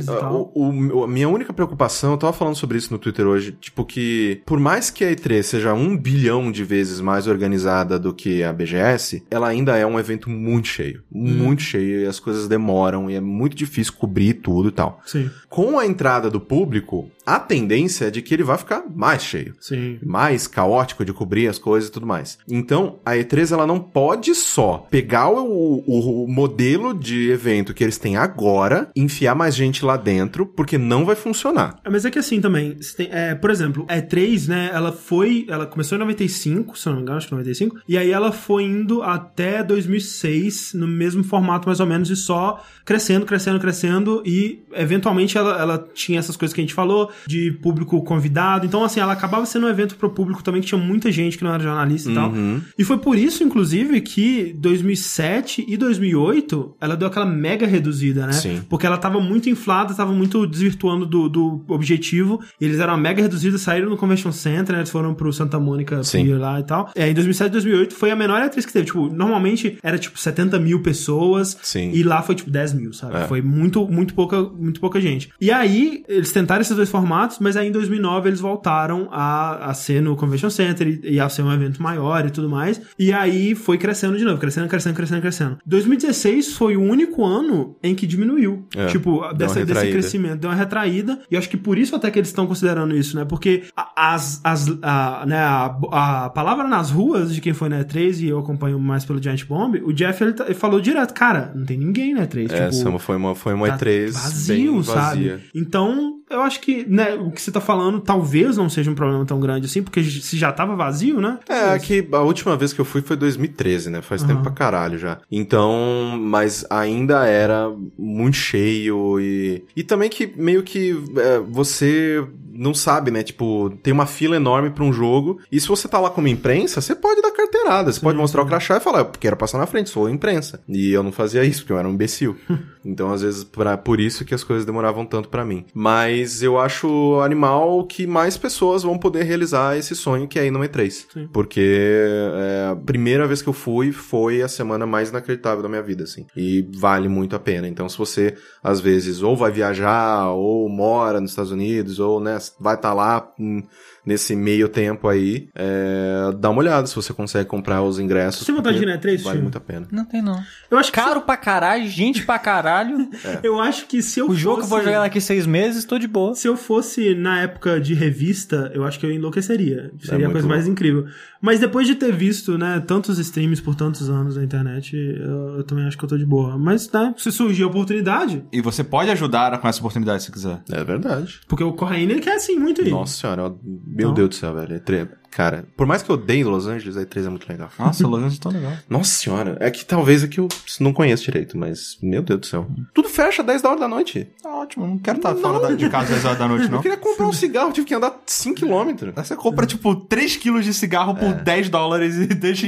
o, o- a minha única preocupação, eu tava falando sobre isso no Twitter hoje, tipo que por mais que a E3 seja um bilhão de vezes mais organizada do que a BGS, ela ainda é um evento muito cheio. Muito cheio e as coisas demoram e é muito difícil cobrir tudo e tal. Sim, Com a entrada do público, a tendência é de que ele vai ficar mais cheio sim. mais caótico de cobrir as coisas e tudo mais. Então, a E3 ela não pode só pegar o, o- o modelo de evento que eles têm agora, enfiar mais gente lá dentro, porque não vai funcionar. É, Mas é que assim também, tem- é, por exemplo, a E3, né, ela foi, ela começou em 95, se eu não me engano, acho que 95, e aí ela foi indo até 2006, no mesmo formato mais ou menos, e só crescendo, crescendo, crescendo, e eventualmente ela, ela tinha essas coisas que a gente falou, de público convidado, então assim, ela acabava sendo um evento pro público também, que tinha muita gente que não era jornalista e tal. E foi por isso, inclusive, que 2007 e 2008, ela deu aquela mega reduzida, né? Sim. Porque ela tava muito inflada, tava muito desvirtuando do, do objetivo. Eles eram uma mega reduzida, saíram no Convention Center, né? Eles foram pro Santa Mônica. Pier lá e tal. É, em 2007 e 2008 foi a menor atriz que teve. Tipo, normalmente era tipo 70 mil pessoas. Sim. E lá foi tipo 10 mil, sabe? É. Foi muito, muito pouca, muito pouca gente. E aí, eles tentaram esses dois formatos, mas aí em 2009 eles voltaram a, a ser no Convention Center e, e a ser um evento maior e tudo mais. E aí foi crescendo de novo, crescendo, crescendo, crescendo, crescendo. 2016 foi o único ano em que diminuiu. É, tipo, dessa, desse crescimento, deu uma retraída. E acho que por isso até que eles estão considerando isso, né? Porque a- as, as, a, né, a, a palavra nas ruas de quem foi na E3, e eu acompanho mais pelo Giant Bomb, o Jeff ele, ele falou direto, cara, não tem ninguém na E3. Essa tipo, foi uma, foi uma tá E3 vazio, bem sabe? vazia. Então, eu acho que, né, o que você tá falando talvez não seja um problema tão grande assim, porque se já tava vazio, né? É, que a última vez que eu fui foi 2013, né? Faz tempo pra caralho já. Então, mas ainda era muito cheio e. E também que meio que é, você não sabe, né? Tipo, tem uma fila enorme pra um jogo. E se você tá lá como imprensa, você pode dar carteirada. Você pode mostrar o crachá e falar, eu quero passar na frente, sou imprensa. E eu não fazia isso, porque eu era um imbecil. então, às vezes, pra, por isso que as coisas demoravam tanto pra mim. Mas eu acho animal que mais pessoas vão poder realizar esse sonho que é ir no E3. Sim. Porque é, a primeira vez que eu fui foi a semana mais inacreditável da minha vida, assim. E vale muito a pena. Então, se você, às vezes, ou vai viajar, ou mora nos Estados Unidos, ou, né, vai estar lá hum, nesse meio tempo aí, é, dá uma olhada se você consegue comprar os ingressos. Você tem vontade de ir na E3, Vale muito a pena. Não tem, não. Eu acho que Caro pra caralho, gente pra caralho. eu acho que se eu O jogo que eu vou fosse- jogar daqui seis meses, tô de boa. Se eu fosse na época de revista, eu acho que eu enlouqueceria. Seria a muito coisa mais incrível. Mas depois de ter visto, né, tantos streams por tantos anos na internet, eu, eu também acho que eu tô de boa. Mas, né, se surgir a oportunidade, E você pode ajudar com essa oportunidade se quiser. É verdade. porque o Corraine, ele quer assim muito ir. Nossa senhora, eu- meu Então. Deus do céu, velho. E3 Cara, por mais que eu odeie Los Angeles, a E3 é muito legal. Nossa, Los Angeles é tão legal. Nossa senhora, é que talvez é que eu não conheço direito, mas meu Deus do céu. Tudo fecha 10 da hora da noite. Tá ótimo, não quero estar fora da- de casa às 10 horas da noite, não. Eu queria comprar um cigarro, tive que andar 5km. Aí Você compra, tipo, 3 quilos de cigarro por 10 dólares e deixa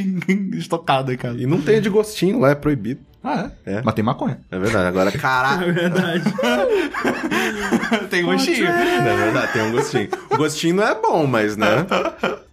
estocado em casa. E não tem de gostinho lá, é proibido. Ah, é? É. Mas tem maconha. É verdade, agora caraca. É verdade. tem gostinho. É verdade, tem um gostinho. O gostinho não é bom, mas né?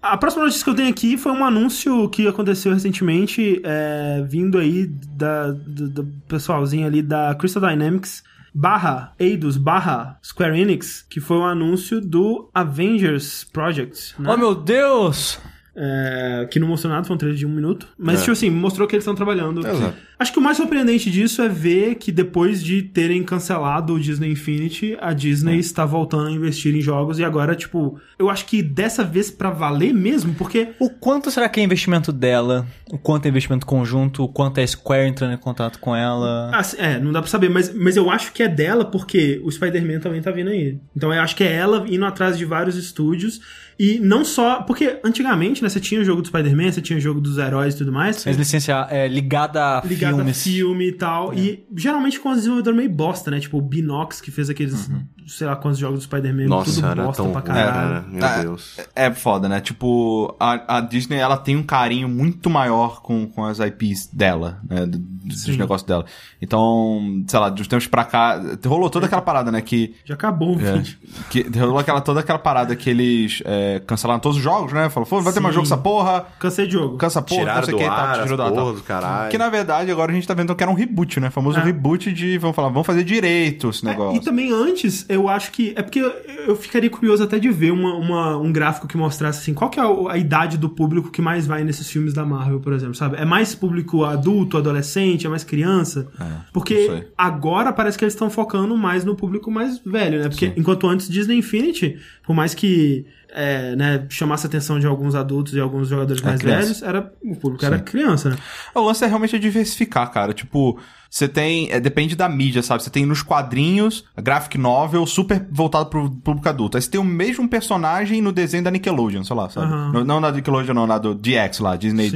A próxima notícia que eu tenho aqui foi um anúncio que aconteceu recentemente, é, vindo aí da, do, do pessoalzinho ali da Crystal Dynamics barra Eidos barra Square Enix, que foi um anúncio do Avengers Project, né? Oh, meu Deus! É, que não mostrou nada, foi um trailer de um minuto. Mas, É. tipo assim, mostrou que eles estão trabalhando Exato. Acho que o mais surpreendente disso é ver que depois de terem cancelado o Disney Infinity, a Disney está voltando a investir em jogos e agora, tipo, eu acho que dessa vez pra valer mesmo, porque O quanto será que é investimento dela? O quanto é investimento conjunto? O quanto é Square entrando em contato com ela? Assim, é, não dá pra saber, mas, mas eu acho que é dela porque o Spider-Man também tá vindo aí. Então eu acho que é ela indo atrás de vários estúdios. E não só. Porque antigamente, né, você tinha o jogo do Spider-Man, você tinha o jogo dos heróis e tudo mais. Mas licenciar é ligada a ligado filmes. a filme e tal. E geralmente com os desenvolvedores meio bosta, né? Tipo o Binox, que fez aqueles, sei lá quantos jogos do Spider-Man, Nossa, tudo era bosta tão pra caralho. cara. Meu É, Deus. É foda, né? Tipo, a, a Disney, ela tem um carinho muito maior com, com as IPs dela, né? do- Dos Sim. negócios dela. Então, sei lá, dos tempos pra cá, rolou toda aquela parada, né? Que, Já acabou o é, vídeo. que rolou aquela, toda aquela parada que eles é, cancelaram todos os jogos, né? Falou, pô, vai ter mais jogo essa porra, Cansei de jogo. cansa porra, Tiraram não sei o que, ar, tá, tirou porra do caralho. Que na verdade agora a gente tá vendo que era um reboot, né? Famoso É. reboot de, vamos falar, vamos fazer direito esse É, negócio. e também antes, eu acho que. É porque eu, ficaria curioso até de ver uma, uma- um gráfico que mostrasse assim, qual que é a, a idade do público que mais vai nesses filmes da Marvel, por exemplo, sabe? É mais público adulto, adolescente, é mais criança? não porque agora parece que eles estão focando mais no público mais velho, né? Porque Sim. enquanto antes Disney Infinity, por mais que. É, né, chamasse a atenção de alguns adultos e alguns jogadores mais criança. velhos, era, o público era criança, né? O lance é realmente diversificar, cara. Tipo, você tem. é, depende da mídia, sabe? Você tem nos quadrinhos, graphic novel, super voltado pro público adulto. Aí você tem o mesmo personagem no desenho da Nickelodeon, sei lá, sabe? Aham. Não, não na Nickelodeon, não, na do DX lá, Disney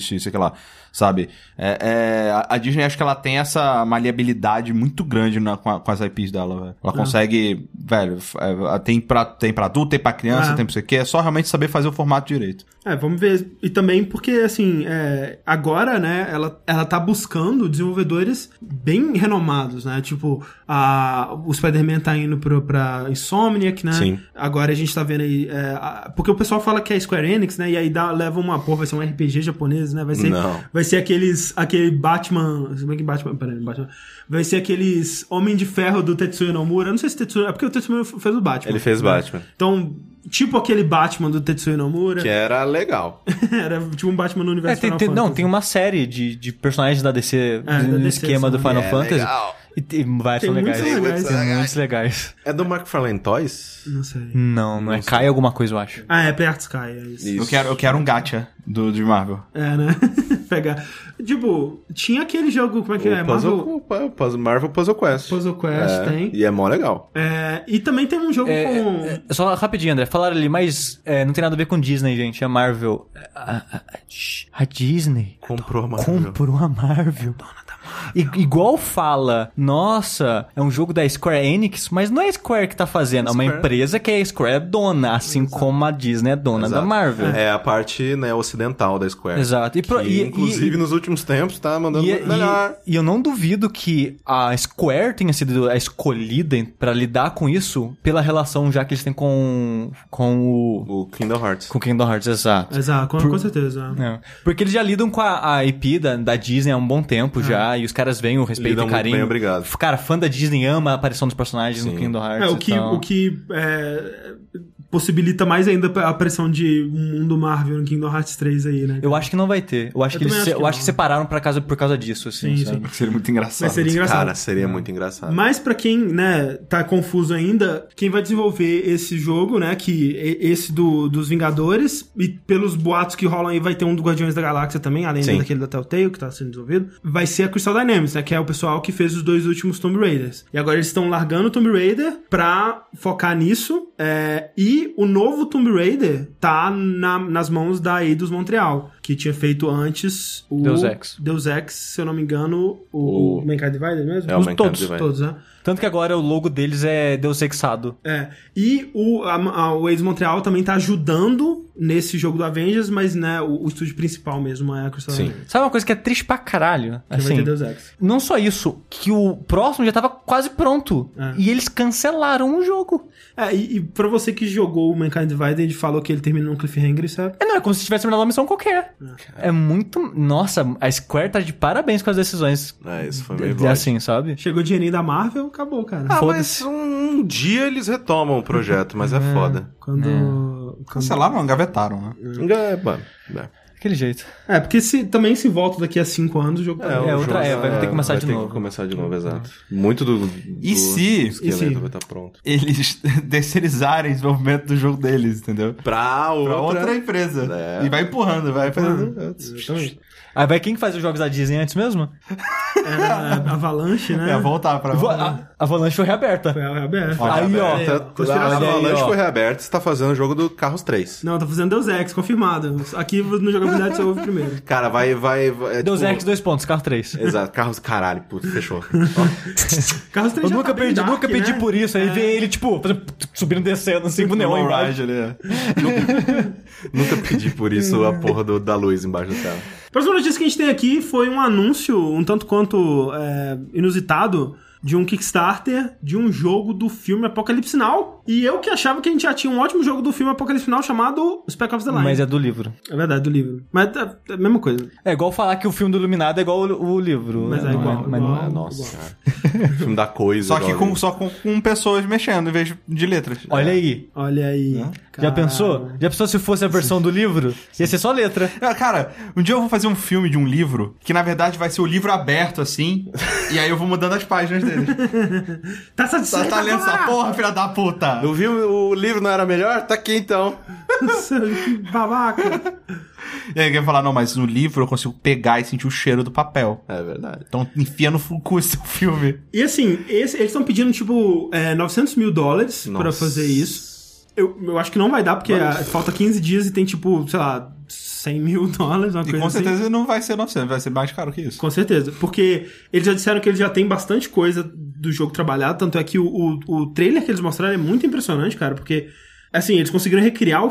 Sim, sei lá. Sabe? É, é, a- Disney acho que ela tem essa maleabilidade muito grande na- com, a- com as IPs dela, velho. Ela consegue, velho, é, tem, pra, tem pra adulto, tem pra criança, Ah. tem pra você que. É só realmente saber fazer o formato direito. É, vamos ver. E também porque, assim, é, agora, né, ela, ela tá buscando desenvolvedores bem renomados, né? Tipo, a, o Spider-Man tá indo pro, pra Insomniac, né? Sim. Agora a gente tá vendo aí. é, a- porque o pessoal fala que é Square Enix, né? E aí dá, leva uma porra, vai ser um RPG japonês, né? Vai ser, Não. vai ser aqueles. aquele Batman. Como é que Batman? Peraí, Batman. Vai ser aqueles Homem de Ferro do Tetsuya Nomura. Eu não sei se Tetsuya. É porque o Tetsuya fez o Batman. Ele fez né? Batman. Então, tipo aquele Batman do Tetsuya Nomura. Que era legal. Era tipo um Batman no É, universo tem, Final tem- não, Fantasy. tem uma série de, de personagens da DC É, no da DC, esquema do Final É, Fantasy. legal. E tem vários Tem são muitos legais. legais. Tem muitos legais. É do McFarlane Toys? Não sei. Não, não é Kai alguma coisa, eu acho. Ah, é Play Arts Sky, é isso. Isso. Eu quero, eu quero um gacha do, de Marvel. É, né? Pegar. Tipo, tinha aquele jogo, como é que é? O puzzle, Marvel Marvel Puzzle Quest. Puzzle Quest, É, tem. E é mó legal. É, e também tem um jogo É, com. é, só rapidinho, André. Falaram ali, mas é, não tem nada a ver com Disney, gente. É Marvel. A, a- a- a Disney Comprou a Marvel. comprou a Marvel. I- igual fala, nossa, é um jogo da Square Enix, mas não é a Square que tá fazendo, é uma Square. empresa que a Square é dona, assim como a Disney é dona da Exato. Marvel. É a parte né, ocidental da Square. Exato. E Que, e- inclusive, e- nos últimos tempos, tá mandando E, melhor. e- e eu não duvido que a Square tenha sido a escolhida pra lidar com isso pela relação já que eles têm com, com o. O Kingdom Hearts. Com Kingdom Hearts, exato. Exato, com, com certeza. É. Porque eles já lidam com a, a IP da, da Disney há um bom tempo já, e os caras veem o respeito Lidam e muito carinho. bem, obrigado. Cara, fã da Disney ama a aparição dos personagens no Sim. Kingdom Hearts. É, o que, então- o que é, possibilita mais ainda a aparição de um mundo Marvel no Kingdom Hearts 3 aí, né? Eu acho que não vai ter. Eu acho Eu que eles acho que eu acho que separaram pra casa, por causa disso, assim, Sim, sabe? sim. Seria muito engraçado. Mas seria engraçado. Cara, seria muito engraçado. Mas pra quem, né, tá confuso ainda, quem vai desenvolver esse jogo, né, que esse do, dos Vingadores, e pelos boatos que rolam aí vai ter um do Guardiões da Galáxia também, além Sim. daquele da Telltale que tá sendo desenvolvido, vai ser a Crystal Dynamics, né, que é o pessoal que fez os dois últimos Tomb Raiders. E agora eles estão largando o Tomb Raider pra focar nisso, é, e o novo Tomb Raider tá na- nas mãos da Eidos Montreal, que tinha feito antes o... Deus Ex. Deus Ex, se eu não me engano, o, O- Mankind Divided mesmo? É o Os todos, Divided. Todos, né? Tanto que agora o logo deles é Deus Exado. É. E o, a, a, o Eidos Montreal também tá ajudando nesse jogo do Avengers, mas né, o, o estúdio principal mesmo é a Crystal Sim. Dynamics. Sabe uma coisa que é triste pra caralho? Que vai Assim, ter Deus Ex. não só isso, que o próximo já tava quase pronto. É. E eles cancelaram o jogo. É, e, e pra você que jogou o Mankind Divided e falou que ele terminou um cliffhanger, isso é... É, não, é como se tivesse terminado uma missão qualquer. É muito. Nossa, a Square tá de parabéns com as decisões. É, isso foi meio de- assim, sabe? Chegou o dinheirinho da Marvel, acabou, cara. Ah, mas um, um dia eles retomam o projeto, mas é foda. Quando... quando- Cancelaram, não, engavetaram, né? É, mano. É. Aquele jeito. É, porque se, também se volta daqui a 5 anos, o jogo tá É, o outra- jogo é, vai ter que começar vai de ter novo. Que começar de novo, exato. Muito do, do E se- e se- vai estar pronto. Eles terceirizarem o desenvolvimento do jogo deles, entendeu? Pra outra... Pra outra empresa. É. E vai empurrando, vai fazendo. Exatamente. Aí vai quem que faz os jogos da Disney antes mesmo? Era Avalanche, né? É, voltar pra. Vo- A, Avalanche foi reaberta. Foi aberto. Aí, ó. É, Tá- conspiração. a Avalanche ó. foi reaberta, você tá fazendo o jogo do Carros 3. Não, tá fazendo Deus Ex, confirmado. Aqui no jogabilidade você ouve primeiro. Cara, vai... vai, vai é, Deus tipo- Ex, dois pontos, carro 3. Exato, Carros, caralho, puto, fechou. Carros 3 Eu nunca tá perdi, dark, nunca pedi né? por isso. Aí vem ele, tipo, subindo e descendo, assim, com o neon embaixo. ali, é. Nunca pedi por isso a porra do- da luz embaixo do carro. Próxima notícia que a gente tem aqui foi um anúncio um tanto quanto é, inusitado de um Kickstarter de um jogo do filme Apocalipse Now. E eu que achava que a gente já tinha um ótimo jogo do filme Apocalipse Now chamado Spec Ops The Line. Mas é do livro. É verdade, do livro. Mas é é a mesma coisa. É igual falar que o filme do Iluminado é igual o, o livro. Mas é Não igual, mas não é. Nossa, igual. filme da coisa. Só que com, só com, com pessoas mexendo em vez de letras. Olha aí. Olha aí. Já pensou? Já pensou se fosse a versão do livro? Ia ser só letra. Ah, Cara, um dia eu vou fazer um filme de um livro que na verdade vai ser o livro aberto assim, e aí eu vou mudando as páginas dele. Tá Tá, satisfeito? tá lendo essa porra, filha da puta! Não viu o livro não era melhor? Tá aqui então. que babaca. E aí quer falar, não, mas no livro eu consigo pegar e sentir o cheiro do papel. É verdade. Então enfia no cu esse filme. E assim, esse- eles estão pedindo, tipo, é, 900 mil dólares pra Nossa. fazer isso. Eu, eu acho que não vai dar, porque ah, falta 15 dias e tem, tipo, sei lá, 100 mil dólares, uma E coisa com assim. certeza não vai ser 900, vai ser mais caro que isso. Com certeza. Porque eles já disseram que eles já têm bastante coisa do jogo trabalhado, tanto é que o, o, o trailer que eles mostraram é muito impressionante, cara, porque. Assim, eles conseguiram recriar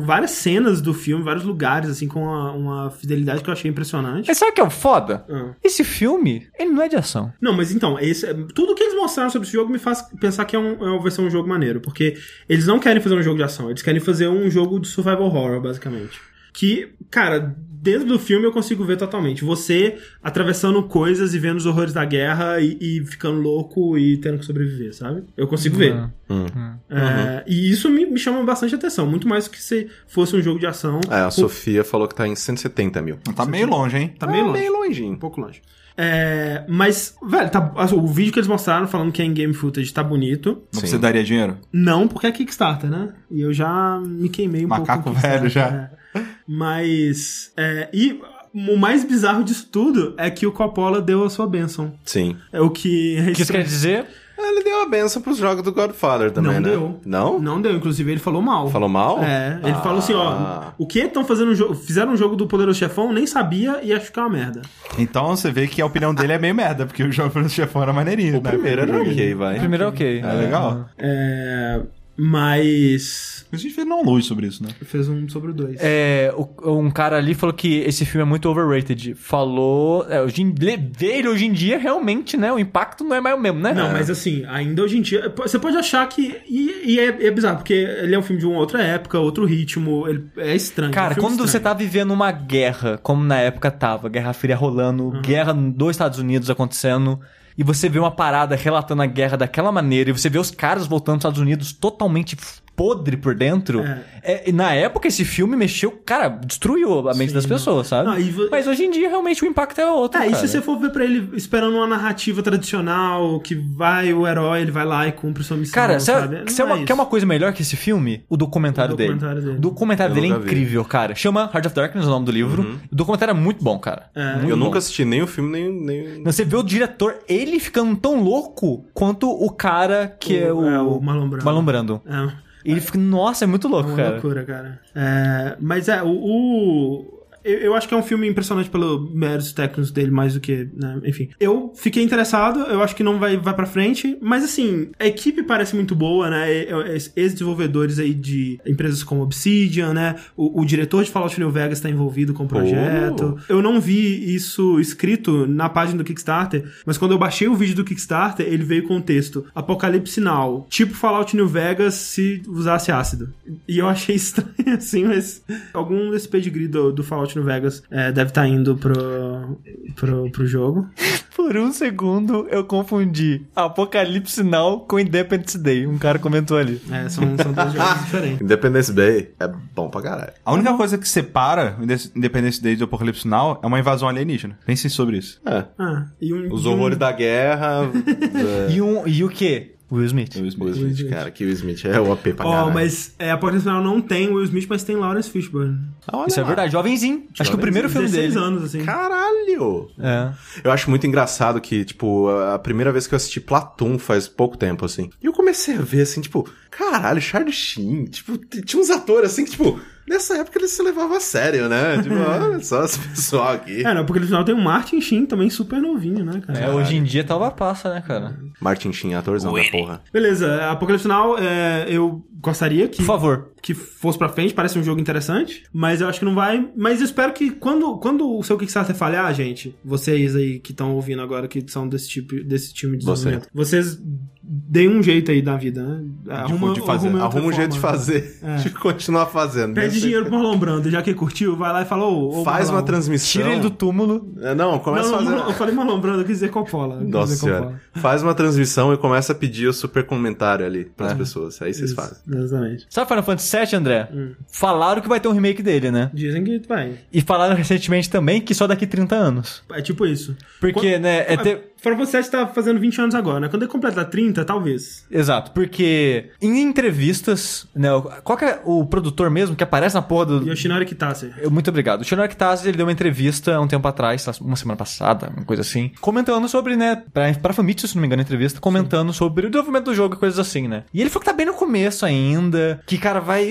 várias cenas do filme, vários lugares, assim, com uma, uma fidelidade que eu achei impressionante. Mas sabe o que é o foda? Ah. Esse filme, ele não é de ação. Não, mas então, esse, tudo que eles mostraram sobre esse jogo me faz pensar que é um, é, vai ser um jogo maneiro. Porque eles não querem fazer um jogo de ação, eles querem fazer um jogo de survival horror, basicamente. Que, cara, dentro do filme eu consigo ver totalmente. Você atravessando coisas e vendo os horrores da guerra e, e ficando louco e tendo que sobreviver, sabe? Eu consigo ver. Hum. É, E isso me, me chama bastante atenção, muito mais do que se fosse um jogo de ação. É, a Com- Sofia falou que tá em 170 mil. Tá meio longe, hein? Tá meio Ah, longe. meio Um longinho. pouco longe. É, mas, velho, tá- o vídeo que eles mostraram falando que é em game footage tá bonito. Mas Sim. Você daria dinheiro? Não, porque é Kickstarter, né? E eu já me queimei um Macaco pouco. com velho Kickstarter, é. Mas. é, e o mais bizarro disso tudo é que o Coppola deu a sua bênção. Sim. É o que. O que isso quer dizer? Ele deu a benção pros jogos do Godfather também, Não né? deu. Não? Não deu, inclusive ele falou mal. Falou mal? É, ele falou assim, ó, Ah. o que estão fazendo um jogo, fizeram um jogo do Poderoso Chefão, nem sabia e acho que é uma merda. Então você vê que a opinião dele é meio merda, porque o jogo do chefão era maneirinho. O primeiro era ok, vai. Primeiro é ok. É legal. É, mas A gente fez não luz sobre isso, né? fez um sobre o dois. É, o- um cara ali falou que esse filme é muito overrated. Falou. É, hoje em, ver ele hoje em dia, realmente, né? O impacto não é mais o mesmo, né? Não, mas assim, ainda hoje em dia. Você pode achar que. E, e é, é bizarro, porque ele é um filme de uma outra época, outro ritmo. Ele, é estranho. é Cara, um filme quando você estranho. tá vivendo uma guerra, como na época tava, Guerra Fria rolando, Uhum. guerra dos Estados Unidos acontecendo, e você vê uma parada relatando a guerra daquela maneira, e você vê os caras voltando dos Estados Unidos totalmente podre por dentro. É, e na época esse filme mexeu, cara, destruiu a mente Sim, das não. pessoas, sabe? Não, e vo- Mas hoje em dia realmente o impacto é outro. É, e cara. se você for ver pra ele esperando uma narrativa tradicional, que vai o herói, ele vai lá e cumpre sua missão, Cara, sabe? sabe, Não quer, uma, é quer uma coisa melhor que esse filme? O documentário, O documentário dele. dele. O documentário Eu dele é nunca vi. incrível, cara. Chama Heart of Darkness, é o nome do livro. O documentário é muito bom, cara. É. Muito Eu bom. nunca assisti nem o filme, nem. nem... Você vê o diretor, ele ficando tão louco quanto o cara que é o, é, o Marlon Brando. Marlon É. Ele fica, nossa, é muito É louco, uma cara. loucura, cara. É, mas é, o. o- eu, eu acho que é um filme impressionante pelo méritos técnicos dele, mais do que. né, enfim. Eu fiquei interessado, eu acho que não vai, vai pra frente, mas assim, a equipe parece muito boa, né? Ex-desenvolvedores aí de empresas como Obsidian, né? O, o diretor de Fallout New Vegas tá envolvido com o projeto. Eu não vi isso escrito na página do Kickstarter, mas quando eu baixei o vídeo do Kickstarter, ele veio com o texto Apocalipse Now, tipo Fallout New Vegas se usasse ácido. E eu achei estranho assim, mas algum desse pedigree do, do Fallout New Vegas é, deve estar indo pro, pro, pro, jogo. Por um segundo eu confundi Apocalipse Now com Independence Day. Um cara comentou ali. É, são, são dois jogos diferentes. Independence Day é bom pra caralho. A única coisa que separa o Independence Day do Apocalipse Now é uma invasão alienígena. Pensem sobre isso. É. Ah, e um, Os e um- horrores da guerra. é. E, um, e o quê? Will Smith. Will Smith. Will Smith, cara, que Will Smith é o AP pra Ó, caralho. mas é, Apocalipse Now não tem Will Smith, mas tem Lawrence Fishburne. Olha Isso é lá. verdade, jovenzinho. Acho que o primeiro filme 16 dele. anos, assim. Caralho! É. Eu acho muito engraçado que, tipo, a primeira vez que eu assisti Platum faz pouco tempo, assim. E eu comecei a ver, assim, tipo, caralho, Charlie Sheen. Tipo, tinha uns atores, assim, que, tipo, nessa época eles se levavam a sério, né? Tipo, olha só esse pessoal aqui. É, no Apocalipse Now tem o Martin Sheen também super novinho, né, cara? É, hoje em dia tá uma passa, né, cara? Martin Sheen, atorzão da porra. Beleza, Apocalipse Now, é, eu gostaria que, Por favor. que fosse pra frente, parece um jogo interessante, mas eu acho que não vai. Mas eu espero que quando, quando o seu Kickstarter falhar, gente, vocês aí que estão ouvindo agora, que são desse tipo, desse time de Você. desenvolvimento, vocês deem um jeito aí na vida, né? Arruma, de fazer. outra Arruma um jeito de forma. fazer, É. de continuar fazendo. Pede Mesmo dinheiro pro Marlon Brando, já que ele curtiu, vai lá e fala, ô, ô, Faz Marlon. uma transmissão. Tira ele do túmulo. É, Não, começa Não, a fazer. não, eu falei Marlon Brando, eu quis dizer Coppola. Nossa dizer senhora. Coppola. Faz uma transmissão e começa a pedir o super comentário ali pras É. pessoas. Aí vocês fazem. Exatamente. Sabe Final Fantasy VII, André? Hum. Falaram que vai ter um remake dele, né? Dizem que vai. E falaram recentemente também que só daqui 30 anos. É tipo isso. Porque, Quando- né, é ter... Final Fantasy VII tá fazendo 20 anos agora, né? Quando ele completar 30, talvez. Exato, porque em entrevistas, né, qual que é o produtor mesmo que aparece na porra do... Yoshinori Kitase. Eu- Muito obrigado. O Shinori Kitase, ele deu uma entrevista um tempo atrás, lá, uma semana passada, uma coisa assim, comentando sobre, né, pra, pra Famitsu, se não me engano, a entrevista, comentando sobre o desenvolvimento do jogo e coisas assim, né. E ele falou que tá bem no começo ainda, que, cara, vai...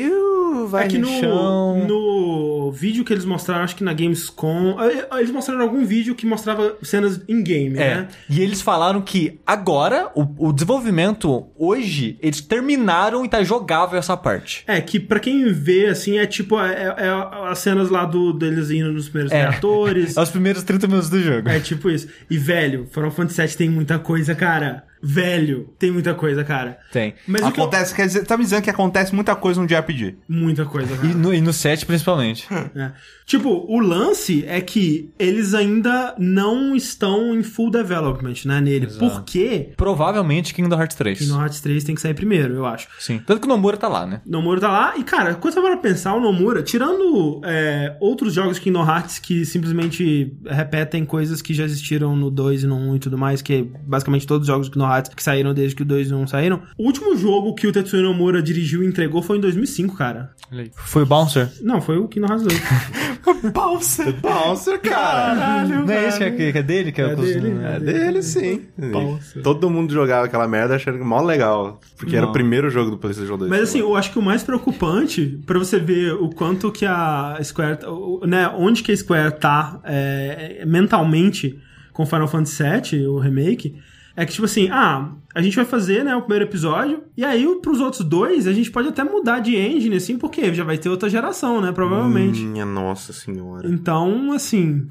vai é que no, no, chão... no vídeo que eles mostraram, acho que na Gamescom, eh, eles mostraram algum vídeo que mostrava cenas in-game, É, né? e eles falaram que agora, o, o desenvolvimento, hoje, eles terminaram e tá jogável essa parte. É, que pra quem vê, assim, é tipo, é, é as cenas lá do, deles indo nos primeiros É. reatores. É os primeiros 30 minutos do jogo. É tipo isso. E, velho, Final Fantasy VII tem muita coisa, cara. Velho, tem muita coisa, cara. Tem. Mas o que eu- Acontece, quer dizer, tá me dizendo que acontece muita coisa no JRPG. Muita coisa, cara. E no, e no 7, principalmente. É. Tipo, o lance é que eles ainda não estão em full development, né, nele. Porque Provavelmente Kingdom Hearts 3. Kingdom Hearts 3 tem que sair primeiro, eu acho. Sim. Tanto que o Nomura tá lá, né? Nomura tá lá, e cara, quando você vai pensar, o Nomura, tirando é, outros jogos de Kingdom Hearts que simplesmente repetem coisas que já existiram no 2 e no 1 e tudo mais, que é basicamente todos os jogos de Kingdom Hearts que saíram desde que o 2 e o 1 saíram. O último jogo que o Tetsuya Nomura dirigiu e entregou foi em 2005, cara. Foi o Bouncer. Não, foi o Kingdom Hearts 2. Bouncer! Bouncer, cara. Não é esse que é, que é dele? Que é, É o- dele. É dele, sim. Bouncer. Todo mundo jogava aquela merda achando que mó legal. Porque era o primeiro jogo do PlayStation 2. Mas assim, eu acho que o mais preocupante, pra você ver o quanto que a Square, né, onde que a Square tá é, é, mentalmente com Final Fantasy VII, o remake, é que tipo assim, ah, a gente vai fazer, né, o primeiro episódio, e aí pros outros dois a gente pode até mudar de engine, assim, porque já vai ter outra geração, né, provavelmente. Minha nossa senhora. Então, assim,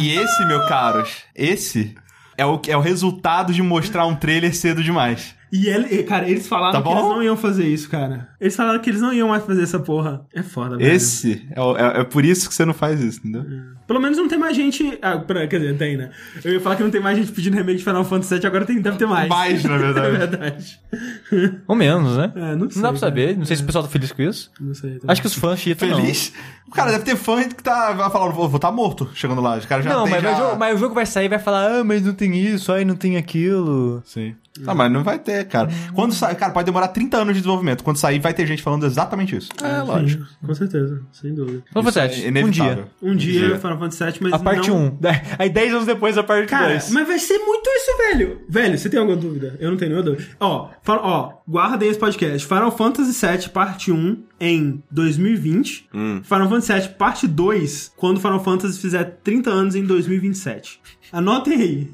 E esse, meu caros, esse é o, é o resultado de mostrar um trailer cedo demais. e ele, e, cara, eles falaram Tá que eles não iam fazer isso, cara. Eles falaram que eles não iam mais fazer essa porra. É foda, velho. Esse é, é- é por isso que você não faz isso, entendeu? Pelo menos não tem mais gente. Ah, pera, quer dizer, tem, né? Eu ia falar que não tem mais gente pedindo remake de Final Fantasy VII, agora tem, deve ter mais. Mais, na verdade. é verdade. Ou menos, né? É, não sei. Não dá pra cara. saber. Não sei se o pessoal tá feliz com isso. Não sei. também. Acho que os fãs chitam, não. Feliz? O cara deve ter fã que tá vai falar, vou estar morto chegando lá. Os caras já Não, mas, já... mas o jogo, mas o jogo vai sair e vai falar, ah, mas não tem isso, aí não tem aquilo. Sim. Ah, mas não vai ter, cara. Quando sai, cara, pode demorar 30 anos de desenvolvimento. Quando sair, vai ter gente falando exatamente isso. É, lógico. Com certeza, sem dúvida. Final Isso é Fantasy, um dia. Um dia, dia. Final Fantasy VII, mas A parte não... 1. Aí 10 anos depois a parte Cara, 2. mas vai ser muito isso, velho. Velho, você tem alguma dúvida? Eu não tenho nenhuma dúvida. Ó, fala- ó, guardem esse podcast. Final Fantasy VII Parte 1 em 2020. Final Fantasy VII Parte 2 quando Final Fantasy fizer 30 anos em 2027. Anotem aí.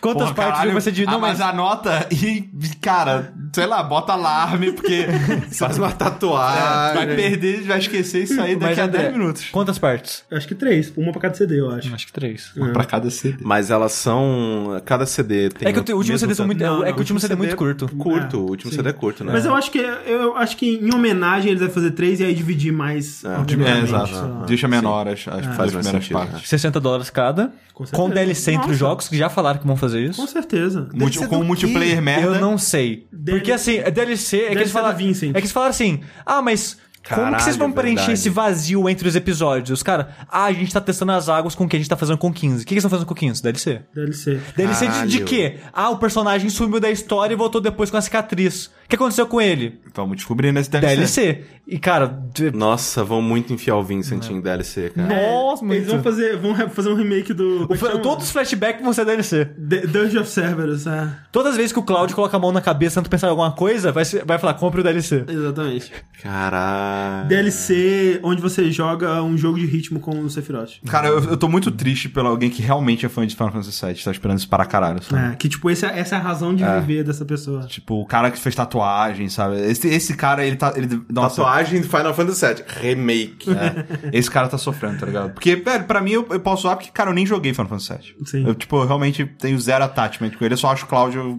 Quantas Porra, partes caralho. ser de... Ah, Não, mas mas... anota e, cara, sei lá, bota alarme, porque Faz uma tatuagem. vai perder, vai esquecer isso aí daqui Mas, a André, 10 minutos. Quantas partes? Acho que três. Uma pra cada CD, eu acho. Acho que três. Um pra cada CD. Mas elas são. Cada CD tem. É que o o último CD são muito, Não, é que o último CD é muito curto. Curto, É, o último sim. CD é curto, né? Mas eu acho que eu acho que em homenagem eles devem fazer três e aí dividir mais. É, É, exato. Deixa menor as, as Faz mais primeiras partes. 60 dólares cada. Com. DLC entre os jogos, que já falaram que vão fazer Com isso. certeza. Multi- ser com do multiplayer quê? merda. Eu não sei. Dele- Porque assim, é DLC, é que eles falaram. Vincent. É que eles falaram assim: ah, mas. Como que vocês vão Caralho, preencher verdade. esse vazio entre os episódios? Os caras, ah, a gente tá testando as águas com o que a gente tá fazendo com 15. O que, que eles estão fazendo com 15? DLC. DLC. DLC de, de Caralho. quê? Ah, o personagem sumiu da história e voltou depois com a cicatriz. O que aconteceu com ele? Vamos descobrir nesse DLC. DLC. E, cara, de- Nossa, vão muito enfiar o Vincent em DLC, cara. nossa, Eles vão fazer, vão fazer um remake do. O fla- Todos os flashbacks vão ser DLC. The- Dungeon of Cerberus, é. Todas as vezes que o Cloud coloca a mão na cabeça tentando pensar em alguma coisa, vai, vai falar, compre o DLC. Exatamente. Caralho. DLC onde você joga um jogo de ritmo com o Sephiroth. Cara, eu, eu tô muito triste pelo alguém que realmente é fã de Final Fantasy VII. Tá esperando isso para caralho, sabe? É, que tipo, esse é- essa é a razão de viver dessa pessoa. Tipo, o cara que fez tatuagem, sabe? Esse, esse cara, ele tá. Ele, nossa, Tatuagem do Final Fantasy VII. Remake. É, esse cara tá sofrendo, tá ligado? Porque, velho, pra mim eu, eu posso zoar porque, cara, eu nem joguei Final Fantasy VII. Sim. Eu, tipo, eu realmente tenho zero attachment com ele. Eu só acho o Cláudio.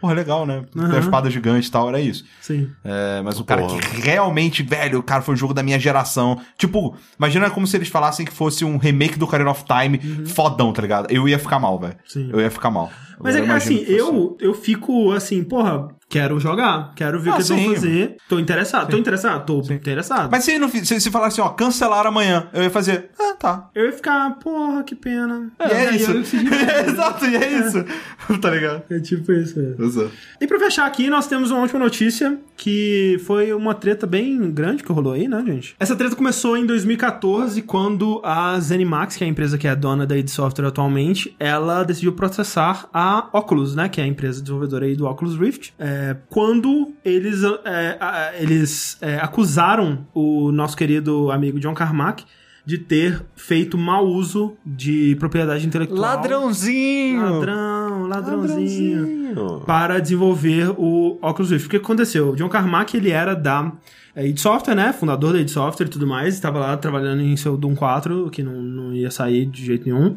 Porra, legal, né? Tem a espada gigante e tal, era isso. Sim. É, mas o cara Porra. que realmente, velho, o cara foi o jogo da minha geração. Tipo, imagina como se eles falassem que fosse um remake do Ocarina of Time fodão, tá ligado? Eu ia ficar mal, velho. Uhum. Eu ia ficar mal. Mas é Eu que imagino assim, eu, eu fico assim, porra, quero jogar, quero ver o Ah, que eles vão sim. fazer. Tô interessado, tô interessado, tô interessado. Mas se, ele não, se, se falar assim, ó, cancelar amanhã, eu ia fazer, ah, tá. Eu ia ficar, porra, que pena. E é, isso. Exato, e é isso. tá ligado? É tipo isso. é. Exato. E pra fechar aqui, nós temos uma última notícia, que foi uma treta bem grande que rolou aí, né, gente? Essa treta começou em 2014, quando a ZeniMax, que é a empresa que é dona da id Software atualmente, ela decidiu processar a Oculus, né, que é a empresa desenvolvedora aí do Oculus Rift, é, quando eles, é, a- eles é, acusaram o nosso querido amigo John Carmack de ter feito mau uso de propriedade intelectual. Ladrãozinho! Ladrão, ladrãozinho. Para desenvolver o Oculus Rift. O que aconteceu? O John Carmack, ele era da é, id Software, né? Fundador da id Software e tudo mais. Estava lá trabalhando em seu Doom 4, que não, não ia sair de jeito nenhum.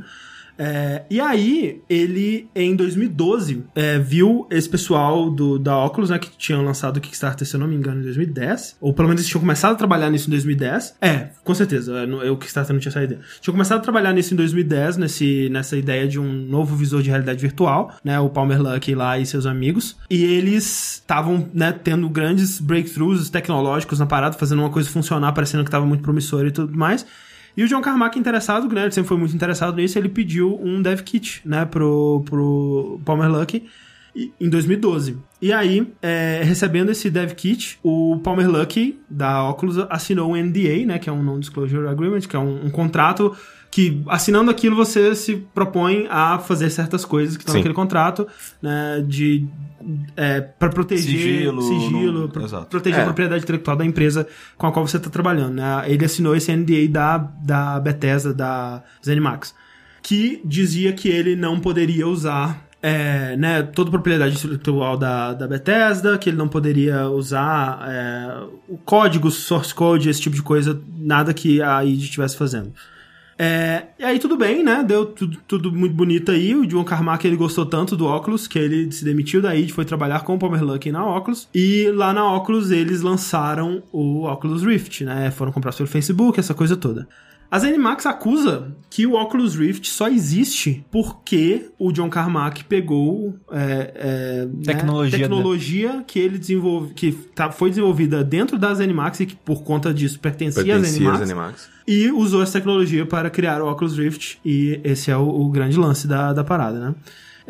É, e aí, ele, em 2012, é, viu esse pessoal do, da Oculus, né, que tinham lançado o Kickstarter, se eu não me engano, em 2010, ou pelo menos eles tinham começado a trabalhar nisso em 2010. É, com certeza, é, o Kickstarter não tinha saído. Tinham começado a trabalhar nisso em 2010, nesse, nessa ideia de um novo visor de realidade virtual, né, o Palmer Luckey lá e seus amigos. E eles estavam, né, tendo grandes breakthroughs tecnológicos na parada, fazendo uma coisa funcionar, parecendo que estava muito promissor e tudo mais. E o John Carmack, interessado, né, ele sempre foi muito interessado nisso, ele pediu um dev kit, né, pro, pro Palmer Luckey e- em 2012. E aí, é, recebendo esse dev kit, o Palmer Luckey, da Oculus, assinou um NDA, né, que é um Non-Disclosure Agreement, que é um, um contrato que, assinando aquilo, você se propõe a fazer certas coisas que estão Sim. naquele contrato, né, de... É, para proteger Sigilo, sigilo não- pra exato. proteger É. a propriedade intelectual da empresa com a qual você está trabalhando. Né? Ele assinou esse NDA da, da Bethesda, da ZeniMax, que dizia que ele não poderia usar é, né, toda a propriedade intelectual da, da Bethesda, que ele não poderia usar é, o código, source code, esse tipo de coisa, nada que a id estivesse fazendo. É, e aí tudo bem, né? Deu tudo, tudo muito bonito aí. O John Carmack ele gostou tanto do Oculus que ele se demitiu da id, foi trabalhar com o Palmer Luckey na Oculus. E lá na Oculus eles lançaram o Oculus Rift, né? Foram comprar pelo Facebook, essa coisa toda. A ZeniMax acusa que o Oculus Rift só existe porque o John Carmack pegou é, é, né, Tecnologia, né? tecnologia que ele desenvolve, que tá, foi desenvolvida dentro da ZeniMax e que por conta disso pertencia, à Pertencia ZeniMax às Animax. e usou essa tecnologia para criar o Oculus Rift e esse é o, o grande lance da, da parada, né?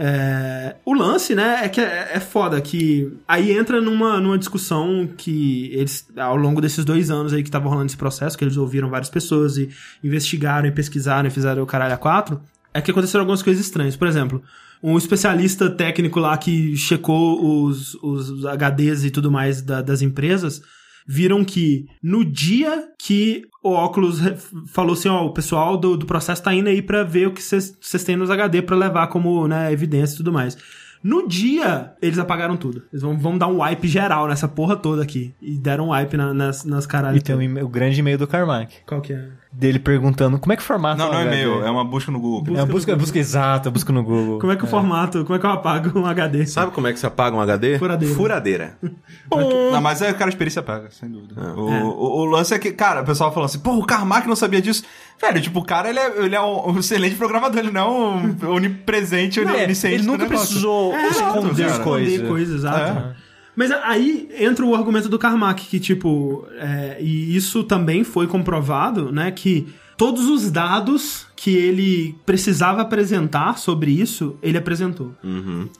É, o lance, né, é que é, é foda que aí entra numa, numa discussão que eles, ao longo desses dois anos aí que tava rolando esse processo, que eles ouviram várias pessoas e investigaram e pesquisaram e fizeram o caralho a quatro, é que aconteceram algumas coisas estranhas. Por exemplo, um especialista técnico lá que checou os, os HDs e tudo mais da- das empresas viram que no dia que o Oculus re- falou assim, ó, o pessoal do, do processo tá indo aí pra ver o que vocês têm nos HD pra levar como, né, evidência e tudo mais. No dia, eles apagaram tudo. Eles vão, vão dar um wipe geral nessa porra toda aqui. E deram um wipe na- nas, nas caralhas. E tem o, e-mail- o grande e-mail do Carmack. Qual que é? Dele perguntando como é que formata Não, um não é HD? e-mail, é uma busca no Google. É uma busca, busca exata, busca no Google. Como é que o formato, como é que eu apago um HD? Sabe como é que se apaga um HD? Furadeira. Furadeira. Não, mas é, cara, a experiência pega, sem dúvida. O, É. o, o lance é que, cara, o pessoal falou assim, pô, o Carmack não sabia disso. Velho, tipo, o cara, ele é, ele é um, excelente programador, ele não é um onipresente, Não, é, onisciente ele do nunca precisou É, esconder as coisas. Esconder coisas, exato. Mas aí entra o argumento do Carmack, que tipo, é, e isso também foi comprovado, né, que todos os dados que ele precisava apresentar sobre isso, ele apresentou.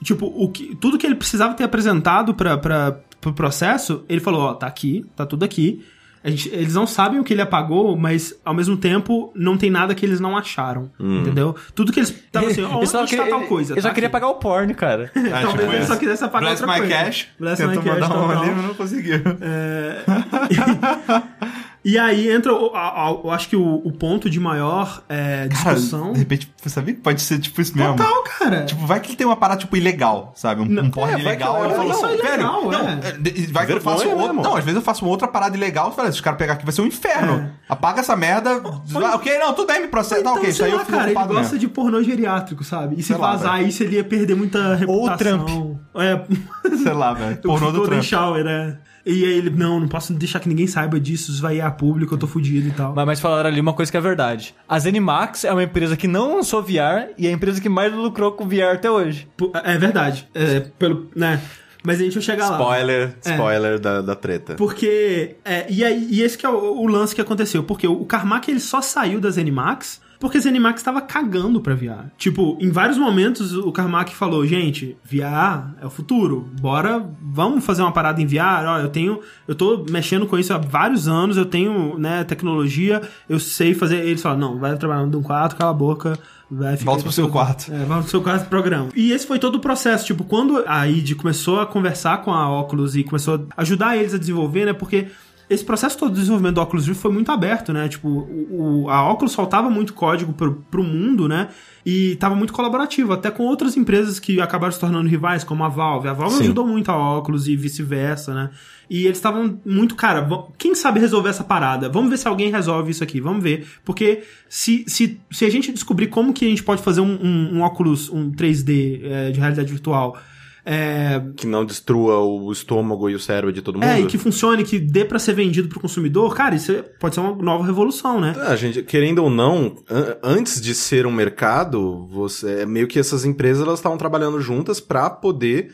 Tipo, o que, tudo que ele precisava ter apresentado para pro processo, ele falou, ó, tá aqui, tá tudo aqui. A gente- eles não sabem o que ele apagou, mas ao mesmo tempo não tem nada que eles não acharam, entendeu? Tudo que eles estavam assim, onde só está queria- tal coisa? Ele só tá queria aqui. pagar o porn, cara. É, Talvez tipo ele isso. só quisesse apagar Bless outra my coisa. cash. Bless my Tentou cash, mandar um mas não conseguiu. E aí entra, eu acho que o, o ponto de maior é, Cara, discussão. de repente, você sabia que pode ser tipo isso mesmo? Total, cara. Tipo, vai que ele tem uma parada, tipo, ilegal, sabe? Um, Não, um porn é, vai que ilegal. Ele falou não, assim, é velho, ilegal, não, é. é, de- vai que eu faço outra... mesmo. Não, às vezes eu faço uma outra parada ilegal, e falo, se os caras pegar aqui vai ser um inferno. Apaga essa merda. Ah, ok, não, tudo bem, me processa. então, Tá, ok, isso aí lá, eu fiz cara, ele gosta mesmo. de pornô geriátrico, sabe? E se Sei lá, vazar isso, ele ia perder muita reputação. Trump. É, Sei lá, velho. Pornô do Trump. Shower, é. E aí ele, não, não posso deixar que ninguém saiba disso, isso vai ir a público, eu tô fudido e tal. Mas, mas falaram ali uma coisa que é verdade. A Zenimax é uma empresa que não lançou VR e é a empresa que mais lucrou com VR até hoje. É verdade. É, pelo, né? Mas a gente vai chegar lá. Spoiler, É. spoiler da, da treta. Porque. É, e, aí, e esse que é o, o lance que aconteceu. Porque o, o Carmack ele só saiu da Zenimax porque a Zenimax estava cagando pra VR. Tipo, em vários momentos o Carmack falou: gente, VR é o futuro. Bora, vamos fazer uma parada em VR. Ó, eu tenho. Eu tô mexendo com isso há vários anos, eu tenho, né, tecnologia, eu sei fazer. Eles falaram: não, vai trabalhar no 4, cala a boca. Vai ficar Volta pro seu quarto. é, vamos pro seu quarto programa. E esse foi todo o processo. Tipo, quando a ID começou a conversar com a Oculus e começou a ajudar eles a desenvolver, né? Porque esse processo todo de desenvolvimento do Oculus Rift foi muito aberto, né? Tipo, o, o- a Oculus soltava muito código pro, pro mundo, né? E tava muito colaborativo, até com outras empresas que acabaram se tornando rivais, como a Valve. A Valve Sim. ajudou muito a Oculus e vice-versa, né? E eles estavam muito, cara, quem sabe resolver essa parada? Vamos ver se alguém resolve isso aqui, vamos ver. Porque se, se, se a gente descobrir como que a gente pode fazer um, um, um óculos, um 3D é, de realidade virtual, é, Que não destrua o estômago e o cérebro de todo mundo. é, e que funcione, que dê pra ser vendido pro consumidor, cara, isso é- pode ser uma nova revolução, né? A gente, querendo ou não, an- antes de ser um mercado, você é meio que essas empresas elas estavam trabalhando juntas pra poder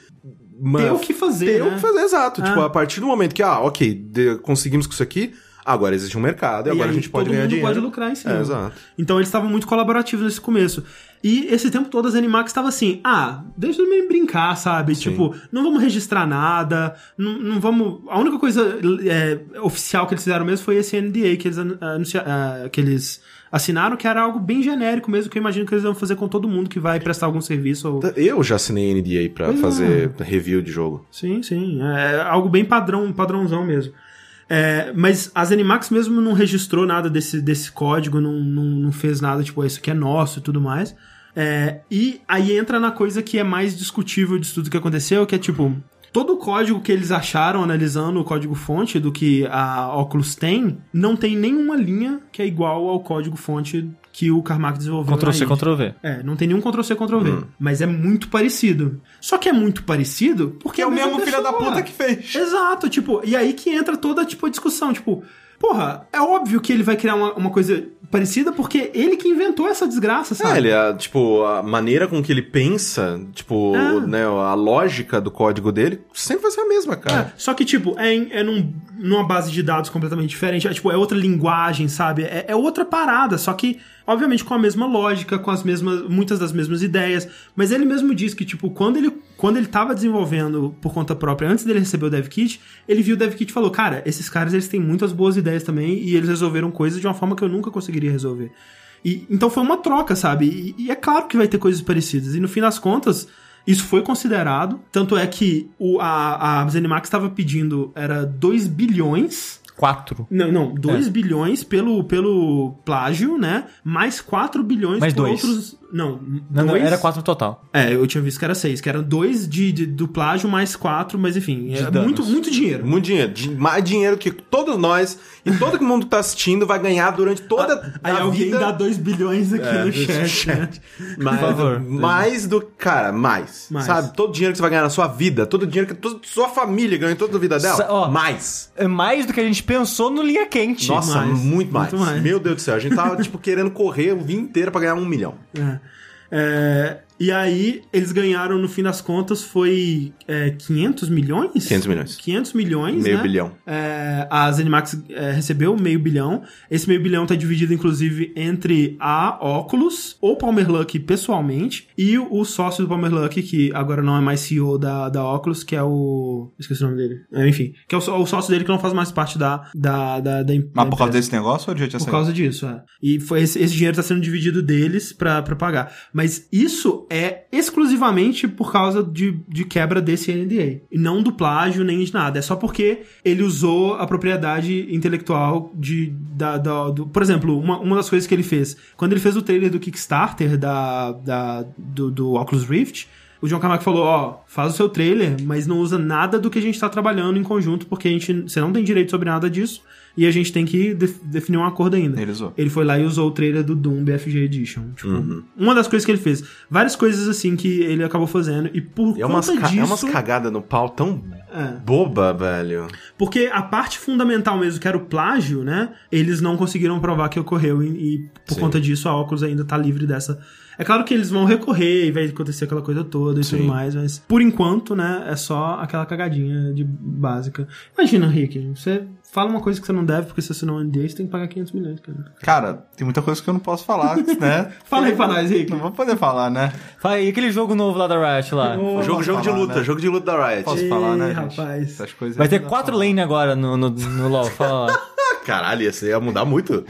Ter o que fazer, ter né? o que fazer, exato. Ah. Tipo, a partir do momento que, ah, ok, de- conseguimos com isso aqui, agora existe um mercado e, agora aí a gente pode ganhar dinheiro. pode lucrar em cima. É, exato. Então eles estavam muito colaborativos nesse começo. E esse tempo todo a Zenimax estava assim, ah, deixa eu me brincar, sabe? Tipo, não vamos registrar nada, não, não vamos... A única coisa é, oficial que eles fizeram mesmo foi esse NDA que eles, anu- anuncia, ah, que eles assinaram, que era algo bem genérico mesmo, que eu imagino que eles vão fazer com todo mundo que vai prestar algum serviço ou... Eu já assinei NDA pra Pois é. fazer review de jogo. Sim, sim. É algo bem padrão, padrãozão mesmo. É, mas a Zenimax mesmo não registrou nada desse, desse código, não, não, não fez nada, tipo, isso aqui é nosso e tudo mais. É, e aí entra na coisa que é mais discutível disso tudo que aconteceu, que é tipo, todo o código que eles acharam analisando o código-fonte do que a Oculus tem, não tem nenhuma linha que é igual ao código-fonte que o Carmack desenvolveu. Ctrl na C, id. Ctrl V. É, não tem nenhum Ctrl-C, Ctrl-V. Mas é muito parecido. Só que é muito parecido porque Que é o a mesmo filho da puta que fez. Exato, tipo, e aí que entra toda, tipo, a discussão, tipo, porra, é óbvio que ele vai criar uma, uma coisa parecida porque ele que inventou essa desgraça, É, sabe? ele é, tipo, a maneira com que ele pensa, tipo, É. né, a lógica do código dele sempre vai ser a mesma, cara. É, só que, tipo, é, em- é num- numa base de dados completamente diferente. É, tipo, é outra linguagem, sabe? É, é outra parada, só que, obviamente, com a mesma lógica, com as mesmas. muitas das mesmas ideias. Mas ele mesmo diz que, tipo, quando ele, quando ele tava desenvolvendo por conta própria, antes dele receber o Dev Kit, ele viu o Dev Kit e falou: Cara, esses caras eles têm muitas boas ideias também e eles resolveram coisas de uma forma que eu nunca conseguiria resolver. E, então foi uma troca, sabe? E, e é claro que vai ter coisas parecidas. E no fim das contas, isso foi considerado. Tanto é que o, a, a Zenimax estava pedindo era 2 bilhões. 4. Não, não, 2 É. bilhões pelo, pelo plágio, né? Mais 4 bilhões Mais por dois. outros. Não, Não, não, dois- era quatro no total. É, eu tinha visto que era seis, que eram dois de, de- do plágio mais quatro, mas enfim, é muito, muito dinheiro. Muito dinheiro. Di- Mais dinheiro que todos nós e todo mundo que tá assistindo vai ganhar durante toda Aí a alguém vida. dá 2 bilhões aqui É, no desse chat, né? Mais, favor. mais do. Cara, mais, Mais. Sabe? Todo o dinheiro que você vai ganhar na sua vida, todo o dinheiro que toda sua família ganhou em toda a vida dela. Sa- ó, mais. É mais do que a gente pensou no Linha Quente. Nossa, mais, muito, mais. muito mais. Meu Deus do céu. A gente tava, tipo, querendo correr o dia inteiro pra ganhar um milhão. É. É, e aí, eles ganharam, no fim das contas, foi é, 500 milhões? 500 milhões. 500 milhões, Meio né? bilhão. É, a ZeniMax é, recebeu meio bilhão. Esse meio bilhão tá dividido, inclusive, entre a Oculus, o Palmer Luck pessoalmente, e o, sócio do Palmer Luck, que agora não é mais CEO da, da Oculus, que é o... Esqueci o nome dele. É, enfim, que é o, o sócio dele que não faz mais parte da, da, da, da, em- Mas por causa empresa. desse negócio ou já tinha Por causa disso, é. E foi esse, esse dinheiro tá sendo dividido deles pra pagar. Mas isso é exclusivamente por causa de, de quebra desse NDA. E não do plágio nem de nada. É só porque ele usou a propriedade intelectual de. Da, da- do, por exemplo, uma, uma das coisas que ele fez. Quando ele fez o trailer do Kickstarter da, da, do, do Oculus Rift. O John Carmack falou, ó, faz o seu trailer, mas não usa nada do que a gente tá trabalhando em conjunto, porque a gente, você não tem direito sobre nada disso, e a gente tem que def- definir um acordo ainda. Ele usou. Ele foi lá e usou o trailer do Doom BFG Edition. Tipo, uma das coisas que ele fez. Várias coisas assim que ele acabou fazendo. E por E é umas, conta ca- disso. é umas cagadas no pau tão É. boba, velho. Porque a parte fundamental mesmo, que era o plágio, né? Eles não conseguiram provar que ocorreu. E, e por Sim. conta disso, a Oculus ainda tá livre dessa. É claro que eles vão recorrer e vai acontecer aquela coisa toda e tudo Sim. mais, mas por enquanto, né, é só aquela cagadinha de básica. Imagina, Rick, você fala uma coisa que você não deve, porque se você não NDA, você tem que pagar 500 milhões, cara. Cara, tem muita coisa que eu não posso falar, né? Fala aí pra nós, Rick. Não vou poder falar, né? Fala aí, aquele jogo novo lá da Riot lá. Ô, jogo, jogo de falar, luta, né? jogo de luta da Riot. Posso Ei, falar, né, gente? rapaz. Essas coisas Vai ter quatro falar. lane agora no, no, no LoL. Fala lá. Caralho, ia, ia mudar muito.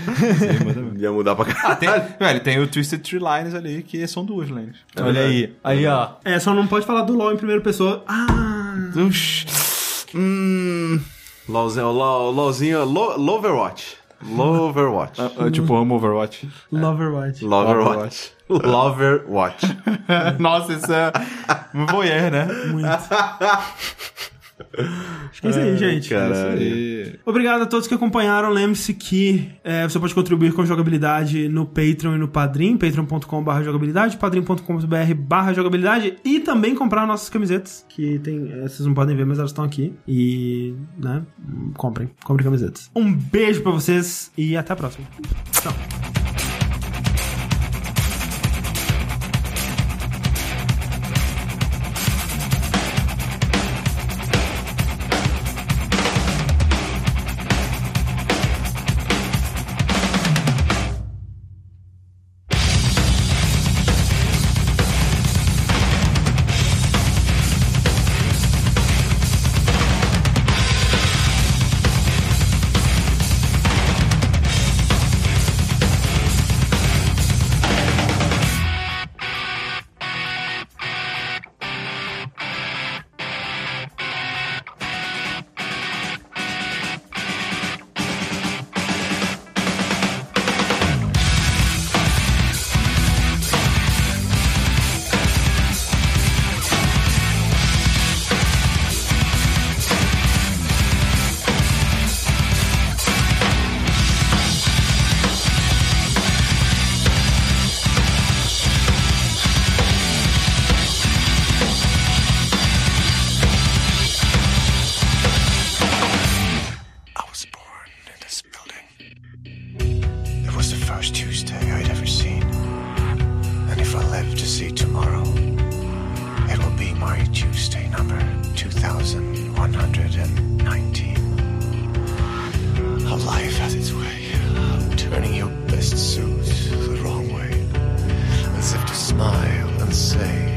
ia mudar pra Ah, tem, caralho. velho, tem o Twisted Tree Lines ali, que são duas lanes. Olha aí. Aí, ó. É, só não pode falar do LoL em primeira pessoa. Ah, Ux. Hum. LOLzinho, LOL, LOLzinho, Lo- Loverwatch. Loverwatch. Eu, tipo, amo Overwatch. Loverwatch. Loverwatch. Loverwatch. Nossa, isso é um voyeur, né? Muito. Acho que é isso aí, gente. Caralho. E... Obrigado a todos que acompanharam. Lembre-se que é, você pode contribuir com jogabilidade no Patreon e no Padrim, patreon.com.br jogabilidade, padrim.com.br jogabilidade e também comprar nossas camisetas, que tem, é, vocês não podem ver, mas elas estão aqui. E, né, comprem, comprem camisetas. Um beijo pra vocês e até a próxima. Tchau. Say,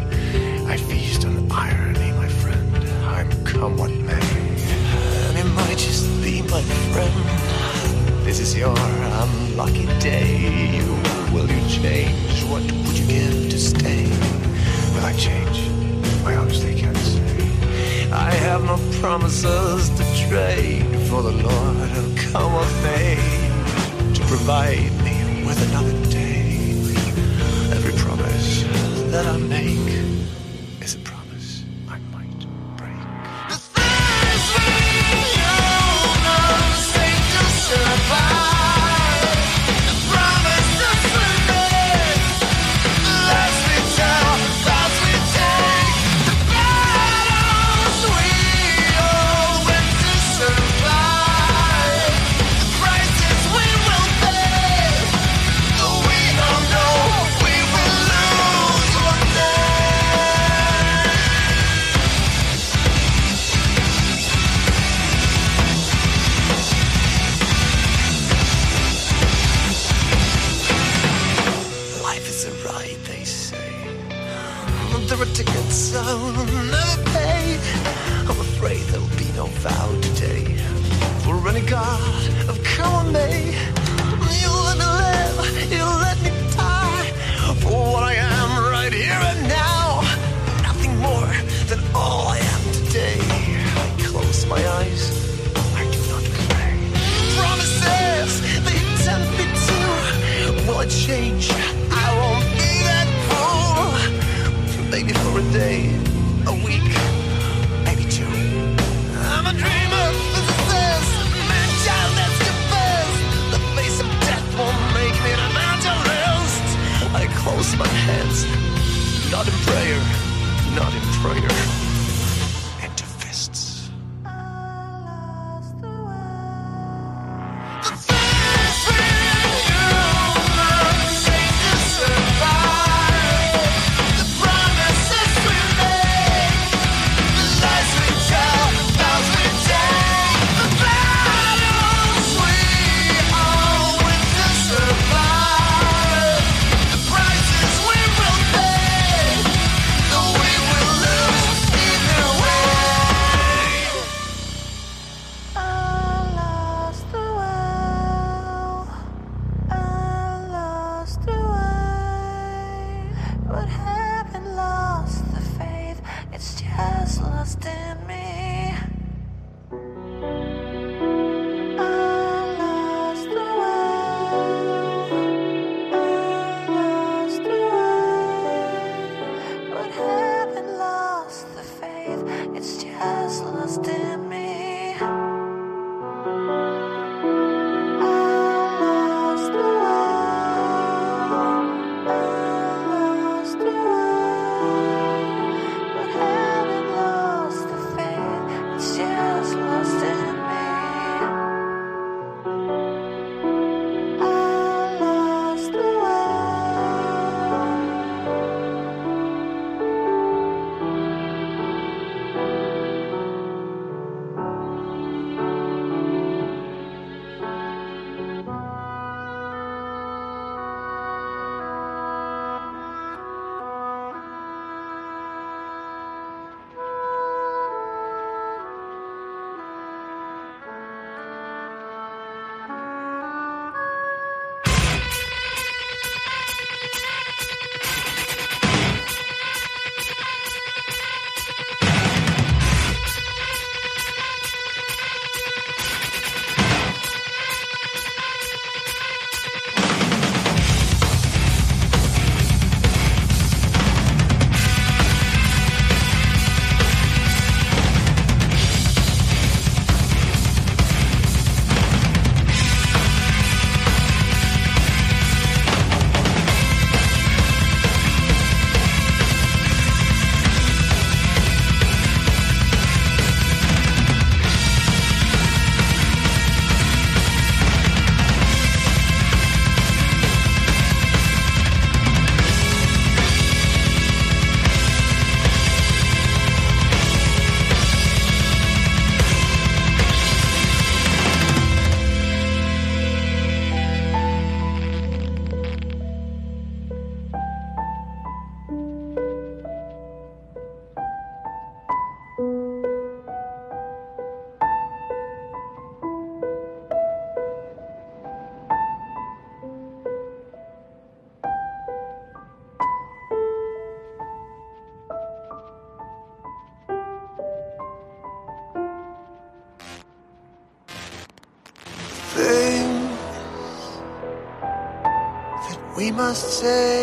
say